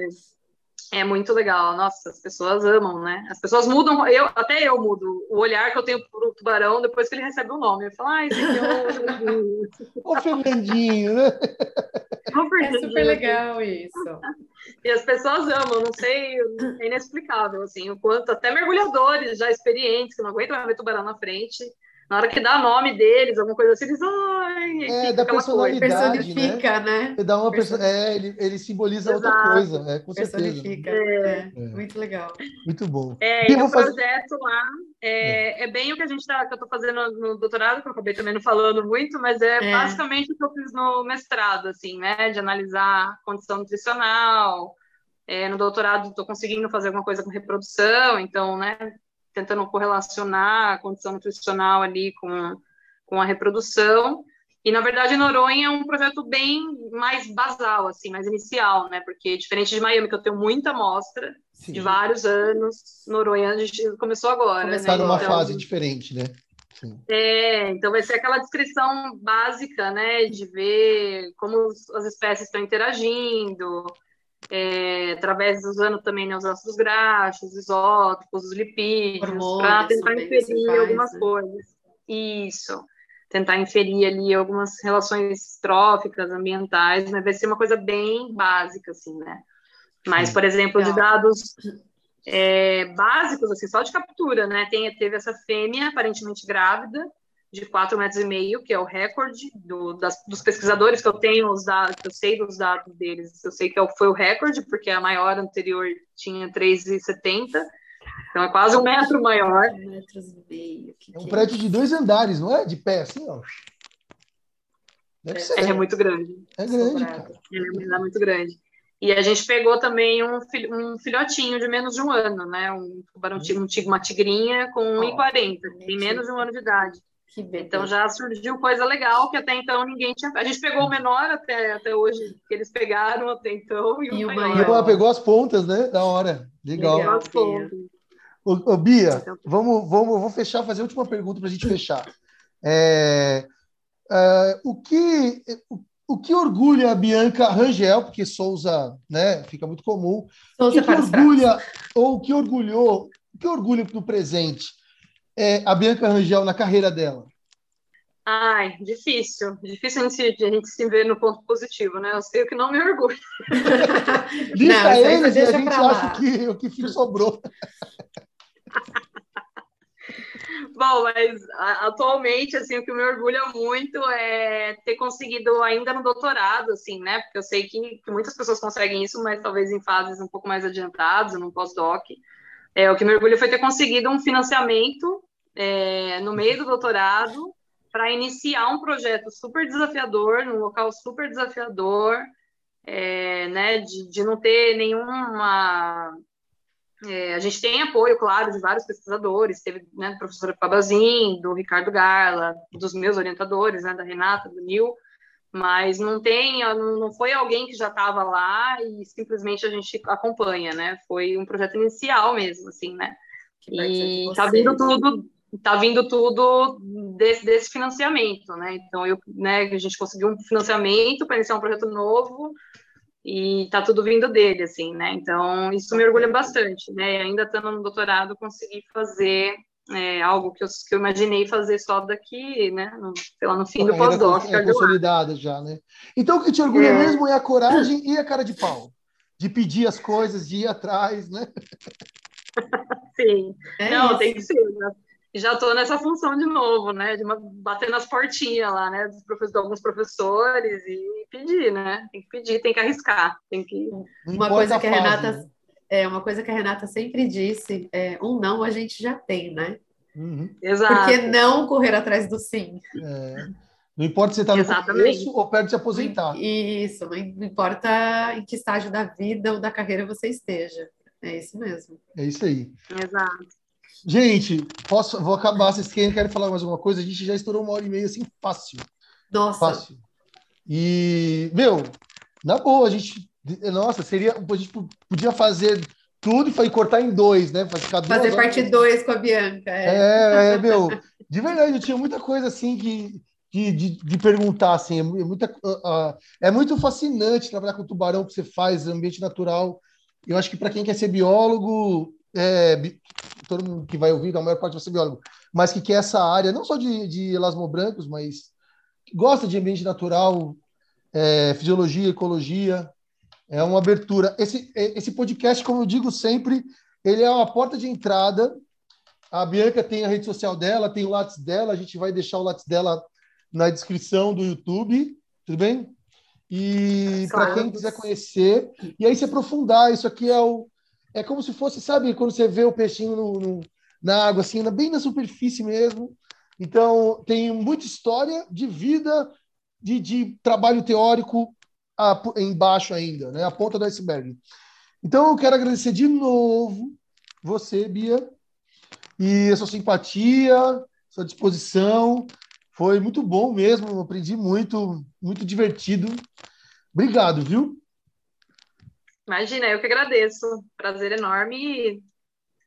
[SPEAKER 4] é muito legal. Nossa, as pessoas amam, né? As pessoas mudam, eu, até eu mudo o olhar que eu tenho para o tubarão depois que ele recebe o nome. Eu falo, ah, esse aqui é
[SPEAKER 1] o... o Fernandinho, né?
[SPEAKER 3] É super legal isso.
[SPEAKER 4] E as pessoas amam, não sei, é inexplicável, assim, o quanto até mergulhadores já experientes, que não aguentam ver tubarão na frente, na hora que dá o nome deles, alguma coisa assim, eles. Ai,
[SPEAKER 1] é, da personalidade.
[SPEAKER 3] Personifica, né?
[SPEAKER 1] né? Dá uma perso... É, ele, ele simboliza Exato. outra coisa, né? Com
[SPEAKER 3] Personifica. certeza. É. É. Muito legal.
[SPEAKER 1] Muito bom.
[SPEAKER 4] É, e, o projeto fazer... lá é, é, é. bem o que a gente tá, que eu estou fazendo no doutorado, que eu acabei também não falando muito, mas é, é, basicamente o que eu fiz no mestrado, assim, né? De analisar condição nutricional. É, no doutorado estou conseguindo fazer alguma coisa com reprodução, então, né? Tentando correlacionar a condição nutricional ali com, com a reprodução. E, na verdade, Noronha é um projeto bem mais basal, assim, mais inicial, né? Porque, diferente de Miami, que eu tenho muita amostra Sim. de vários anos, Noronha a gente começou agora.
[SPEAKER 1] Começar
[SPEAKER 4] né?
[SPEAKER 1] numa então, fase diferente, né?
[SPEAKER 4] Sim. É, então vai ser aquela descrição básica, né? De ver como as espécies estão interagindo, é, através usando também né, os ácidos graxos, isótopos, os lipídios, para tentar inferir algumas coisas. Isso, tentar inferir ali algumas relações tróficas, ambientais, né? Vai ser uma coisa bem básica, assim, né? Mas, por exemplo, de dados é, básicos, assim, só de captura, né? Tem, teve essa fêmea aparentemente grávida, de 4 metros e meio, que é o recorde do, das, dos pesquisadores que eu tenho, os dados, eu sei dos dados deles, eu sei que é foi o recorde, porque a maior anterior tinha 3,70, então é quase um metro maior. Um metros
[SPEAKER 1] e meio. é um prédio de dois andares, não é? De pé, assim, ó.
[SPEAKER 4] Deve é, ser. É, muito grande.
[SPEAKER 1] É grande, cara.
[SPEAKER 4] É, é muito grande. E a gente pegou também um, um filhotinho de menos de um ano, né? Um tubarão, um, uma tigrinha com 1,40, oh, tem menos de um ano de idade. Então já surgiu coisa legal que até então ninguém tinha. A gente pegou o menor até, até hoje, que eles pegaram até então. E, e o maior.
[SPEAKER 1] E pegou as pontas, né? Da hora. Legal. Legal as pontas. Ô, ô, Bia, então, vamos, vamos, vou fechar, fazer a última pergunta para a gente fechar. É, é, o, que, o, o, que orgulha a Bianca Rangel, porque Souza né, fica muito comum, Souza o que, que orgulha, ou o que orgulhou, o que orgulha no presente é, a Bianca Rangel na carreira dela?
[SPEAKER 4] Ai, difícil. Difícil a gente, a gente se ver no ponto positivo, né? Eu sei o que não me orgulha.
[SPEAKER 1] Lista não, eles e a gente acha que o que sobrou.
[SPEAKER 4] Bom, mas atualmente, assim, o que me orgulha muito é ter conseguido ainda no doutorado, assim, né? Porque eu sei que, que muitas pessoas conseguem isso, mas talvez em fases um pouco mais adiantadas, no pós-doc. É, o que me orgulha foi ter conseguido um financiamento é, no meio do doutorado para iniciar um projeto super desafiador, num local super desafiador, é, né, de, de não ter nenhuma é, a gente tem apoio, claro, de vários pesquisadores, teve né, do professor Fabazin, do Ricardo Garla, dos meus orientadores, né, da Renata, do Nil, mas não tem, não foi alguém que já estava lá e simplesmente a gente acompanha, né? Foi um projeto inicial mesmo, assim, né? E tá vindo tudo, tá vindo tudo desse, desse financiamento, né? Então eu, né, a gente conseguiu um financiamento para iniciar um projeto novo e tá tudo vindo dele, assim, né? Então, isso me orgulha bastante, né? E ainda estando no doutorado, consegui fazer é, algo que eu, que eu imaginei fazer só daqui, né? No, sei lá, no fim do pós-doc.
[SPEAKER 1] É consolidada já, né? Então, o que te orgulha é. mesmo é a coragem e a cara de pau. De pedir as coisas, de ir atrás, né?
[SPEAKER 4] Sim. É Não, isso. tem que ser, né? já estou nessa função de novo, né? De uma, bater nas portinhas lá, né? Dos professores, de alguns professores e pedir, né? Tem que pedir, tem que arriscar, tem que.
[SPEAKER 3] uma coisa que a Renata né? É uma coisa que a Renata sempre disse, é, um não a gente já tem, né?
[SPEAKER 1] Uhum.
[SPEAKER 4] Exato.
[SPEAKER 3] Por que não correr atrás do sim?
[SPEAKER 1] É. Não importa se você está no começo ou perto de se aposentar.
[SPEAKER 3] Isso, não importa em que estágio da vida ou da carreira você esteja. É isso mesmo.
[SPEAKER 1] É isso aí.
[SPEAKER 4] Exato.
[SPEAKER 1] Gente, posso, vou acabar. Vocês querem, falar mais alguma coisa? A gente já estourou uma hora e meia assim, fácil.
[SPEAKER 3] Nossa.
[SPEAKER 1] Fácil. E, meu, na boa, a gente. Nossa, seria. A gente podia fazer tudo e cortar em dois, né?
[SPEAKER 3] Fazer parte dois com a Bianca. É.
[SPEAKER 1] é, é, meu. De verdade, eu tinha muita coisa assim que. De, de, de perguntar assim, é, muita, uh, uh, é muito fascinante trabalhar com o tubarão que você faz, ambiente natural. Eu acho que para quem quer ser biólogo, é, todo mundo que vai ouvir, a maior parte vai ser biólogo, mas que quer essa área, não só de, de elasmobrancos, mas gosta de ambiente natural, é, fisiologia, ecologia, é uma abertura. Esse, é, esse podcast, como eu digo sempre, ele é uma porta de entrada. A Bianca tem a rede social dela, tem o Lattes dela, a gente vai deixar o Lattes dela na descrição do YouTube, tudo bem? E para quem quiser conhecer, e aí se aprofundar, isso aqui é o, é como se fosse, sabe, quando você vê o peixinho no, no, na água, assim, bem na superfície mesmo. Então, tem muita história de vida, de, de trabalho teórico a, embaixo ainda, né? A ponta do iceberg. Então, eu quero agradecer de novo você, Bia, e a sua simpatia, sua disposição. Foi muito bom mesmo, aprendi muito, muito divertido. Obrigado, viu?
[SPEAKER 4] Imagina, eu que agradeço. Prazer enorme.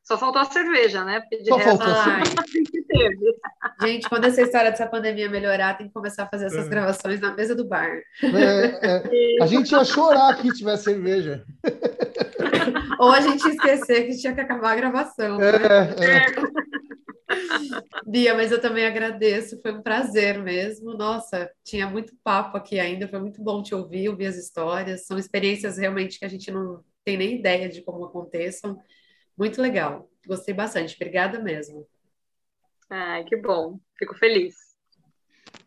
[SPEAKER 4] Só faltou a cerveja, né?
[SPEAKER 1] De Só faltou
[SPEAKER 3] teve. Gente, quando essa história dessa pandemia melhorar, tem que começar a fazer essas é. gravações na mesa do bar.
[SPEAKER 1] É, é. A gente ia chorar aqui se tivesse cerveja.
[SPEAKER 3] Ou a gente ia esquecer que tinha que acabar a gravação.
[SPEAKER 1] Né? É, é.
[SPEAKER 3] Bia, mas eu também agradeço, foi um prazer mesmo. Nossa, tinha muito papo aqui ainda, foi muito bom te ouvir, ouvir as histórias. São experiências realmente que a gente não tem nem ideia de como aconteçam. Muito legal, gostei bastante, obrigada mesmo.
[SPEAKER 4] Ai, que bom, fico feliz.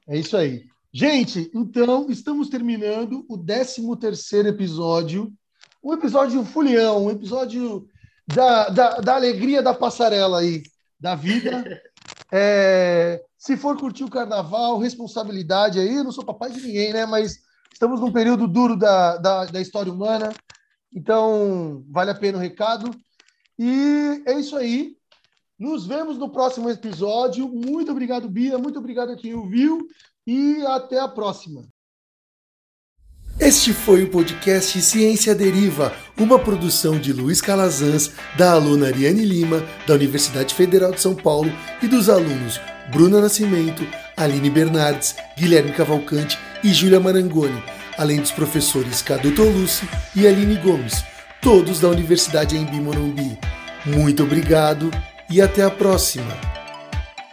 [SPEAKER 1] É isso aí. Gente, então estamos terminando o 13 terceiro episódio. Um episódio fulião, um episódio da, da, da alegria da passarela aí, da vida. É, se for curtir o carnaval, responsabilidade aí, eu não sou papai de ninguém, né? Mas estamos num período duro da, da, da história humana, então vale a pena o recado. E é isso aí. Nos vemos no próximo episódio. Muito obrigado, Bia. Muito obrigado a quem ouviu. E até a próxima.
[SPEAKER 5] Este foi o podcast Ciência Deriva, uma produção de Luiz Calazans, da aluna Ariane Lima, da Universidade Federal de São Paulo, e dos alunos Bruna Nascimento, Aline Bernardes, Guilherme Cavalcante e Júlia Marangoni, além dos professores Cadu Tolucci e Aline Gomes, todos da Universidade Embi Morumbi. Muito obrigado e até a próxima!